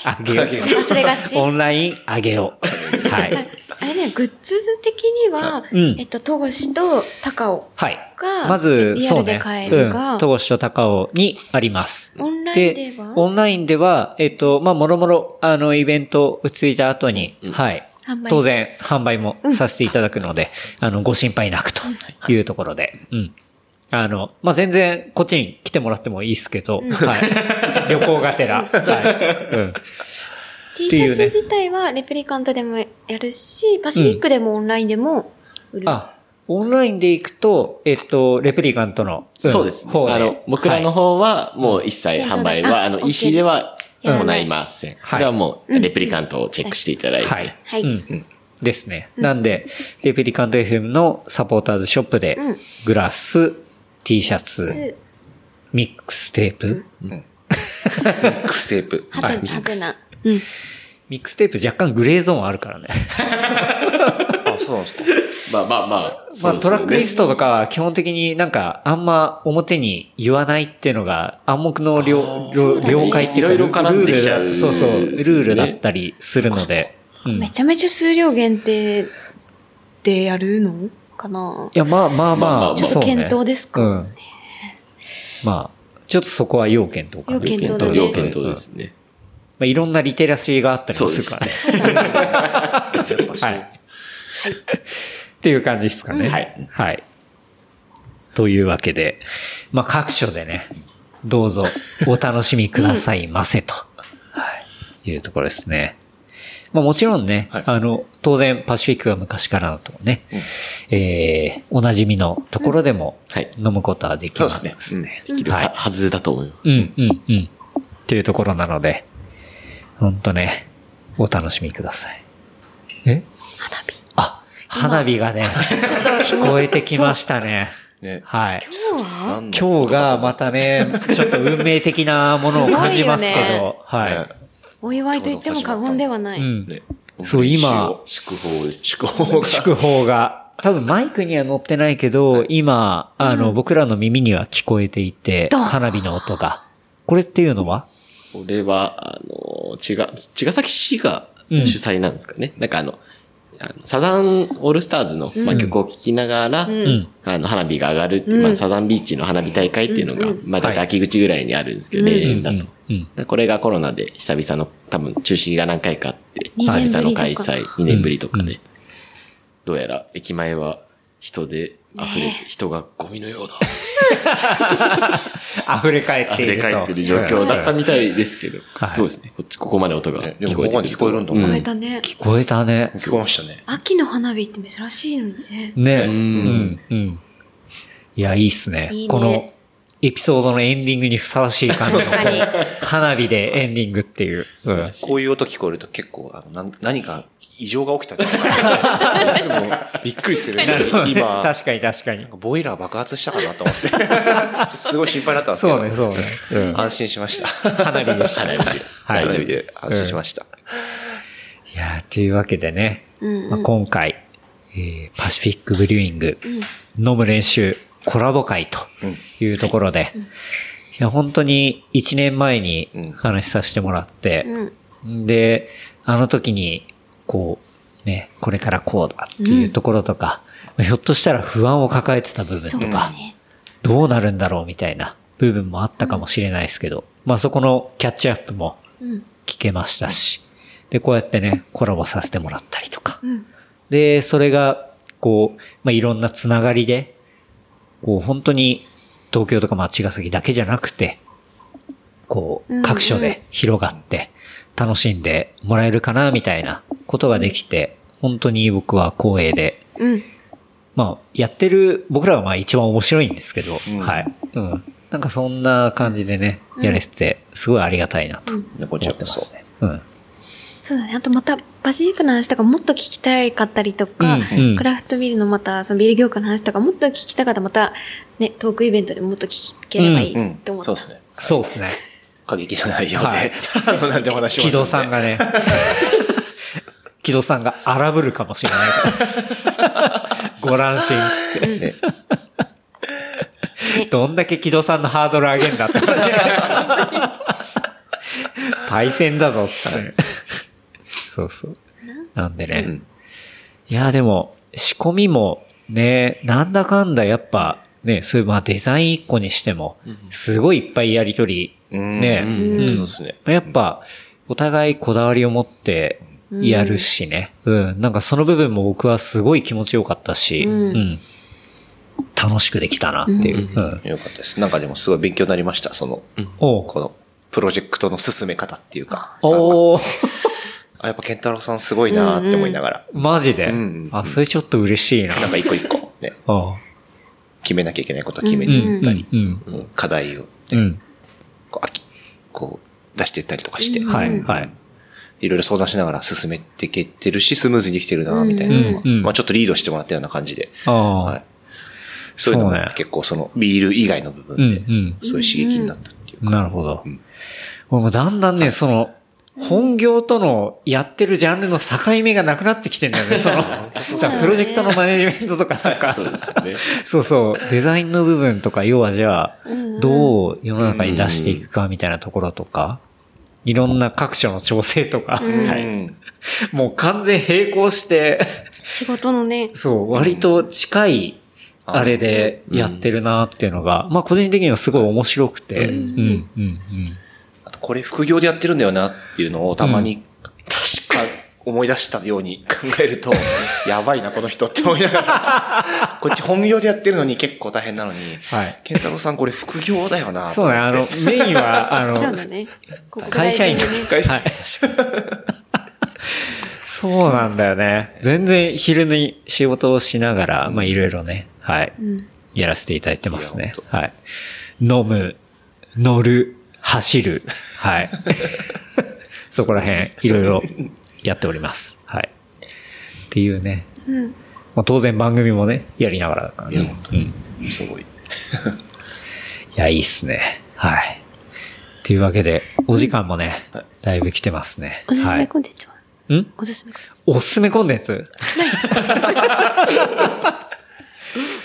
あげよう。忘れがち。オンラインあげよう。はい。あれね、グッズ的には、うんえっと、戸越と高尾はい。が、まず、リアルでそうね。買えるが、うん。戸越と高尾にあります。オンラインでは？オンラインでは、えっと、まあ、もろもろ、あの、イベント落ち着いた後に、はい。当然、販売もさせていただくので、あの、ご心配なくというところで、うん。あの、まあ、全然、こっちに来てもらってもいいですけど、はい。<laughs> 旅行がてら、はい。うん。<laughs> T シャツ自体はレプリカントでもやるし、パシフィックでもオンラインでも売る。あ、オンラインで行くと、えっと、レプリカントの、んそうですね。方であの、僕らの方は、もう一切販売は、あの、EC ではうん行いません。それはもう、レプリカントをチェックしていただいて。はい。ですね。なんで、レプリカント FM のサポーターズショップでうん、グラス、T シャツ、つミックステープ、ックステープ。は <laughs> はいて、な。うん。ミックステープ若干グレーゾーンあるからね。<laughs> あ、そうなんですか。まあまあまあ。まあトラックリストとかは基本的になんかあんま表に言わないっていうのが暗黙の了了了解っていうかいろいろ絡んできちゃうルールそうそう、ルールだったりするので。うんめちゃめちゃ数量限定でやるのかな？いや、まあまあまあ、まあまあまあちょっと検討ですかうん。まあ、ちょっとそこは要検討かな。要検討だね要検討ですね。まあ、いろんなリテラシーがあったりもするからね。<laughs> はい。っていう感じですかね。はい。はい。というわけで、まあ各所でね、どうぞお楽しみくださいませと、はい、いうところですね。まあもちろんね、はいあの、当然パシフィックが昔からのとね、えー、おなじみのところでもはい飲むことはできますそうですね。できるはいははずだと思います。うん、うん、うん。っていうところなので、ほんとね、お楽しみください。え？花火。あ、花火がね、聞こえてきましたね。ね。はい。今日今日がまたね、ちょっと運命的なものを感じますけど、はねお祝いと言っても過言ではない。い。うん。ねそう今祝報。祝報が。祝報が、多分マイクには載ってないけど、今、あの、僕らの耳には聞こえていて、花火の音が。これっていうのは？これは、あの、茅ヶ、茅ヶ崎市がうん主催なんですかね。なんかあのサザンオールスターズの、まあ、曲を聴きながら、ん。あの、花火が上がるっていう、うん。まあ、サザンビーチの花火大会っていうのが、まあ、大体秋口ぐらいにあるんですけど、うん例年だと。うんうんでこれがコロナで久々の、多分中止が何回かあって、久々の開催、2年ぶりとかうん。で、どうやら駅前は人で溢れ、人がゴミのようだ。<laughs> 溢れ返って溢いると。れ返ってる状況だったみたいですけどは、いそうですね。こっち、ここまで音が聞こえてくると。ここまで聞こえるんだもん聞こえうんたね。聞こえたね。聞こえましたね。秋の花火って珍しいのにね。ね。ううんん。うん。いや、いいっすね。いいねこの、エピソードのエンディングにふさわしい感じの。花火でエンディングっていう。うんこういう音聞こえると結構、あの、何か異常が起きたんじゃないかな。いつもびっくりする <laughs> んで、今、確かに確かに。ボイラー爆発したかなと思って。<laughs> すごい心配だったんですけど。そうね、そうね。うん安心しました。花火でした。花火です。はい。花火で安心しました。いやー、というわけでね、うんうんまあ、今回、えーパシフィックブリューイング、飲む練習コラボ会というところで、いや、本当に1年前にうん話させてもらって、うん。で、あの時に、こう、ね、これからこうだっていうところとか、ひょっとしたら不安を抱えてた部分とか、だね。どうなるんだろうみたいな部分もあったかもしれないですけど、まあそこのキャッチアップもうん。聞けましたし、で、こうやってね、コラボさせてもらったりとか。うん。で、それが、こう、まあ、いろんなつながりで、こう、本当に東京とか茅ヶ崎だけじゃなくて、こう、うんうん各所で広がって、楽しんでもらえるかな、みたいなことができて、本当に僕は光栄で、うん。まあ、やってる、僕らがまあ一番面白いんですけど、うんはい。うん。なんかそんな感じでね、やれてて、すごいありがたいなと思ってますね。うん。そうだね。あとまた、パシフィックの話とかもっと聞きたかったりとか、うんうんクラフトビールのまた、そのビール業界の話とかもっと聞きたかったらまた、ね、トークイベントでもっと聞ければいいうんって思った。そうですね。そうですね。過激な内容で、はいあの、<laughs> なんでも話しますんで。木戸さんがね、木戸さんが荒ぶるかもしれないから。<laughs> ご乱心つって。ね <laughs> どんだけ木戸さんのハードル上げんだって話。パイセンだぞってね。そうそう。なんでね。うんいや、でも、仕込みも、ね、なんだかんだやっぱ、ね、そういうまあデザイン一個にしても、すごいいっぱいやりとり、うんね、うんうんそうですね。やっぱ、お互いこだわりを持ってやるしね。うん。なんかその部分も僕はすごい気持ちよかったし、うんうん楽しくできたなっていう。うん。よかったです。なんかでもすごい勉強になりました。その、この、プロジェクトの進め方っていうか。おーあ、やっぱケンタロウさんすごいなって思いながら。マジで、うんあ、それちょっと嬉しいな。なんか一個一個ね、あ決めなきゃいけないことは決めていったり、うん。うん課題をね、うん。こう、あきこう出していったりとかして、はい、はい。いろいろ相談しながら進めていけてるし、スムーズにできてるな、みたいなのが、うんうん。まあちょっとリードしてもらったような感じで、ああ、はい。そういうのが結構そのビール以外の部分で、うんうん。そういう刺激になったっていうか。なるほど。ん。もうだんだんね、その、本業とのやってるジャンルの境目がなくなってきてんだよね、<laughs> その、プロジェクトのマネジメントとかなんか、そうですよね。そうそう、デザインの部分とか、要はじゃあ、どう世の中に出していくかみたいなところとか、いろんな各所の調整とか、うん。もう完全並行して、仕事のね、そう、割と近い、あれでやってるなっていうのが、まあ個人的にはすごい面白くて、うん、うん、うん。これ副業でやってるんだよなっていうのをたまに、確か思い出したように考えると、<laughs> やばいな、この人って思いながら、<laughs> こっち本業でやってるのに結構大変なのに、はい。ケンタロウさんこれ副業だよな。そうね、あの、メインは、あの、<laughs> そうだね。ここ会社員会社はい。そうなんだよね。全然昼に仕事をしながら、まあいろいろね、はい。うん。やらせていただいてますね。はい。飲む、乗る、走る。はい。<laughs> そこら辺、いろいろやっております。はい。っていうね。うん。まあ、当然番組もね、やりながらだからね。うん。いすごい。<laughs> や、いいっすね。はい。というわけで、お時間もね、だいぶ来てますね。おすすはい。めコンテンツは？ん？おすすめコンテンツ。おすすめコンテンツ？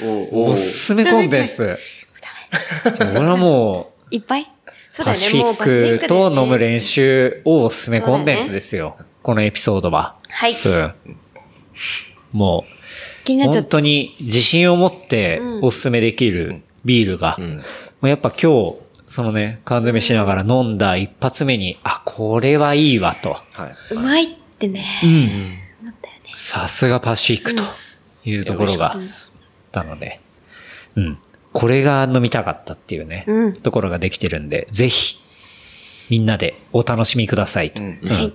<laughs> おすすめコンテンツ？俺はもう、いっぱい？パシフィッパシフィックと飲む練習をおすすめコンテンツですよ。このエピソードは。はい。うん。もう。本当に自信を持ってうんおすすめできるビールが、んもうやっぱ今日、そのね、缶詰しながら飲んだ一発目に、あ、これはいいわと。はい。うまいってね。うん。思ったよね。さすがパシフィックというところがあったので、うん。これが飲みたかったっていうね、うんところができてるんで、ぜひ、みんなでお楽しみくださいと、うんうんはい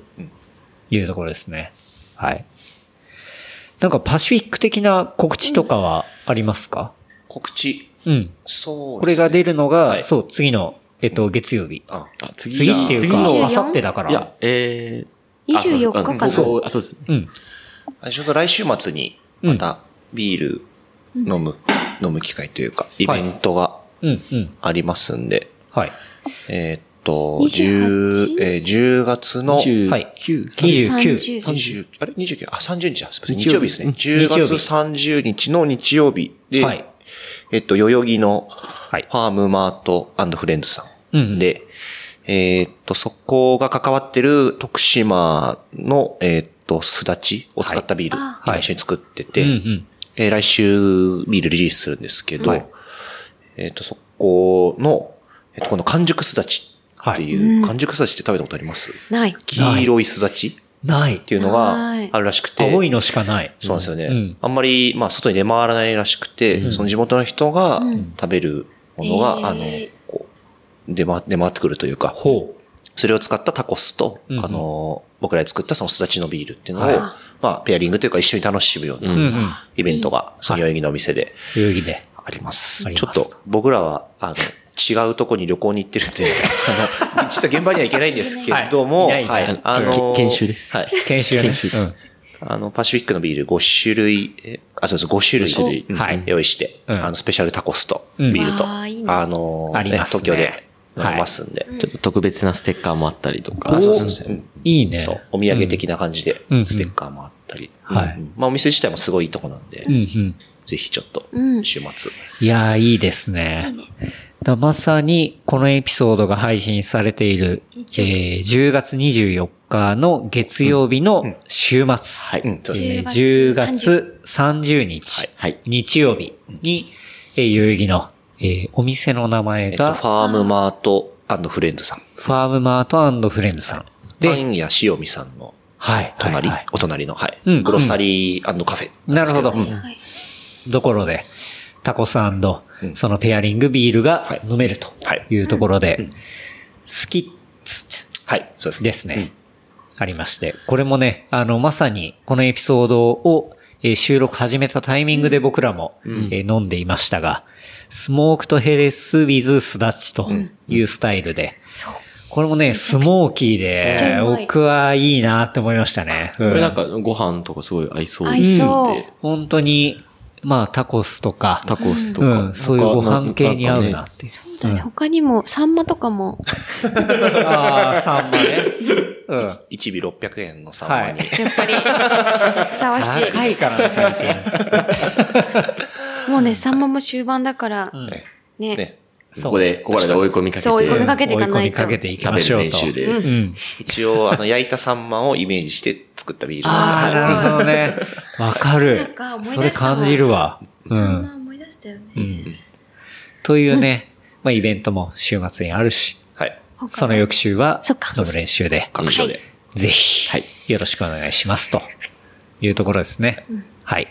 いうところですね。はい。なんかパシフィック的な告知とかはありますか？告知。うん。そうこれが出るのが、はいそう、次の、えっと、月曜日。あ、あ次次っていうか、次のあさってだから。いや、えー、24日かな？あそうあそうです。うん。あちょうど来週末に、また、ビール飲む、飲む機会というか、イベントが。ありますんで、はい。えーっと、28 10、えー10月の、29、はい9 29 20あれ ?29? あ、30日？だ。すみません。日曜日ですね。うん10日曜月日30日の日曜日で、はいえっと、代々木のはいファームマートフレンズさうんうんんで、えーっと、そこが関わってる徳島の、えーっと、すだちを使ったビール、はい今一緒に作ってて、うん、うん。えー来週ビールリリースするんですけど、はい。えっ、と、そこの、えっ、と、この完熟すだちっていう、完熟すだちって食べたことあります？ない。黄色いすだちない。っ。ていうのはい。があるらしくて。青いのしかない。そうなんですよね。うん。あんまり、まあ、外に出回らないらしくて、その地元の人が食べるものが、へーあの、こう、出回出回ってくるというか、ほそれを使ったタコスと、うん。あの、僕らで作ったそのすだちのビールっていうのを、はいまあ、ペアリングというか一緒に楽しむような。イベントが、その代々木のお店で遊戯で。あります。ありますちょっと、僕らは、あの、違うとこに旅行に行ってるんで、<laughs> あの、実は現場には行けないんですけども、はい。あの研修ですはい。研修ね。研修ですうんあの、パシフィックのビール5種類、えあ、そうです、5種類。用意して、うんあの、スペシャルタコスと、うんビールと、わあの、ありますね東京で飲めますんで。ちょっと特別なステッカーもあったりとか。あそうそうそううんいいね。そう、お土産的な感じでうん、ステッカーもあったり。はいうんまあ、お店自体もすごいいいとこなんでう、んうん。ぜひちょっとう、ん週末。いやー、いいですね。だまさに、このエピソードが配信されている、えー、10月24日の月曜日の週末。はい。うん、そうですね。えー10 10月30日、はい。日曜日に、えー、代々木の、えーお店の名前えっと、が、ファームマートフレンズさん。ファームマートフレンズさん。パで、ン屋塩見さんのはい。隣、はいはい。お隣の、はい。うん。グロッサリーカフェなるほど。うん。はい。ところで、タコスうん。そのペアリングビールがはい。飲めるとはい。いうところで、スキッツ。はい、そうです。ですね。ありまして。これもね、あの、まさにこのエピソードを、えー収録始めたタイミングで僕らも、えー飲んでいましたが、スモークとヘレスウィズスダチというスタイルで、そう。これもね、スモーキーで僕はいいなって思いましたね。うんこれなんかご飯とかすごい合いそう合いそうで本当に、まあタコスとか、タコスとか。うん、そういうご飯系に合うなっていう。そうだね。他にも、サンマとかも、<laughs> ああ、サンマね。うん。1尾600円のサンマに。はいやっぱり、ふさわし高いからね。<laughs> もうね、サンマも終盤だから、ねね。ね。ここで、ここらで追い込みかけて。そう追い込みかけていかないと追い込みかけていき食べましょうと。る練習で。うん。一応、あの、焼いたサンマをイメージして作ったビールああ、なんですなるほどね。<laughs> わかる。それ感じるわ。うサンん。マ思い出したよね。うん。というね、まあイベントも週末にあるし、はい。他その翌週はそっか飲む練習で、各所で。ぜひはい、よろしくお願いしますというところですね。はい。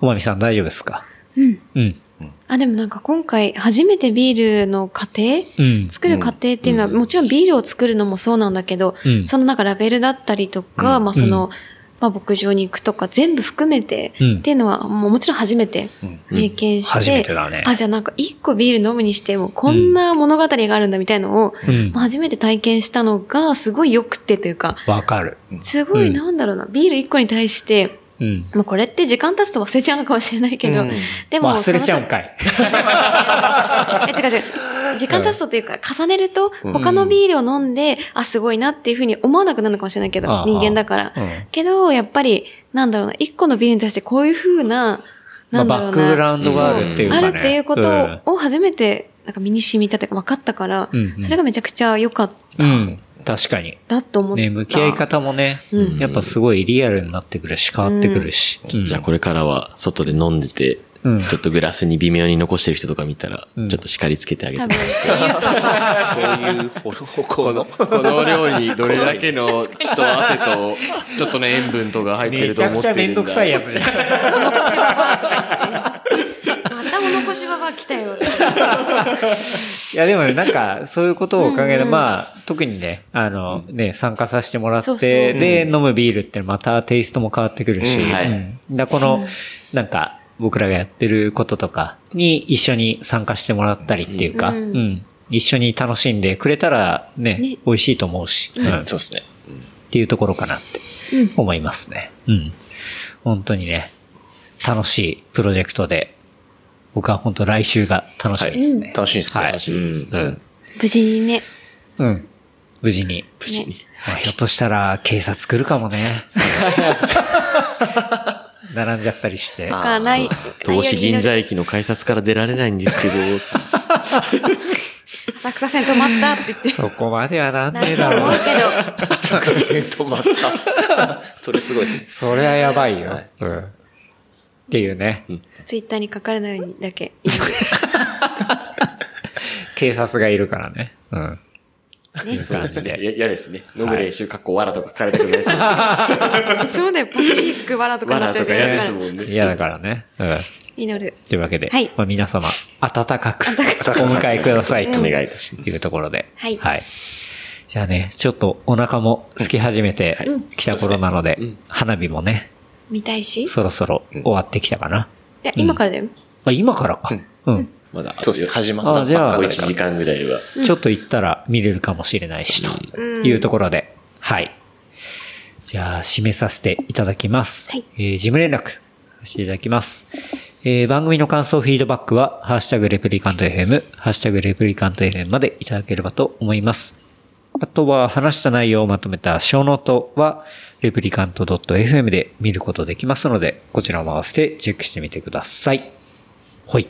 おまみさん大丈夫ですか？うん。うん。あ、でもなんか今回、初めてビールの過程うん。作る過程っていうのは、もちろんビールを作るのもそうなんだけど、うん。そのなんかラベルだったりとか、まあその、まあ牧場に行くとか全部含めて、うん。っていうのはもうもちろん初めて経験して、初めてだね。あ、じゃあなんか一個ビール飲むにしてもこんな物語があるんだみたいのを、うん。まあ初めて体験したのがすごい良くてというか、わかる。すごいうんなんだろうな、ビール一個に対して、うん。まあこれって時間経つと忘れちゃうのかもしれないけど、うんでも忘れちゃうんい。かい。<laughs> え違う違う。時間経つとっていうか、重ねると、他のビールを飲んで、あ、すごいなっていうふうに思わなくなるのかもしれないけど、人間だからうん。けど、やっぱり、なんだろうな、一個のビールに対してこういうふうな、まあ、なんだろうな。バックグラウンドがあるっていうかね。あるっていうことを初めて、なんか身に染みたというか分かったからそれがめちゃくちゃ良かったうん。うん。確かに。なと思った。ね、向き合い方もね、うんやっぱすごいリアルになってくるし、変わってくるし。うんじゃあこれからは外で飲んでて、うんちょっとグラスに微妙に残してる人とか見たら、うんちょっと叱りつけてあげて多分、言うとか。そういう方向の。<laughs> この量にどれだけの血と <laughs> 汗と、ちょっとね、塩分とか入ってると思ってるんだ。めんどくさいやつじゃん。またお残しババア来たよ。<laughs> いや、でもねなんか、そういうことを考える、うん。うんまあ、特にね、あの、ね、参加させてもらって、そうそう。で、飲むビールってまたテイストも変わってくるし、うん。だこの、なんか、僕らがやってることとかに一緒に参加してもらったりっていうか、ううん。ん。一緒に楽しんでくれたらね、ね。美味しいと思うし、うん。そうですね。っていうところかなって思いますね。うん。本当にね、楽しいプロジェクトで、僕は本当来週が楽しみですね。楽しみですね。はい楽しみですうん。無事にね。うん。無事に。無事に。まあ、ひょっとしたら警察来るかもね。<laughs> 並んじゃったりして。とか、ない。投資銀座駅の改札から出られないんですけど、<laughs> 浅草線止まったって言って。そこまではなんねえだろうか思う。けど、作戦止まった。<laughs> それすごいですね。それはやばいよ。うん。っていうね。ツイッターに書かれないようにだけ。っ警察がいるからね。うん。いう感じいやで。嫌ですね。飲む練習、かっこわらとか書かれてくるですし。そうだよ、パシフィックわらとかになっちゃう嫌ですもんね。嫌だからね。うん。祈る。というわけで、はいまあ、皆様、温かくお迎えくださいとお願いいたしまいうところで。はいはい。じゃあね、ちょっとお腹も空き始めてきた頃なので、花火もね、見たいし。いそろそろ終わってきたかな。や、今からだよ。あ、今からか。うん。まだ、そうですね。始まったばっあじゃあもう1かだから時間ぐらいは。ちょっと行ったら見れるかもしれないし、というところで、はい。じゃあ、締めさせていただきます。はいえー事務連絡させていただきます。えー番組の感想、フィードバックは、ハッシュタグレプリカント FM、ハッシュタグレプリカント FM までいただければと思います。あとは、話した内容をまとめたショーノートは、レプリカント .fm で見ることできますので、こちらも合わせてチェックしてみてください。ほい。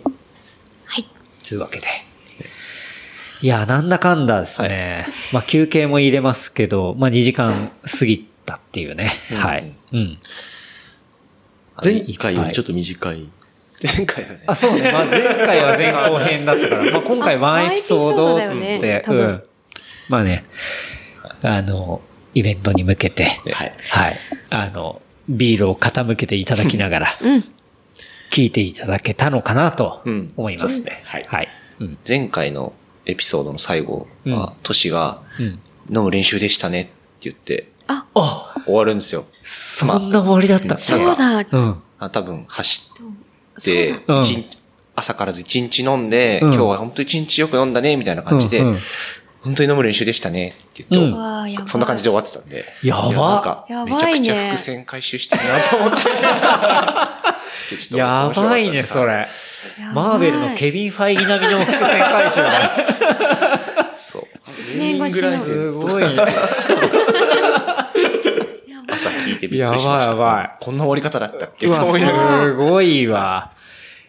はい。というわけで。いや、なんだかんだですね。まあ休憩も入れますけど、まあ2時間過ぎたっていうね。はい。うん。前回よりちょっと短い。前回はね。あ、そうね。まあ前回は前後編だったから、まあ今回ワンエピソードってうん。まあね、あの、イベントに向けて、はい。はい。あの、ビールを傾けていただきながら、うん。聞いていただけたのかなとうん思いますね。はいはい。うん。前回のエピソードの最後うんは、トシが、うん。飲む練習でしたねって言って、あ、終わるんですよ。そんな終わりだった。そうだ。うん。あ多分走って、朝からず一日飲んで、うん今日は本当一日よく飲んだね、みたいな感じで、本当に飲む練習でしたねって言うと、うん。そんな感じで終わってたんで。やばいなんかやめちゃくちゃ伏線回収してるなと思って。<laughs> やばいね、それ。マーベルのケビン・ファイギ並みの伏線回収だ。そう。一年越しの。すごいね。<laughs> 朝聞いてびっくりしました。やばいやばいこんな終わり方だったっけすごいわ。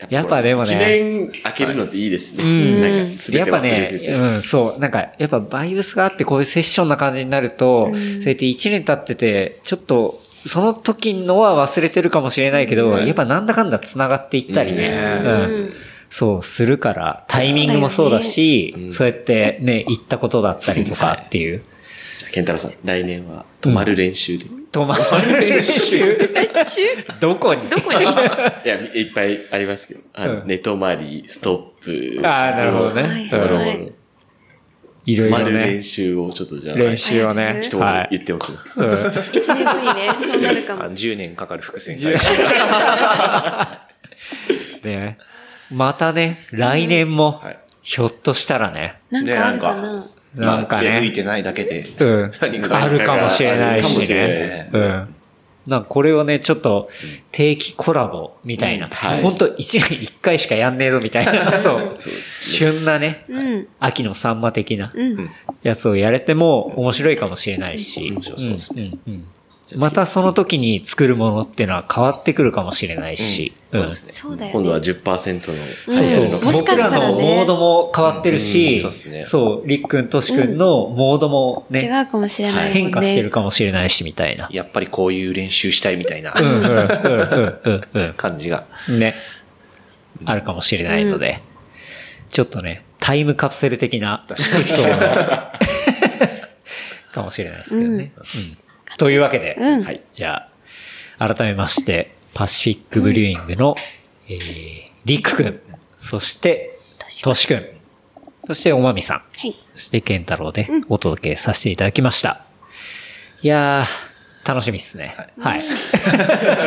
やっぱでも一ね。年開けるのっていいですね。んなんか、すべやってぱ忘れてね、て。うん、そう。なんか、やっぱバイブスがあってこういうセッションな感じになると、そうやって1年経ってて、ちょっと、その時のは忘れてるかもしれないけど、やっぱなんだかんだ繋がっていったりね。うんそう、するから、タイミングもそうだし、そうやってね、言ったことだったりとかっていう。ケンタロウさん、来年は泊まる練習で。止まる練習。どこに？どこに？いや、いっぱいありますけど。あのうん寝泊まり、ストップ。ああ、なるほどね。はいもろもろうんいろいろ泊まる練ね。習をちょっとじゃあ、練習をね。一はい。言言っておきます。うん一年後にね、そうなるかあも。<laughs> 10年かかる伏線回収。<laughs> ね。またね、来年もはい、ひょっとしたらね、なんかあるかな。なんか気づいね、てないだけで。うん <laughs> あるかもしれないしねす。うん。なんかこれをね、ちょっと定期コラボみたいな、はいほんと1年1回しかやんねえぞみたいな、<laughs> そう、そう。旬なね、うん。秋のサンマ的なうん。やつをやれても面白いかもしれないし、面白そうですね。うんうんまたその時に作るものっていうのは変わってくるかもしれないし、そうですね。そうだよね。今度は10%の。うんそうそう。もしか僕したらねらのモードも変わってるし、うんそうですねそう、りっくん、としくんのモードも違ね、うかもしれない。変化してるかもしれないし、みたいな。やっぱりこういう練習したいみたいなうんうんうんうん感じが。うん。ね。あるかもしれないので、ちょっとね、タイムカプセル的なエピソード <laughs> かもしれないですけどね。うんというわけで、うんはい。じゃあ、改めまして、パシフィックブリューイングの、えー、りくくん、そして、としくん、そしておまみさん、はい。そしてケンタロウでお届けさせていただきました。いやー、楽しみっすね。はい。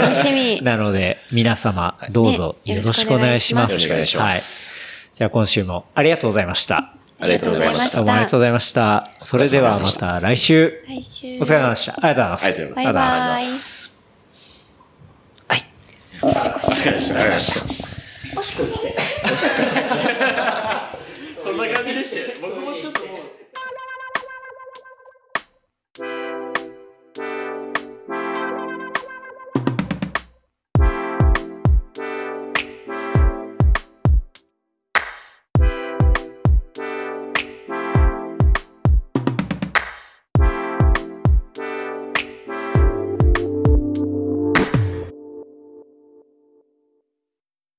楽しみ。<laughs> なので、皆様、どうぞねよろしくお願いします。よろしくお願いしますはい。じゃあ今週もありがとうございました。ありがとうございましたどうもありがとうございました。それではまた来週。来週。お疲れ様でした。ありがとうございます。ありがとうございますバイバイ。はい。そんな感じでしたよ。僕もちょっと